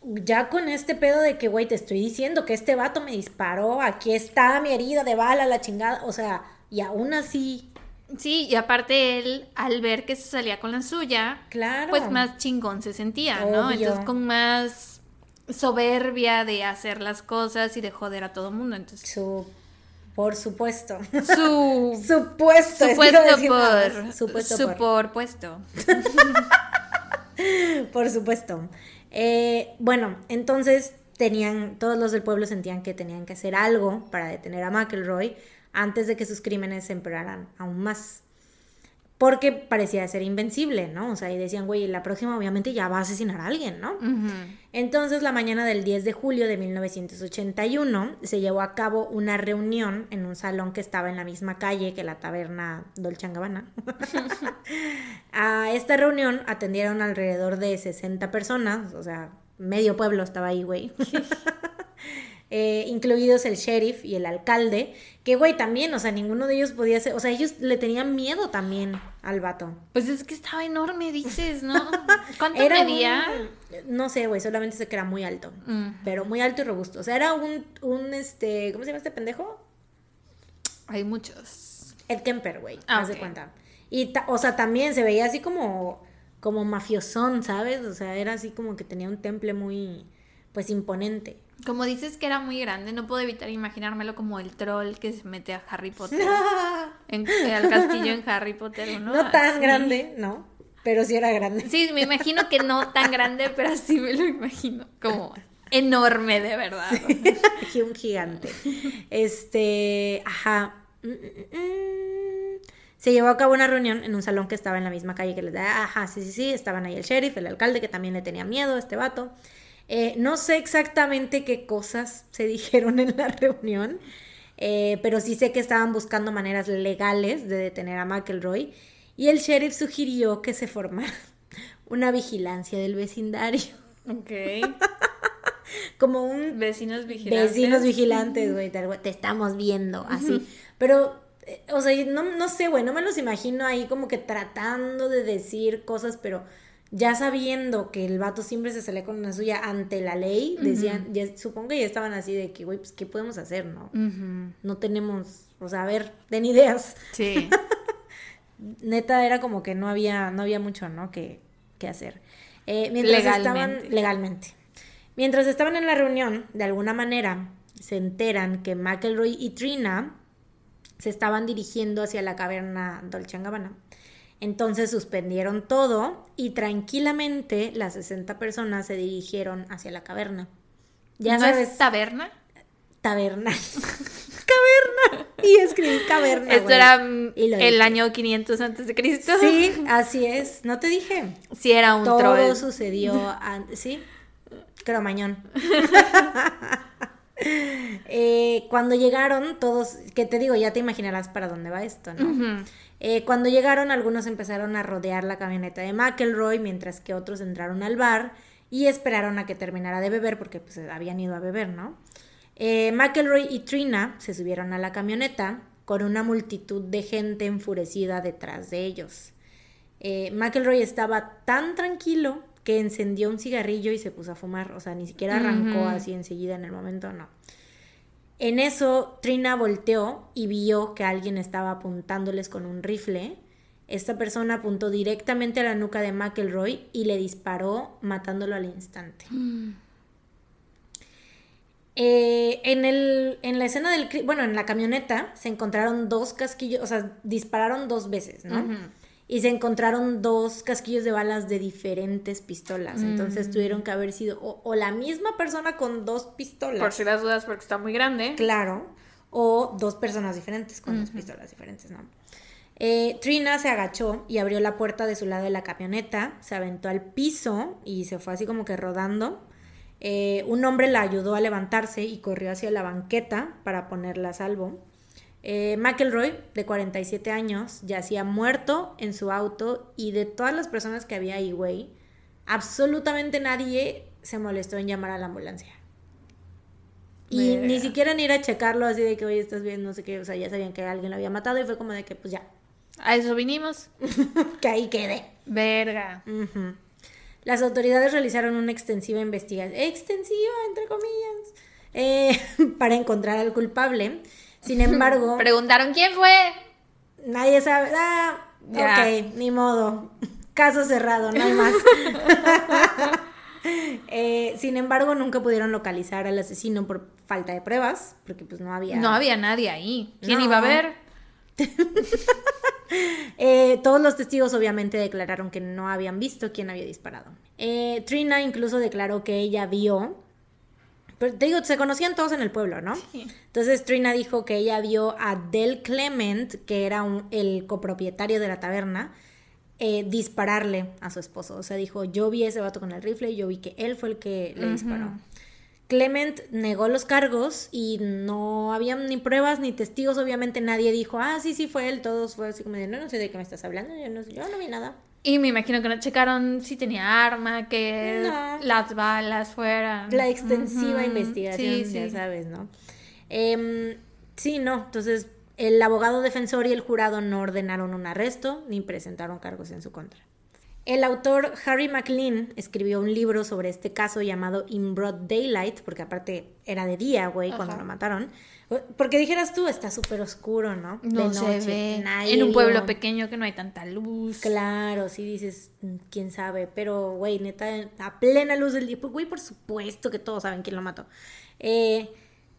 ya con este pedo de que, güey, te estoy diciendo que este vato me disparó, aquí está mi herida de bala, la chingada, o sea, y aún así, Sí, y aparte él, al ver que se salía con la suya, claro. pues más chingón se sentía, ¿no? Entonces con más soberbia de hacer las cosas y de joder a todo mundo. Entonces, Su, por supuesto. su Supuesto. supuesto por. Supuesto su por. por puesto. Por supuesto. Eh, bueno, entonces tenían, todos los del pueblo sentían que tenían que hacer algo para detener a McElroy antes de que sus crímenes se empeoraran aún más. Porque parecía ser invencible, ¿no? O sea, y decían, güey, la próxima obviamente ya va a asesinar a alguien, ¿no? Entonces, la mañana del 10 de julio de 1981 se llevó a cabo una reunión en un salón que estaba en la misma calle que la taberna Dolce Gabbana. a esta reunión atendieron alrededor de 60 personas, o sea, medio pueblo estaba ahí, güey. Eh, incluidos el sheriff y el alcalde, que güey también, o sea, ninguno de ellos podía ser, o sea, ellos le tenían miedo también al vato. Pues es que estaba enorme, dices, ¿no? ¿Cuánto Era medía? un- no sé, güey, solamente sé que era muy alto. Mm. Pero muy alto y robusto. O sea, era un, un este, ¿cómo se llama este pendejo? Hay muchos. Ed Kemper, güey. Ah, haz de cuenta. Y, ta- o sea, también se veía así como, como mafiosón, ¿sabes? O sea, era así como que tenía un temple muy, pues, imponente. Como dices que era muy grande, no puedo evitar imaginármelo como el troll que se mete a Harry Potter. en- al castillo en Harry Potter, ¿no? No tan Así. grande, ¿no? Pero sí era grande. Sí, me imagino que no tan grande, pero sí me lo imagino. Como enorme, de verdad. un gigante. Este, ajá. Mm, mm, mm. Se llevó a cabo una reunión en un salón que estaba en la misma calle que les da. Ajá, sí, sí, sí. Estaban ahí el sheriff, el alcalde, que también le tenía miedo a este vato. Eh, no sé exactamente qué cosas se dijeron en la reunión, eh, pero sí sé que estaban buscando maneras legales de detener a McElroy. Y el sheriff sugirió que se formara una vigilancia del vecindario. Ok. Como un Vecinos vigilantes. Vecinos vigilantes, güey, te estamos viendo, así. Pero, eh, o sea, no, no sé, güey, no me los imagino ahí como que tratando de decir cosas, pero ya sabiendo que el vato siempre se sale con una suya ante la ley, decían, ya, supongo que ya estaban así de que, güey, pues, ¿qué podemos hacer, no? No tenemos, o sea, a ver, den ideas. Sí. Neta, era como que no había, no había mucho, ¿no? Que, que hacer. Eh, mientras estaban Legalmente. legalmente. Mientras estaban en la reunión, de alguna manera se enteran que McElroy y Trina se estaban dirigiendo hacia la caverna Dolce Gabbana. Entonces suspendieron todo y tranquilamente las 60 personas se dirigieron hacia la caverna. Ya ¿No sabes, es taberna? taberna. caverna. Y escribí caverna. Esto era el dije. año 500 antes de Cristo. Sí, así es. No te dije. Sí, era un Todo troll. sucedió antes, ¿sí? Cromañón. Eh, cuando llegaron, todos, que te digo, ya te imaginarás para dónde va esto, ¿no? Eh, cuando llegaron, algunos empezaron a rodear la camioneta de McElroy, mientras que otros entraron al bar y esperaron a que terminara de beber, porque pues habían ido a beber, ¿no? Eh, McElroy y Trina se subieron a la camioneta con una multitud de gente enfurecida detrás de ellos. Eh, McElroy estaba tan tranquilo que encendió un cigarrillo y se puso a fumar, o sea, ni siquiera arrancó así enseguida en el momento, no. En eso, Trina volteó y vio que alguien estaba apuntándoles con un rifle. Esta persona apuntó directamente a la nuca de McElroy y le disparó, matándolo al instante. Eh, en, el, en la escena del bueno, en la camioneta se encontraron dos casquillos, o sea, dispararon dos veces, ¿no? Y se encontraron dos casquillos de balas de diferentes pistolas. Entonces Mm. tuvieron que haber sido o, o la misma persona con dos pistolas. Por si las dudas, porque está muy grande. Claro. O dos personas diferentes con dos pistolas diferentes, ¿no? Eh, Trina se agachó y abrió la puerta de su lado de la camioneta, se aventó al piso y se fue así como que rodando. Eh, un hombre la ayudó a levantarse y corrió hacia la banqueta para ponerla a salvo. Eh, McElroy, de 47 años, yacía muerto en su auto y de todas las personas que había ahí, güey, absolutamente nadie se molestó en llamar a la ambulancia. Y Verga. ni siquiera en ir a checarlo así de que, oye, estás bien, no sé qué, o sea, ya sabían que alguien lo había matado y fue como de que, pues ya, A eso vinimos. que ahí quede. Verga. Las autoridades realizaron una extensiva investigación, extensiva, entre comillas, eh, para encontrar al culpable. Sin embargo, Preguntaron quién fue. nadie sabe. Ah, Ya. ok, ni modo. Caso cerrado, no hay más. Eh, sin embargo, nunca pudieron localizar al asesino por falta de pruebas, porque pues no había. No había nadie ahí. ¿Quién No. iba a ver? Eh, todos los testigos obviamente declararon que no habían visto quién había disparado. Eh, Trina incluso declaró que ella vio pero te digo, se conocían todos en el pueblo, ¿no? Sí. Entonces Trina dijo que ella vio a Del Clement, que era un- el copropietario de la taberna, eh, dispararle a su esposo. O sea, dijo, yo vi a ese vato con el rifle, yo vi que él fue el que le disparó. Clement negó los cargos y no había ni pruebas ni testigos, obviamente nadie dijo, ah, sí, sí fue él, todos fue así como de, no, no sé de qué me estás hablando, yo no, yo no vi nada. Y me imagino que no checaron si tenía arma, que No. las balas fueran. La extensiva investigación, Sí, ya sí. sabes, ¿no? Em, sí, no, entonces el abogado defensor y el jurado no ordenaron un arresto ni presentaron cargos en su contra. El autor Harry McLean escribió un libro sobre este caso llamado In Broad Daylight, porque aparte era de día, güey, cuando lo mataron. Porque dijeras tú, está súper oscuro, ¿no? No De se ve. nadie En un vio. pueblo pequeño que no hay tanta luz. Claro, sí dices, mm, quién sabe, pero güey, neta, a plena luz del día, pues güey, por supuesto que todos saben quién lo mató. Eh,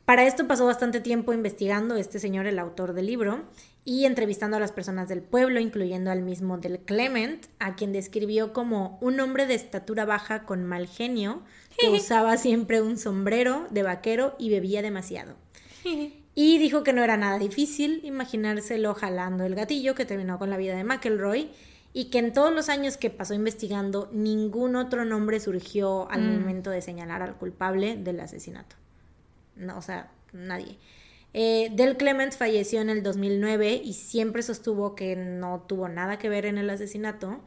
para esto pasó bastante tiempo investigando este señor, el autor del libro, y entrevistando a las personas del pueblo, incluyendo al mismo del Clement, a quien describió como un hombre de estatura baja con mal genio, que usaba siempre un sombrero de vaquero y bebía demasiado. Y dijo que no era nada difícil imaginárselo jalando el gatillo que terminó con la vida de McElroy y que en todos los años que pasó investigando ningún otro nombre surgió al momento de señalar al culpable del asesinato. No, o sea, nadie. Eh, Del Clement falleció en el 2009 y siempre sostuvo que no tuvo nada que ver en el asesinato.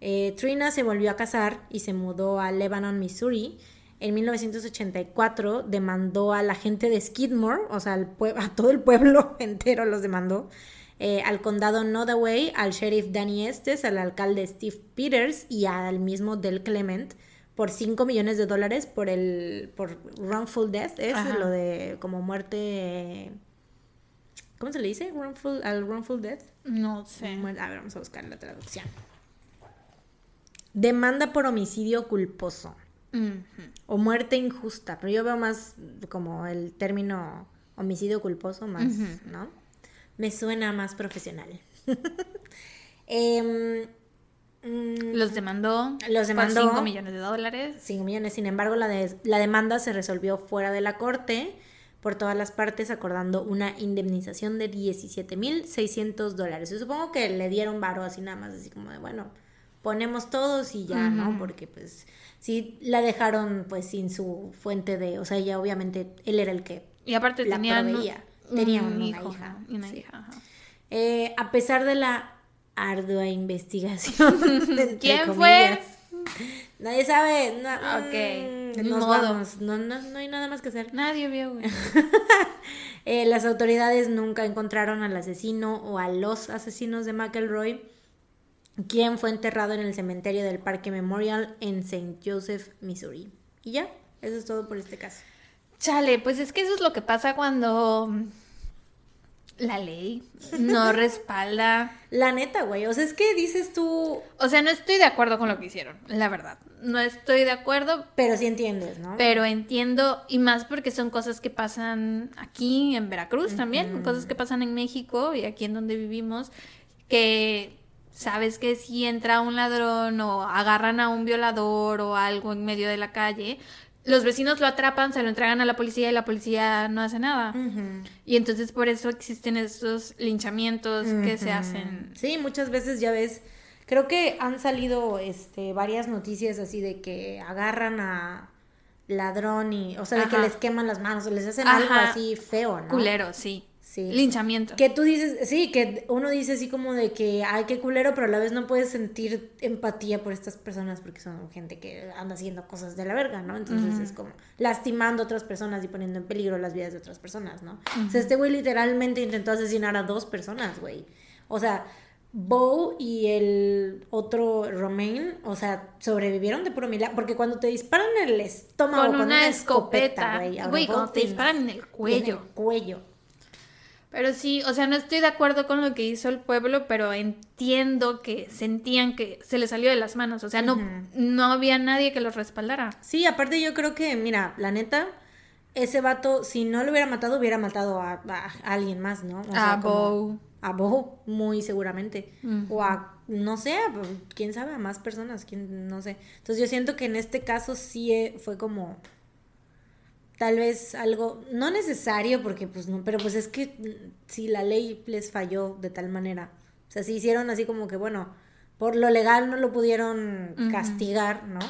Eh, Trina se volvió a casar y se mudó a Lebanon, Missouri. En 1984 demandó a la gente de Skidmore, o sea, al a todo el pueblo entero los demandó, eh, al condado Nodaway, al sheriff Danny Estes, al alcalde Steve Peters y al mismo Del Clement por 5 millones de dólares por el por wrongful death, es Ajá. lo de como muerte ¿Cómo se le dice? Wrongful, al wrongful death. No sé. A ver, vamos a buscar la traducción. Demanda por homicidio culposo O muerte injusta, pero yo veo más como el término homicidio culposo más, ¿no? Me suena más profesional. Em, mm, Los demandó. Los demandó. Por 5 millones de dólares. 5 millones. Sin embargo, la, de- la demanda se resolvió fuera de la corte por todas las partes, acordando una indemnización de 17.600 dólares. Yo supongo que le dieron varo así nada más, así como de, bueno, ponemos todos y ya, ¿no? Porque pues sí la dejaron pues sin su fuente de, o sea, ya obviamente él era el que Y aparte la tenían proveía. Tenía un una hijo, hija, una sí. hija. ajá. Eh, a pesar de la ardua investigación. ¿Quién fue? Nadie sabe. no- Ok, mm, nos modo. vamos. No, no, no hay nada más que hacer. Nadie vio, güey. Eh, las autoridades nunca encontraron al asesino o a los asesinos de McElroy, quien fue enterrado en el cementerio del Parque Memorial en St. Joseph, Missouri. Y ya, eso es todo por este caso. Chale, pues es que eso es lo que pasa cuando la ley no respalda. La neta, güey. O sea, es que dices tú, O sea, no estoy de acuerdo con lo que hicieron, la verdad. No estoy de acuerdo, pero sí entiendes, ¿no? pero entiendo, y más porque son cosas que pasan aquí en Veracruz también, cosas que pasan en México y aquí en donde vivimos, que sabes que si entra un ladrón o agarran a un violador o algo en medio de la calle, los vecinos lo atrapan, se lo entregan a la policía y la policía no hace nada. Y entonces por eso existen estos linchamientos que se hacen. Sí, muchas veces ya ves, creo que han salido este varias noticias así de que agarran a ladrón y, o sea, de que les queman las manos, o les hacen Ajá. algo así feo, ¿no? Culero, sí. Sí. Linchamiento. Que tú dices, sí, que uno dice así como de que, ay, qué culero, pero a la vez no puedes sentir empatía por estas personas porque son gente que anda haciendo cosas de la verga, ¿no? Entonces es como lastimando a otras personas y poniendo en peligro las vidas de otras personas, ¿no? O sea, este güey literalmente intentó asesinar a dos personas, güey. O sea, Bo y el otro Romain, o sea, sobrevivieron de puro milagro, porque cuando te disparan en el estómago Con una escopeta. güey, cuando te disparan en el cuello. En el cuello. Pero sí, o sea, no estoy de acuerdo con lo que hizo el pueblo, pero entiendo que sentían que se les salió de las manos. O sea, no, no había nadie que los respaldara. Sí, aparte yo creo que, mira, la neta, ese vato, si no lo hubiera matado, hubiera matado a, a alguien más, ¿no? O A Bo. A Bo, muy seguramente. O a, no sé, a- quién sabe, a más personas, quién, no sé. Entonces yo siento que en este caso sí eh, fue como tal vez algo, no necesario, porque pues no, pero pues es que mm, si la ley les falló de tal manera, o sea, si hicieron así como que, bueno, por lo legal no lo pudieron castigar, ¿no?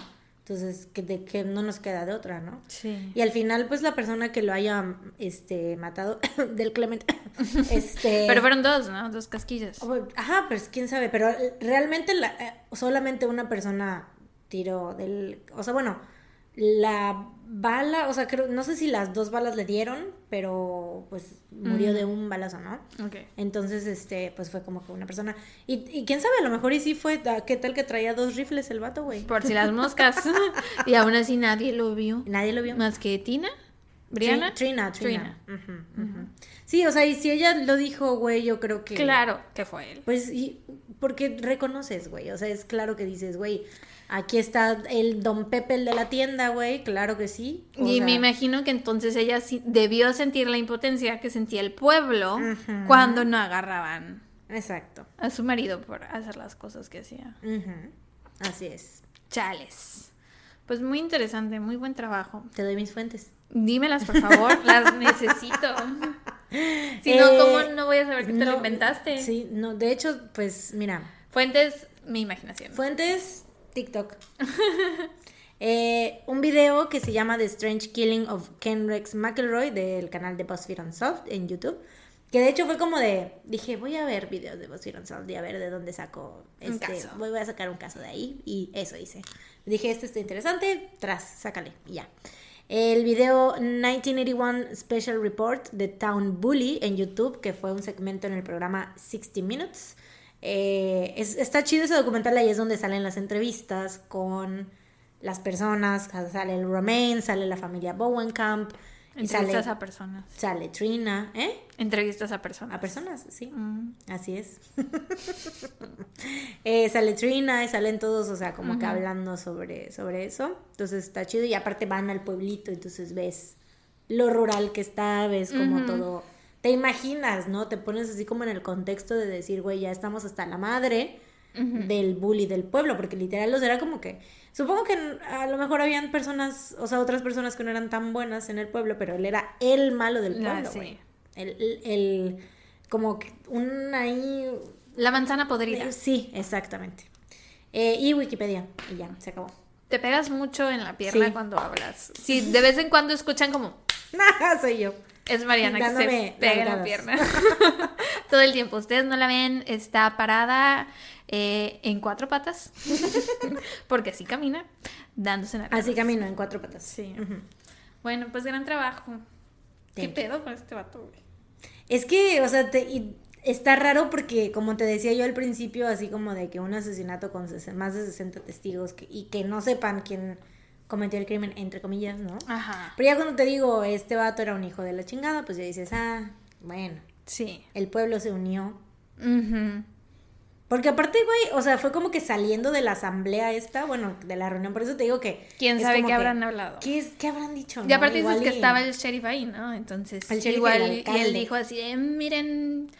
Entonces, que, de que no nos queda de otra, ¿no? Sí. Y al final, pues la persona que lo haya este, matado del Clement, este... Pero fueron dos, ¿no? Dos casquillas. Oh, Ajá, pues quién sabe, pero eh, realmente la- eh, solamente una persona tiró del... O sea, bueno, la bala, o sea, creo, no sé si las dos balas le dieron, pero pues murió de un balazo, ¿no? Ok. Entonces, este, pues fue como que una persona... Y, y quién sabe, a lo mejor y sí fue, ah, ¿qué tal que traía dos rifles el vato, güey? Por si las moscas. y aún así nadie lo vio. Nadie lo vio. Más que Tina, Brianna. Tri- Trina, Trina. Sí, o sea, y si ella lo dijo, güey, yo creo que... Claro que fue él. Pues, y, porque reconoces, güey. O sea, es claro que dices, güey, aquí está el don Pepe, el de la tienda, güey. Claro que sí. O Y sea, me imagino que entonces ella sí debió sentir la impotencia que sentía el pueblo cuando no agarraban Exacto. a su marido por hacer las cosas que hacía. Así es. Chales. Pues muy interesante, muy buen trabajo. Te doy mis fuentes. Dímelas, por favor, las necesito. Si no, Eh, ¿cómo no voy a saber que te lo no, inventaste? Sí, no, de hecho, pues, mira. Fuentes, mi imaginación. Fuentes, TikTok. Eh, un video que se llama The Strange Killing of Ken Rex McElroy del canal de BuzzFeed Unsolved en YouTube. Que de hecho fue como de, dije, voy a ver videos de BuzzFeed Unsolved y a ver de dónde saco Un este, caso. voy, voy a sacar un caso de ahí y eso hice. Dije, este está interesante, tras, sácale y ya. El video 1981 Special Report de Town Bully en YouTube, que fue un segmento en el programa 60 Minutes. Eh, es- está chido ese documental, ahí es donde salen las entrevistas con las personas, sale el Romain, sale la familia Bowenkamp, sale, Entrevistas a personas. sale Trina, ¿eh? Entrevistas a personas. A personas, sí. Mm. Así es. Eh, sale Trina y salen todos, o sea, como que hablando sobre, sobre eso. Entonces está chido. Y aparte van al pueblito, entonces ves lo rural que está, ves como todo. Te imaginas, ¿no? Te pones así como en el contexto de decir, güey, ya estamos hasta la madre del bully del pueblo, porque literal los era como que. Supongo que a lo mejor habían personas, o sea, otras personas que no eran tan buenas en el pueblo, pero él era el malo del Ah, pueblo, sí. El, el, el- como que un ahí La manzana podrida. eh, Sí, exactamente. Eh, y Wikipedia, y ya, se acabó. Te pegas mucho en la pierna Sí. cuando hablas. Si de vez en cuando escuchan como Soy yo. Es Mariana que se pega la pierna. Todo el tiempo. Ustedes no la ven, está parada eh, en cuatro patas. Porque así camina, dándose nalgadas. Así camino en cuatro patas. Sí. Bueno, pues gran trabajo. ¿Qué Thank pedo con este vato, güey? Es que, o sea, te- y está raro porque, como te decía yo al principio, así como de que un asesinato con más de 60 testigos que- y que no sepan quién cometió el crimen, entre comillas, ¿no? Ajá. Pero ya cuando te digo, este vato era un hijo de la chingada, pues ya dices, ah, bueno, Sí. el pueblo se unió. Ujú. Porque aparte, güey, o sea, fue como que saliendo de la asamblea esta, bueno, de la reunión, por eso te digo que... ¿Quién sabe qué que- habrán hablado? ¿Qué, es, ¿Qué habrán dicho? Y no? aparte dices Igual que y- estaba el sheriff ahí, ¿no? Entonces, El sheriff y igual el y él dijo así, de, miren,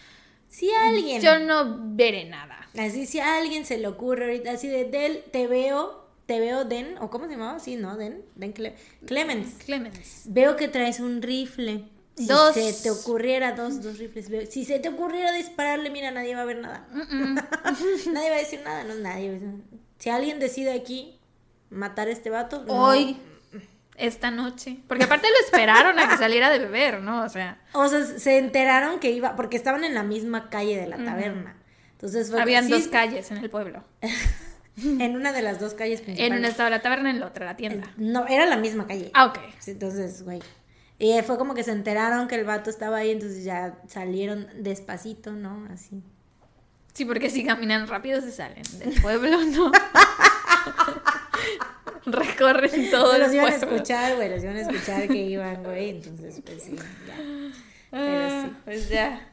Si alguien... yo no veré nada. Así, si a alguien se le ocurre ahorita, así de, Del, te veo, te veo, Den, o ¿cómo se llamaba? Sí, ¿no? Den, Den Cle- Clemens. Clemens. Veo que traes un rifle. Si Dos. se te ocurriera, dos, dos rifles. veo- Si se te ocurriera dispararle, mira, nadie va a ver nada. nadie va a decir nada, no, nadie. Si alguien decide aquí matar a este vato, no. Hoy, esta noche. Porque aparte lo esperaron a que saliera de beber, ¿no? O sea, O sea, se enteraron que iba, porque estaban en la misma calle de la taberna. Entonces fue habían dos calles en el pueblo. En una de las dos calles principales. En una estaba la taberna, en la otra la tienda. No, era la misma calle. Ah, ok. Entonces, güey. Y fue como que se enteraron que el vato estaba ahí, entonces ya salieron despacito, ¿no? Así. Sí, porque si caminan rápido se salen del pueblo, ¿no? Recorren todo Se el los iban a escuchar, güey, los iban a escuchar que iban, güey. Entonces, pues sí, ya. Pero Ah, sí. Pues ya.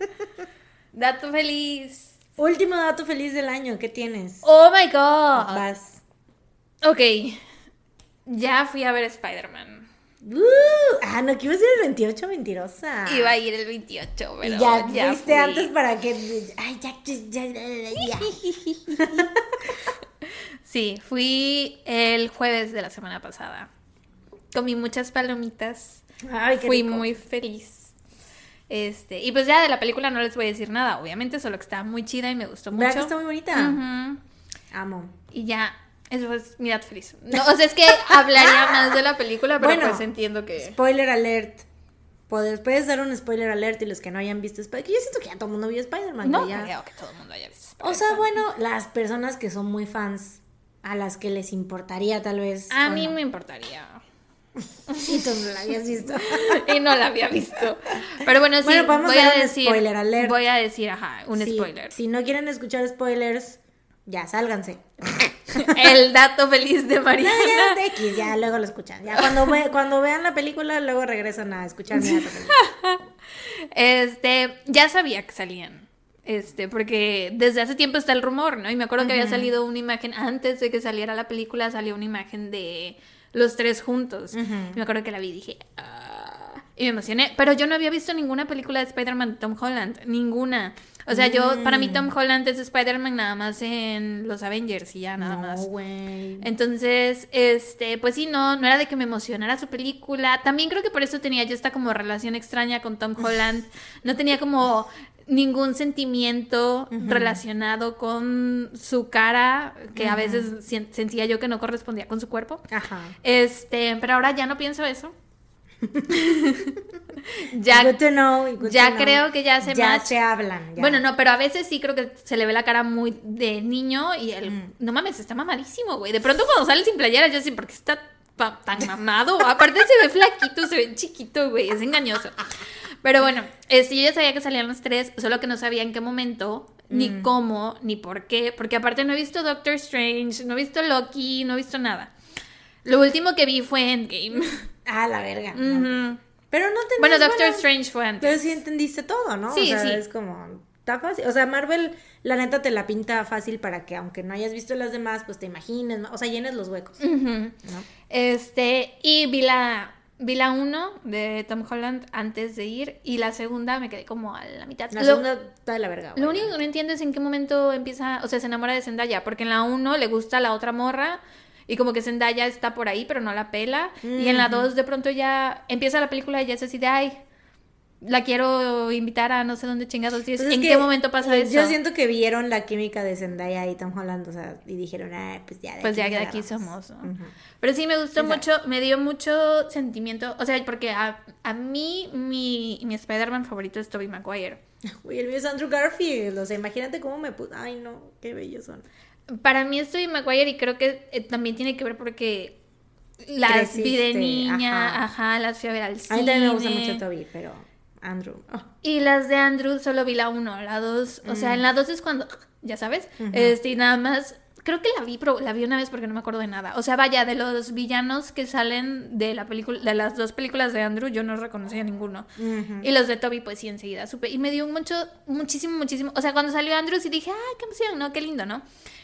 Dato feliz. Último dato feliz del año, ¿qué tienes? Oh my god. Vas. Ok. Ya fui a ver Spider-Man. Uh, ah, no, que iba a ser el 28, mentirosa. Iba a ir el 28, pero y ya, fuiste fui. antes para que. Ay, ya, ya, ya, ya. Sí, fui el jueves de la semana pasada. Comí muchas palomitas. Ay, qué Fui rico. muy feliz. Este, y pues ya de la película no les voy a decir nada, obviamente, solo que está muy chida y me gustó mucho. ¿Verdad que está muy bonita? Ujú. Amo. Y ya, eso es mi edad feliz. No, o sea, es que hablaría más de la película, pero Bueno, pues entiendo que... Spoiler alert. Puedes, puedes dar un spoiler alert y los que no hayan visto Spider-Man. Yo siento que ya todo el mundo vio Spider-Man. No ya- creo que todo el mundo haya visto. O sea, Spider-Man. bueno, las personas que son muy fans, a las que les importaría tal vez. A mí no. me importaría. Y tú no la habías visto. y no la había visto. Pero bueno, sí, Bueno, voy a dar un decir. spoiler alert. Voy a decir, ajá, un Sí, spoiler. Si no quieren escuchar spoilers, ya sálganse. El dato feliz de No, Mariana. ya X, ya luego lo escuchan. Ya cuando, ve- cuando vean la película, luego regresan a escuchar mi dato feliz. Este, ya sabía que salían. Este, porque desde hace tiempo está el rumor, ¿no? Y me acuerdo que había salido una imagen, antes de que saliera la película, salió una imagen de los tres juntos. Me acuerdo que la vi y dije, "Ah", y me emocioné. Pero yo no había visto ninguna película de Spider-Man de Tom Holland, ninguna. O sea, yo, para mí Tom Holland es Spider-Man nada más en los Avengers y ya nada no, más. güey. Entonces, este, pues sí, no, no era de que me emocionara su película. También creo que por eso tenía yo esta como relación extraña con Tom Holland. No tenía como ningún sentimiento relacionado con su cara, que a veces sentía yo que no correspondía con su cuerpo. Ajá. Este, pero ahora ya no pienso eso. ya Good to know, good ya to know. creo que ya se Ya match. se hablan. ya. Bueno, no, pero a veces sí creo que se le ve la cara muy de niño y el... Mm. No mames, está mamadísimo, güey. De pronto cuando sale sin playera, yo sí, porque está tan mamado? Aparte se ve flaquito, se ve chiquito, güey. Es engañoso. Pero bueno, este, yo ya sabía que salían los tres, solo que no sabía en qué momento, ni Mm. cómo, ni por qué. Porque aparte no he visto Doctor Strange, no he visto Loki, no he visto nada. Lo último que vi fue Endgame. Ah, la verga. Pero no te Bueno, Doctor Strange fue antes. Pero sí entendiste todo, ¿no? Sí, o sea, sí. es como. Está fácil. O sea, Marvel, la neta, te la pinta fácil para que, aunque no hayas visto las demás, pues te imagines, ¿no? o sea, llenes los huecos. Este, y vi la, vi la uno de Tom Holland antes de ir y la segunda me quedé como a la mitad. La Lo- segunda está de la verga. Lo único que no entiendo es en qué momento empieza, o sea, se enamora de Zendaya, porque en la 1 le gusta la otra morra y como que Zendaya está por ahí, pero no la pela. Y en la 2 de pronto ya empieza la película y ya es así de, ay, la quiero invitar a no sé dónde chingados. y es- Pues es ¿En que, qué momento pasa eso? Yo siento que vieron la química de Zendaya y Tom Holland, o sea, y dijeron, ah, pues ya de Pues ya aquí de nos aquí agarramos". somos, ¿no? Pero sí me gustó mucho, me dio mucho sentimiento, o sea, porque a, a mí mi, mi Spider-Man favorito es Tobey Maguire. Uy, el mío es Andrew Garfield, o sea, imagínate cómo me puso. Ay, no, qué bellos son. Para mí es Tobey Maguire y creo que eh, también tiene que ver porque las vi de Creciste, niña, ajá. ajá. las fui a ver al A cine. mí también me gusta mucho Toby, pero Andrew. oh. Y las de Andrew solo vi la 1, la 2, o Mm. sea, en la 2 es cuando, ya sabes, este, y nada más, creo que la vi, pero la vi una vez porque no me acuerdo de nada. O sea, vaya, de los villanos que salen de la película, de las dos películas de Andrew, yo no reconocía ninguno. Y los de Toby, pues sí, enseguida supe. Y me dio mucho, muchísimo, muchísimo. O sea, cuando salió Andrew, sí dije, ay, qué emoción, ¿no? Qué lindo, ¿no?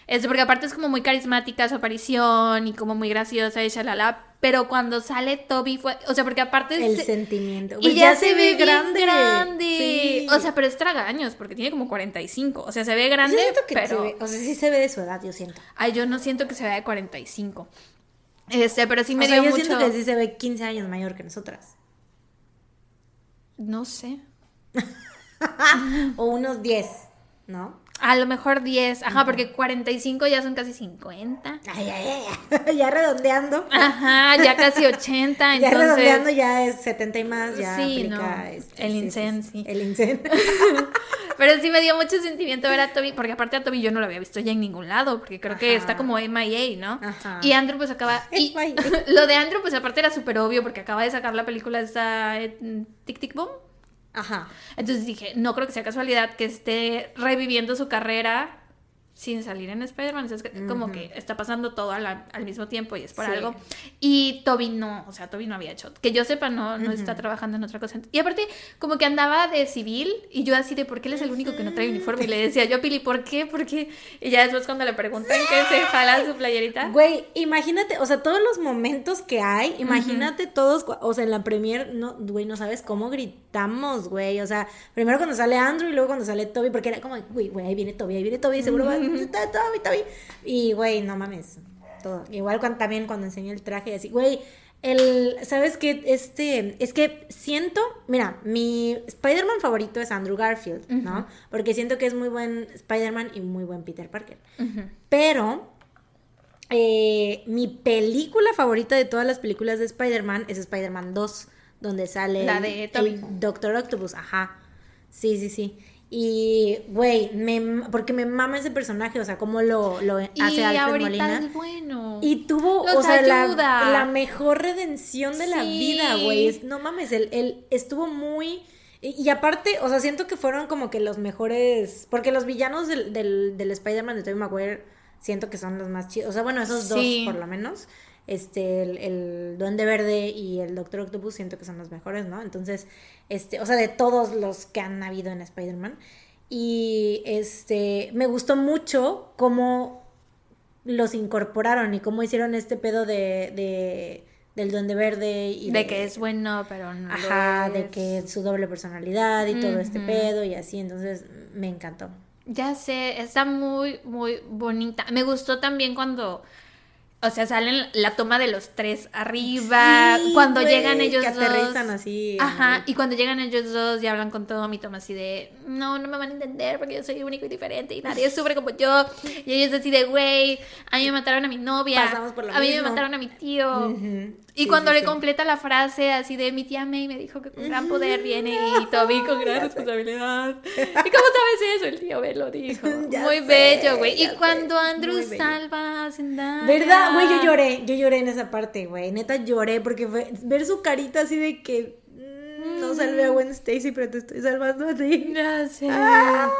Este, porque aparte es como muy carismática su aparición y como muy graciosa y shalala. Pero cuando sale Toby fue, o sea, porque aparte El se- sentimiento. y Pues ya, se, ve grande. grande. Sí. O sea, pero es tragaños, porque tiene como 45. O sea, se ve yo grande, siento que pero... se ve, o sea, sí se ve de su edad, yo siento. Ay, yo no siento que se vea de 45. Este, pero sí me o sea, dio yo mucho... siento que sí se ve 15 años mayor que nosotras. No sé. O unos 10, ¿no? A lo mejor 10. Ajá, porque 45 ya son casi 50. Ay, ay, ay. Ya redondeando. Ajá, ya casi 80, ya redondeando entonces... ya es 70 y más, ya Sí, aplica no. este, El sí, sí. El incen. Pero sí me dio mucho sentimiento ver a Toby, porque aparte a Toby yo no lo había visto ya en ningún lado, porque creo que está como MIA, ¿no? Ajá. Y Andrew pues acaba... Y lo de Andrew pues aparte era súper obvio, porque acaba de sacar la película esta eh, Tic Tic Boom. Ajá. Entonces dije, no creo que sea casualidad que esté reviviendo su carrera sin salir en Spider-Man. Es que como que está pasando todo al, al mismo tiempo y es por Sí. algo. Y Toby no, o sea, Toby no había hecho. Que yo sepa, no, no está trabajando en otra cosa. Y aparte, como que andaba de civil y yo así de, ¿por qué él es el único que no trae uniforme? Y le decía yo, Pili, ¿por qué? ¿Por qué? Y ya después cuando le preguntan que se jala su playerita. Güey, imagínate, o sea, todos los momentos que hay, imagínate todos, o sea, en la premier, no, güey, no sabes cómo güey, o sea, primero cuando sale Andrew y luego cuando sale Toby, porque era como, güey, güey, ahí viene Toby, ahí viene Toby, seguro va, Toby, Toby, y güey, no mames, todo, igual cuando, también cuando enseñó el traje y así, güey, el, ¿sabes qué? Este, es que siento, mira, mi Spider-Man favorito es Andrew Garfield, ¿no? Porque siento que es muy buen Spider-Man y muy buen Peter Parker. Pero eh, mi película favorita de todas las películas de Spider-Man es Spider-Man 2, donde sale La de el. Doctor Octopus, ajá. Sí, sí, sí. Y, güey, me, porque me mama ese personaje, o sea, cómo lo, lo Y hace Alfred Molina. es bueno. Y tuvo, Los o sea, la, mejor redención de la vida, güey. No mames, él, él estuvo muy... Y, y aparte, o sea, siento que fueron como que los mejores... Porque los villanos del, del, del Spider-Man de Tobey Maguire siento que son los más chidos. O sea, bueno, esos Sí. dos por lo menos. Este, el, el Duende Verde y el Doctor Octopus siento que son los mejores, ¿no? Entonces, este, o sea, de todos los que han habido en Spider-Man. Y este, me gustó mucho cómo los incorporaron y cómo hicieron este pedo de, de del Duende Verde y de que es bueno, pero no. ajá, de que su doble personalidad y todo este pedo y así, entonces me encantó. Ya sé, está muy, muy bonita. Me gustó también cuando, o sea, salen la toma de los tres arriba, Sí, cuando llegan ellos que dos. aterrizan así. Ajá, y cuando llegan ellos dos y hablan con todo mi toma así de, no, no me van a entender porque yo soy único y diferente y nadie sufre como yo. Y ellos así de, güey, a mí me mataron a mi novia, Pasamos por lo a mí mismo". me mataron a mi tío. Y Sí, cuando sí, le completa la frase así de mi tía May me dijo que con gran poder viene y Toby con gran responsabilidad. ¿Y cómo sabes eso? El tío Ben lo dijo. Ya Muy sé, bello, güey. Y cuando Andrew salva a Zendaya. ¿Verdad? Güey, yo lloré, yo lloré en esa parte, güey. Neta lloré porque fue ver su carita así de que mm, no salvé a Gwen Stacy, pero te estoy salvando a ti. Sé. Ah.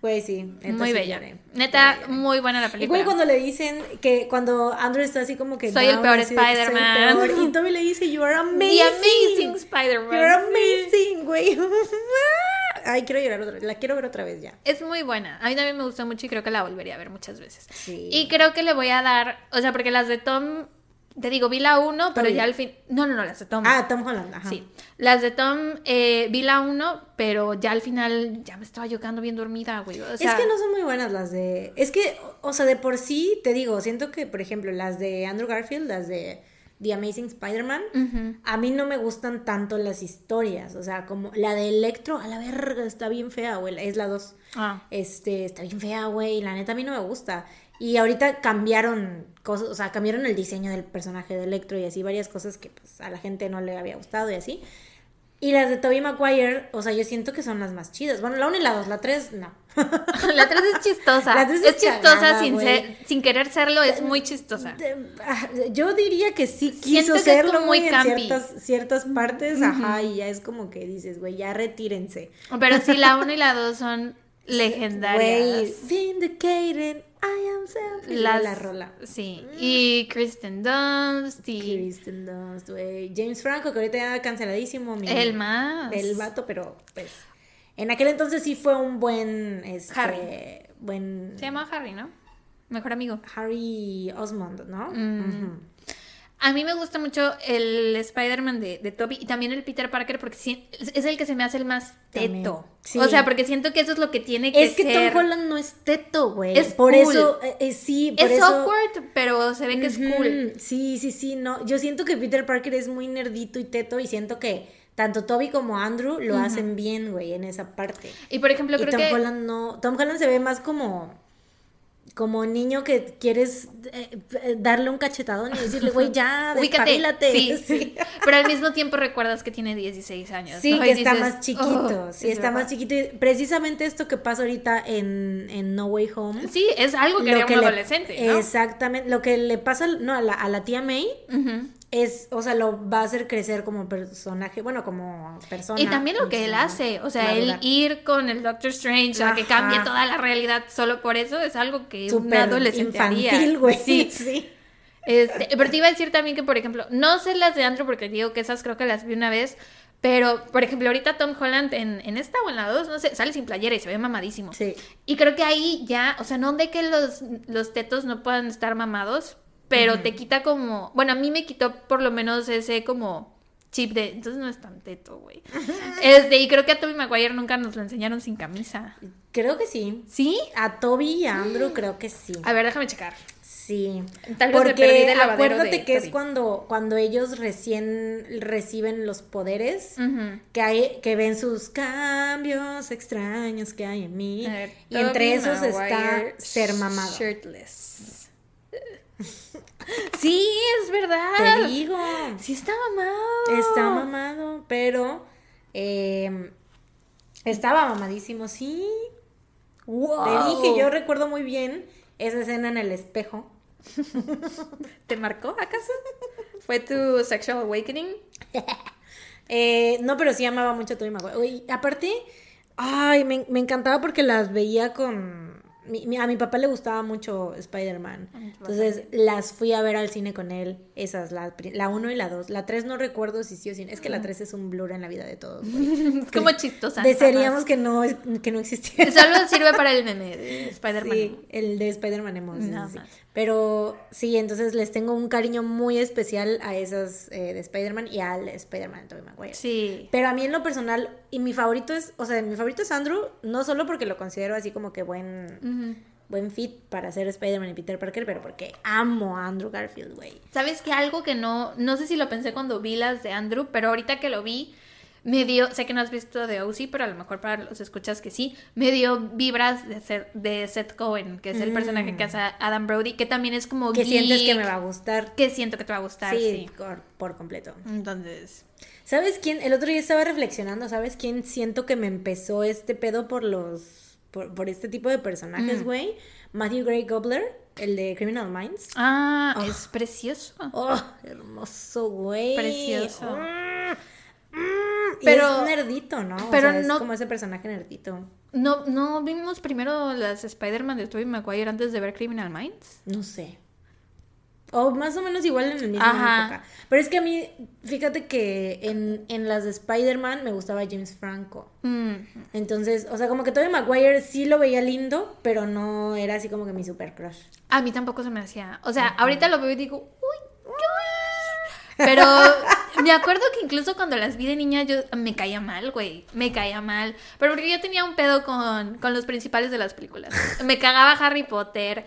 Güey, sí. Muy sí bella. lloré. Neta, Sí, lloré. muy buena la Y película. güey, cuando le dicen que cuando Andrew está así como que. Soy el peor Spider-Man. Y Toby le dice, You are amazing. The Amazing Spider-Man. You're sí. amazing, güey. Ay, quiero llorar otra vez. La quiero ver otra vez ya. Es muy buena. A mí también me gustó mucho y creo que la volvería a ver muchas veces. Sí. Y creo que le voy a dar, o sea, porque las de Tom, te digo, vi la 1, pero ya al fin... No, no, no, las de Tom. Ah, Tom Holland. Ajá. Sí, las de Tom eh, vi la 1, pero ya al final ya me estaba yo quedando bien dormida, güey. O sea, es que no son muy buenas las de. Es que, o sea, de por sí, te digo, siento que, por ejemplo, las de Andrew Garfield, las de The Amazing Spider-Man, a mí no me gustan tanto las historias. O sea, como la de Electro, a la verga, está bien fea, güey. Es la 2. Ah. Este, está bien fea, güey. La neta a mí no me gusta. Y ahorita cambiaron cosas, o sea, cambiaron el diseño del personaje de Electro y así varias cosas que pues a la gente no le había gustado y así. Y las de Tobey Maguire, o sea, yo siento que son las más chidas. Bueno, la 1 y la 2, la 3 no. La 3 es chistosa. La tres es es chistosa cagada, sin, güey. ser- sin querer serlo, es muy chistosa. Ah, Yo diría que sí Siento quiso que es serlo como muy en campi. ciertas, ciertas partes, ajá, y ya es como que dices, güey, ya retírense. Pero sí, la 1 y la 2 son legendarias. Güey, vindicated, I am selfish. Las- la rola. Sí, y Kristen Dunst y Kristen Dunst, güey. James Franco, que ahorita ya canceladísimo. Mi, el más. El vato, pero pues. En aquel entonces sí fue un buen. Este, Harry. Buen. Se llama Harry, ¿no? Mejor amigo. Harry Osmond, ¿no? Mm. A mí me gusta mucho el Spider-Man de, de Toby y también el Peter Parker porque es el que se me hace el más teto. sí. O sea, porque siento que eso es lo que tiene que Es que ser. Tom Holland no es teto, güey. Es por cool. eso, eh, eh, sí, por es eso. awkward, pero se ve que es cool. Sí, sí, sí, no. Yo siento que Peter Parker es muy nerdito y teto y siento que tanto Toby como Andrew lo hacen bien, güey, en esa parte. Y por ejemplo, y creo Tom que Holland no. Tom Holland se ve más como. Como niño que quieres eh, darle un cachetadón y decirle, güey, ya, despabilate. Sí, sí. Pero al mismo tiempo recuerdas que tiene 16 años. Sí, ¿no? que Y está dices, más chiquito. "Oh, sí, es está más verdad". chiquito. Y precisamente esto que pasa ahorita en, en No Way Home. Sí, es algo que haría un le- adolescente, ¿no? Exactamente. Lo que le pasa no, a, la, a la tía May Ujú. Es, o sea, lo va a hacer crecer como personaje, bueno, como persona. Y también lo que él hace, o sea, el ir con el Doctor Strange a que cambie toda la realidad solo por eso es algo que un Súper adolescente infantil, güey. Sí. sí. Este, pero te iba a decir también que, por ejemplo, no sé las de Andrew porque digo que esas creo que las vi una vez, pero, por ejemplo, ahorita Tom Holland en, en esta o en la 2, no sé, sale sin playera y se ve mamadísimo. Sí. Y creo que ahí ya, o sea, no de que los, los tetos no puedan estar mamados, pero te quita como, bueno, a mí me quitó por lo menos ese como chip de, entonces no es tan teto, güey. Este, y creo que a Tobey Maguire nunca nos lo enseñaron sin camisa. Creo que sí. ¿Sí? A Toby y a Andrew creo que sí. A ver, déjame checar. Sí. Tal vez me Porque perdí del lavadero acuérdate de que es Toby. cuando, cuando ellos recién reciben los poderes, que hay, que ven sus cambios extraños que hay en mí. A ver, y entre esos está Maguire ser mamado. Shirtless. Sí, es verdad. Te digo. Sí está mamado. Está mamado, pero eh, estaba mamadísimo, sí. Wow. Te dije, yo recuerdo muy bien esa escena en el espejo. ¿Te marcó acaso? ¿Fue tu sexual awakening? Eh, no, pero sí amaba mucho a. Oye, aparte, ay, me, me encantaba porque las veía con... mi- mi- a mi papá le gustaba mucho Spider-Man. Entonces las fui a ver al cine con él. Esas, la 1 y la 2. La 3 no recuerdo si sí o si no. Es que la 3 es un blur en la vida de todos. güey. Es como chistosa. Desearíamos que no, que no existiera. Solo sirve para el meme de Spider-Man. Sí, el de Spider-Man Emo, sí. Pero sí, entonces les tengo un cariño muy especial a esas eh, de Spider-Man y al Spider-Man de Tobey Maguire. Sí. Pero a mí en lo personal, y mi favorito es, o sea, mi favorito es Andrew, no solo porque lo considero así como que buen, buen fit para ser Spider-Man y Peter Parker, pero porque amo a Andrew Garfield, güey. ¿Sabes que algo que no, no sé si lo pensé cuando vi las de Andrew, pero ahorita que lo vi, me dio, sé que no has visto de OC, pero a lo mejor para los escuchas que sí, me dio vibras de Seth, de Seth Cohen, que es el Mm. personaje que hace Adam Brody, que también es como Que sientes que me va a gustar. que siento que te va a gustar, Sí, sí. Por, por completo. Entonces, ¿Sabes quién? El otro día estaba reflexionando, ¿sabes quién siento que me empezó este pedo por los. por, por este tipo de personajes, Mm. güey? Matthew Gray Gobler, el de Criminal Minds. ah, Oh. es precioso. Oh, hermoso, güey. Precioso. Mm, y Pero- es nerdito, ¿no? O pero sea, es no- como ese personaje nerdito. No, no vimos primero las Spider-Man de Tobey Maguire antes de ver Criminal Minds. No sé. O más o menos igual en la misma Ajá. época. Pero es que a mí, fíjate que en, en las de Spider-Man me gustaba James Franco. Mm. Entonces, o sea, como que Tobey Maguire sí lo veía lindo, pero no era así como que mi super crush. A mí tampoco se me hacía. O sea, ahorita lo veo y digo, uy, qué Pero me acuerdo que incluso cuando las vi de niña yo me caía mal, güey. Me caía mal. Pero porque yo tenía un pedo con, con los principales de las películas. Me cagaba Harry Potter.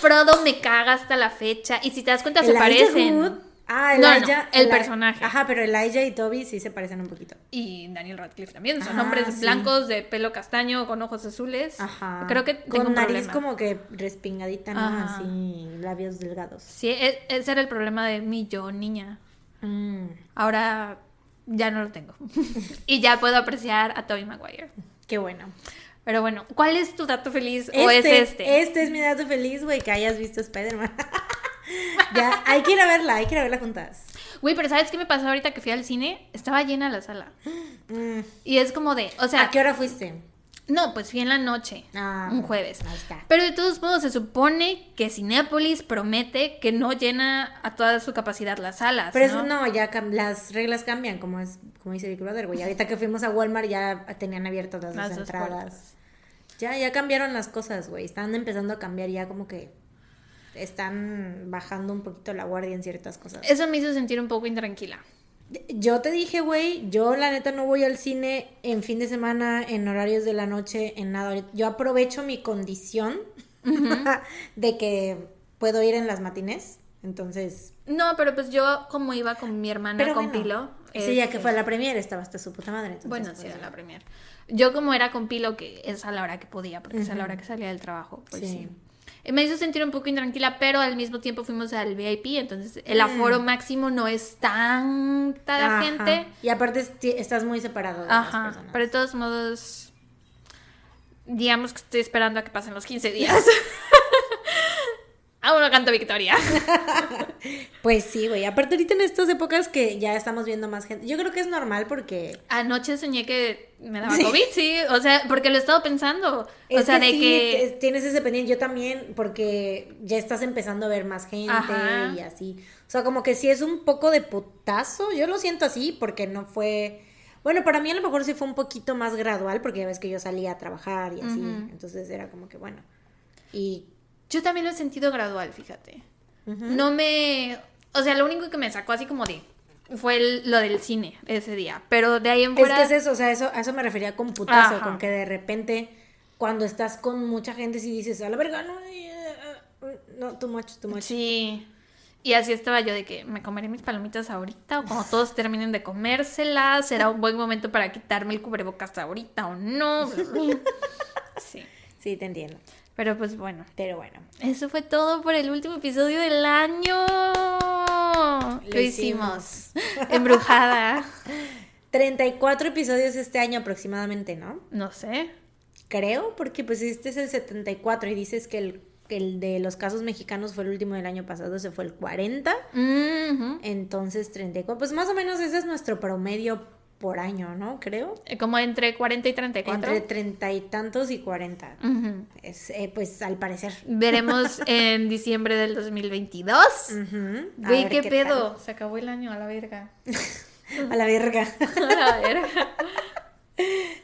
Frodo me caga hasta la fecha. Y si te das cuenta, se parecen. Wood. Ah, No, no, Elijah. el Eli- personaje. Ajá, pero Elijah y Toby sí se parecen un poquito. Y Daniel Radcliffe también. Son Ah, hombres sí. blancos de pelo castaño con ojos azules. Ajá. Creo que tengo Con un nariz problema. como que respingadita, ¿no? Ajá. Así, labios delgados. Sí, e- ese era el problema de mí, yo, niña. Mm, Ahora ya no lo tengo. y ya puedo apreciar a Tobey Maguire. qué bueno. Pero bueno, ¿cuál es tu dato feliz o es este? Este es mi dato feliz, güey, que hayas visto Spider-Man. ya, hay que ir a verla, hay que ir a verla juntas. Güey, pero ¿sabes qué me pasó ahorita que fui al cine? Estaba llena la sala. Mm, Y es como de, o sea, ¿A qué hora fuiste? no, pues fui en la noche, Ah, un jueves. Ahí está. Pero de todos modos se supone que Cinépolis promete que no llena a toda su capacidad las salas, Pero ¿no? eso no, ya las reglas cambian, como es, como dice Big Brother, güey. Ahorita que fuimos a Walmart ya tenían abiertas las, Las dos dos entradas. puertas. Ya, ya cambiaron las cosas, güey. Están empezando a cambiar ya como que están bajando un poquito la guardia en ciertas cosas. Eso me hizo sentir un poco intranquila. Yo te dije, güey, yo la neta no voy al cine en fin de semana, en horarios de la noche, en nada. Yo aprovecho mi condición de que puedo ir en las matines. Entonces, No, pero pues yo como iba con mi hermana pero con bueno, Pilo. ese día que este, fue a la premier estaba hasta su puta madre. entonces, Bueno, pues, sí, ya. la premier. Yo como era con Pilo, que es a la hora que podía, porque es a la hora que salía del trabajo, pues Sí. sí. Me hizo sentir un poco intranquila, pero al mismo tiempo fuimos al VIP, entonces el Mm. aforo máximo no es tanta Ajá. gente. Y aparte estás muy separado de las Ajá, personas. pero de todos modos, digamos que estoy esperando a que pasen los 15 días. Aún no canto victoria. Pues sí, güey. Aparte ahorita en estas épocas que ya estamos viendo más gente. Yo creo que es normal porque... Anoche soñé que me daba Sí. COVID, sí, o sea, porque lo he estado pensando. Es o sea, de sí, que... tienes ese pendiente, yo también, porque ya estás empezando a ver más gente Ajá. y así. O sea, como que sí es un poco de putazo, yo lo siento así, porque no fue... Bueno, para mí a lo mejor sí fue un poquito más gradual, porque ya ves que yo salía a trabajar y así, entonces era como que bueno. Y... Yo también lo he sentido gradual, fíjate. No me... O sea, lo único que me sacó así como de... Fue el- lo del cine ese día. Pero de ahí en Es fuera... que es eso, o sea, eso, a eso me refería con putazo, Ajá. con que de repente cuando estás con mucha gente sí dices, a la verga, no, eh, No, too much, too much. Sí. Y así estaba yo de que me comeré mis palomitas ahorita o cuando todos terminen de comérselas, será un buen momento para quitarme el cubrebocas ahorita o no. Sí. Sí, te entiendo. Pero pues bueno, Pero bueno. eso fue todo por el último episodio del año. Lo, Lo hicimos. Embrujada. 34 episodios este año aproximadamente, ¿no? No sé. Creo, porque pues este es el 74 y dices que el, que el de los casos mexicanos fue el último del año pasado, ese fue el 40. Ujú. Entonces 34, pues más o menos ese es nuestro promedio por año, ¿no? Creo. Eh, Como entre 40 y 34. Entre treinta y tantos y 40. Ujú. Es, eh, pues al parecer. Veremos en diciembre del 2022. Ujú. A Güey, ¿qué, tal. pedo? Se acabó el año a la verga. A la verga. A la verga.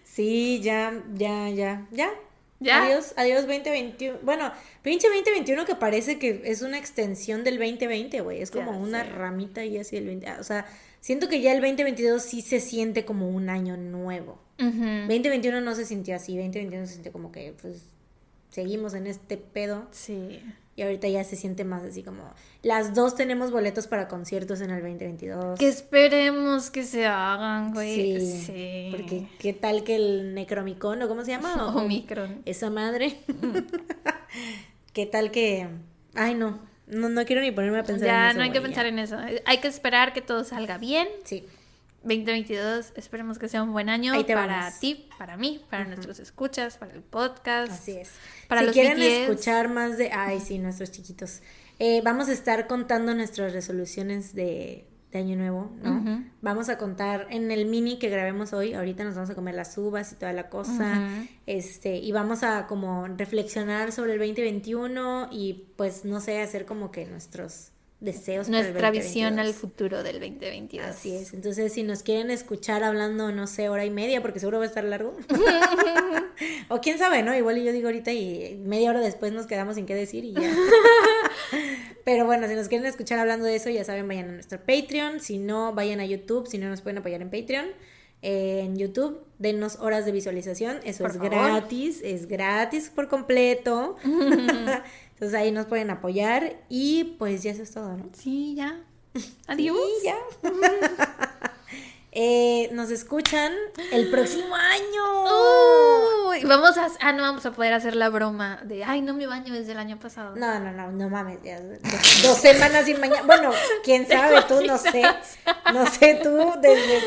Sí, ya, ya, ya, ya. ¿Ya? Adiós, adiós 2021. Bueno, pinche 2021 que parece que es una extensión del 2020, güey. Es como Ya una ramita y así el 20. O sea, siento que ya el 2022 sí se siente como un año nuevo. Ujú. 2021 no se sintió así. 2021 se sintió como que, pues, seguimos en este pedo. Sí. Y ahorita ya se siente más así como. Las dos tenemos boletos para conciertos en el 2022. Que esperemos que se hagan, güey. Sí, Sí. Porque qué tal que el Necromicon o cómo se llama? Omicron. Esa madre. qué tal que. Ay, no. No, no quiero ni ponerme a pensar en Ya, eso. no hay que pensar ya. en eso. Hay que esperar que todo salga bien. Sí. 2022, esperemos que sea un buen año para vamos. ti, para mí, para nuestros escuchas, para el podcast. Así es. Para si los quieren BTS. escuchar más de. Ay, sí, nuestros chiquitos. Eh, vamos a estar contando nuestras resoluciones de, de Año Nuevo, ¿no? Vamos a contar en el mini que grabemos hoy. Ahorita nos vamos a comer las uvas y toda la cosa. Este, y vamos a como reflexionar sobre el 2021 y pues no sé, hacer como que nuestros deseos para el Nuestra visión 2022. al futuro del 2022. Así es. Entonces, si nos quieren escuchar hablando, no sé, hora y media, porque seguro va a estar largo. o quién sabe, ¿no? Igual y yo digo ahorita y media hora después nos quedamos sin qué decir y ya. Pero bueno, si nos quieren escuchar hablando de eso, ya saben, vayan a nuestro Patreon. Si no, vayan a YouTube. Si no, nos pueden apoyar en Patreon. Eh, en YouTube, denos horas de visualización. Eso Por es favor. gratis. Es gratis por completo. Entonces ahí nos pueden apoyar. Y pues ya eso es todo, ¿no? Sí, ya. Adiós. Sí, ya. Eh, nos escuchan el próximo año. Uy, vamos a, ah, no vamos a poder hacer la broma de, ay, no me baño desde el año pasado. No, no, no, no mames. ya, dos, dos semanas sin mañana. Bueno, quién sabe, tú no sé. No sé, tú desde.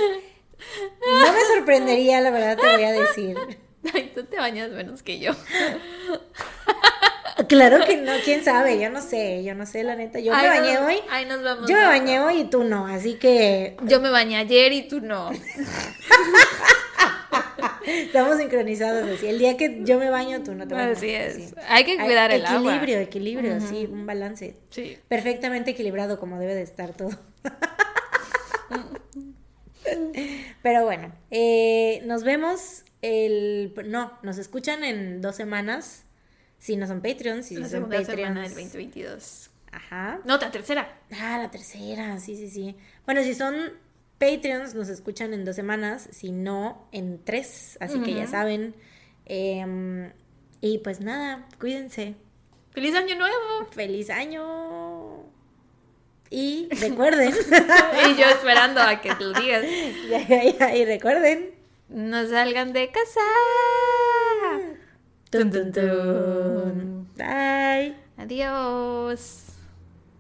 No me sorprendería, la verdad, te voy a decir. Ay, tú te bañas menos que yo. Claro que no, quién sabe, yo no sé, yo no sé, la neta. Yo me bañé no, hoy. Ay, nos vamos. Yo me bañé hoy y tú no, así que Yo me bañé ayer y tú no. estamos sincronizados así. El día que yo me baño, tú no te bañas. Así es. Hay que cuidar el agua. Equilibrio, equilibrio, sí, un balance. Sí. perfectamente equilibrado como debe de estar todo. Pero bueno, eh, nos vemos el... No, nos escuchan en dos semanas. Si no son Patreons, si La son segunda Patreons. semana del 2022. Ajá. No, la tercera. Ah, la tercera, sí, sí, sí. Bueno, si son Patreons, nos escuchan en dos semanas. Si no, en tres. Así que ya saben. Em, y pues nada, cuídense. ¡Feliz año nuevo! ¡Feliz año! Y recuerden. y yo esperando a que lo digas. y recuerden. No salgan de casa. Tun, tun, tun. Bye. Adiós.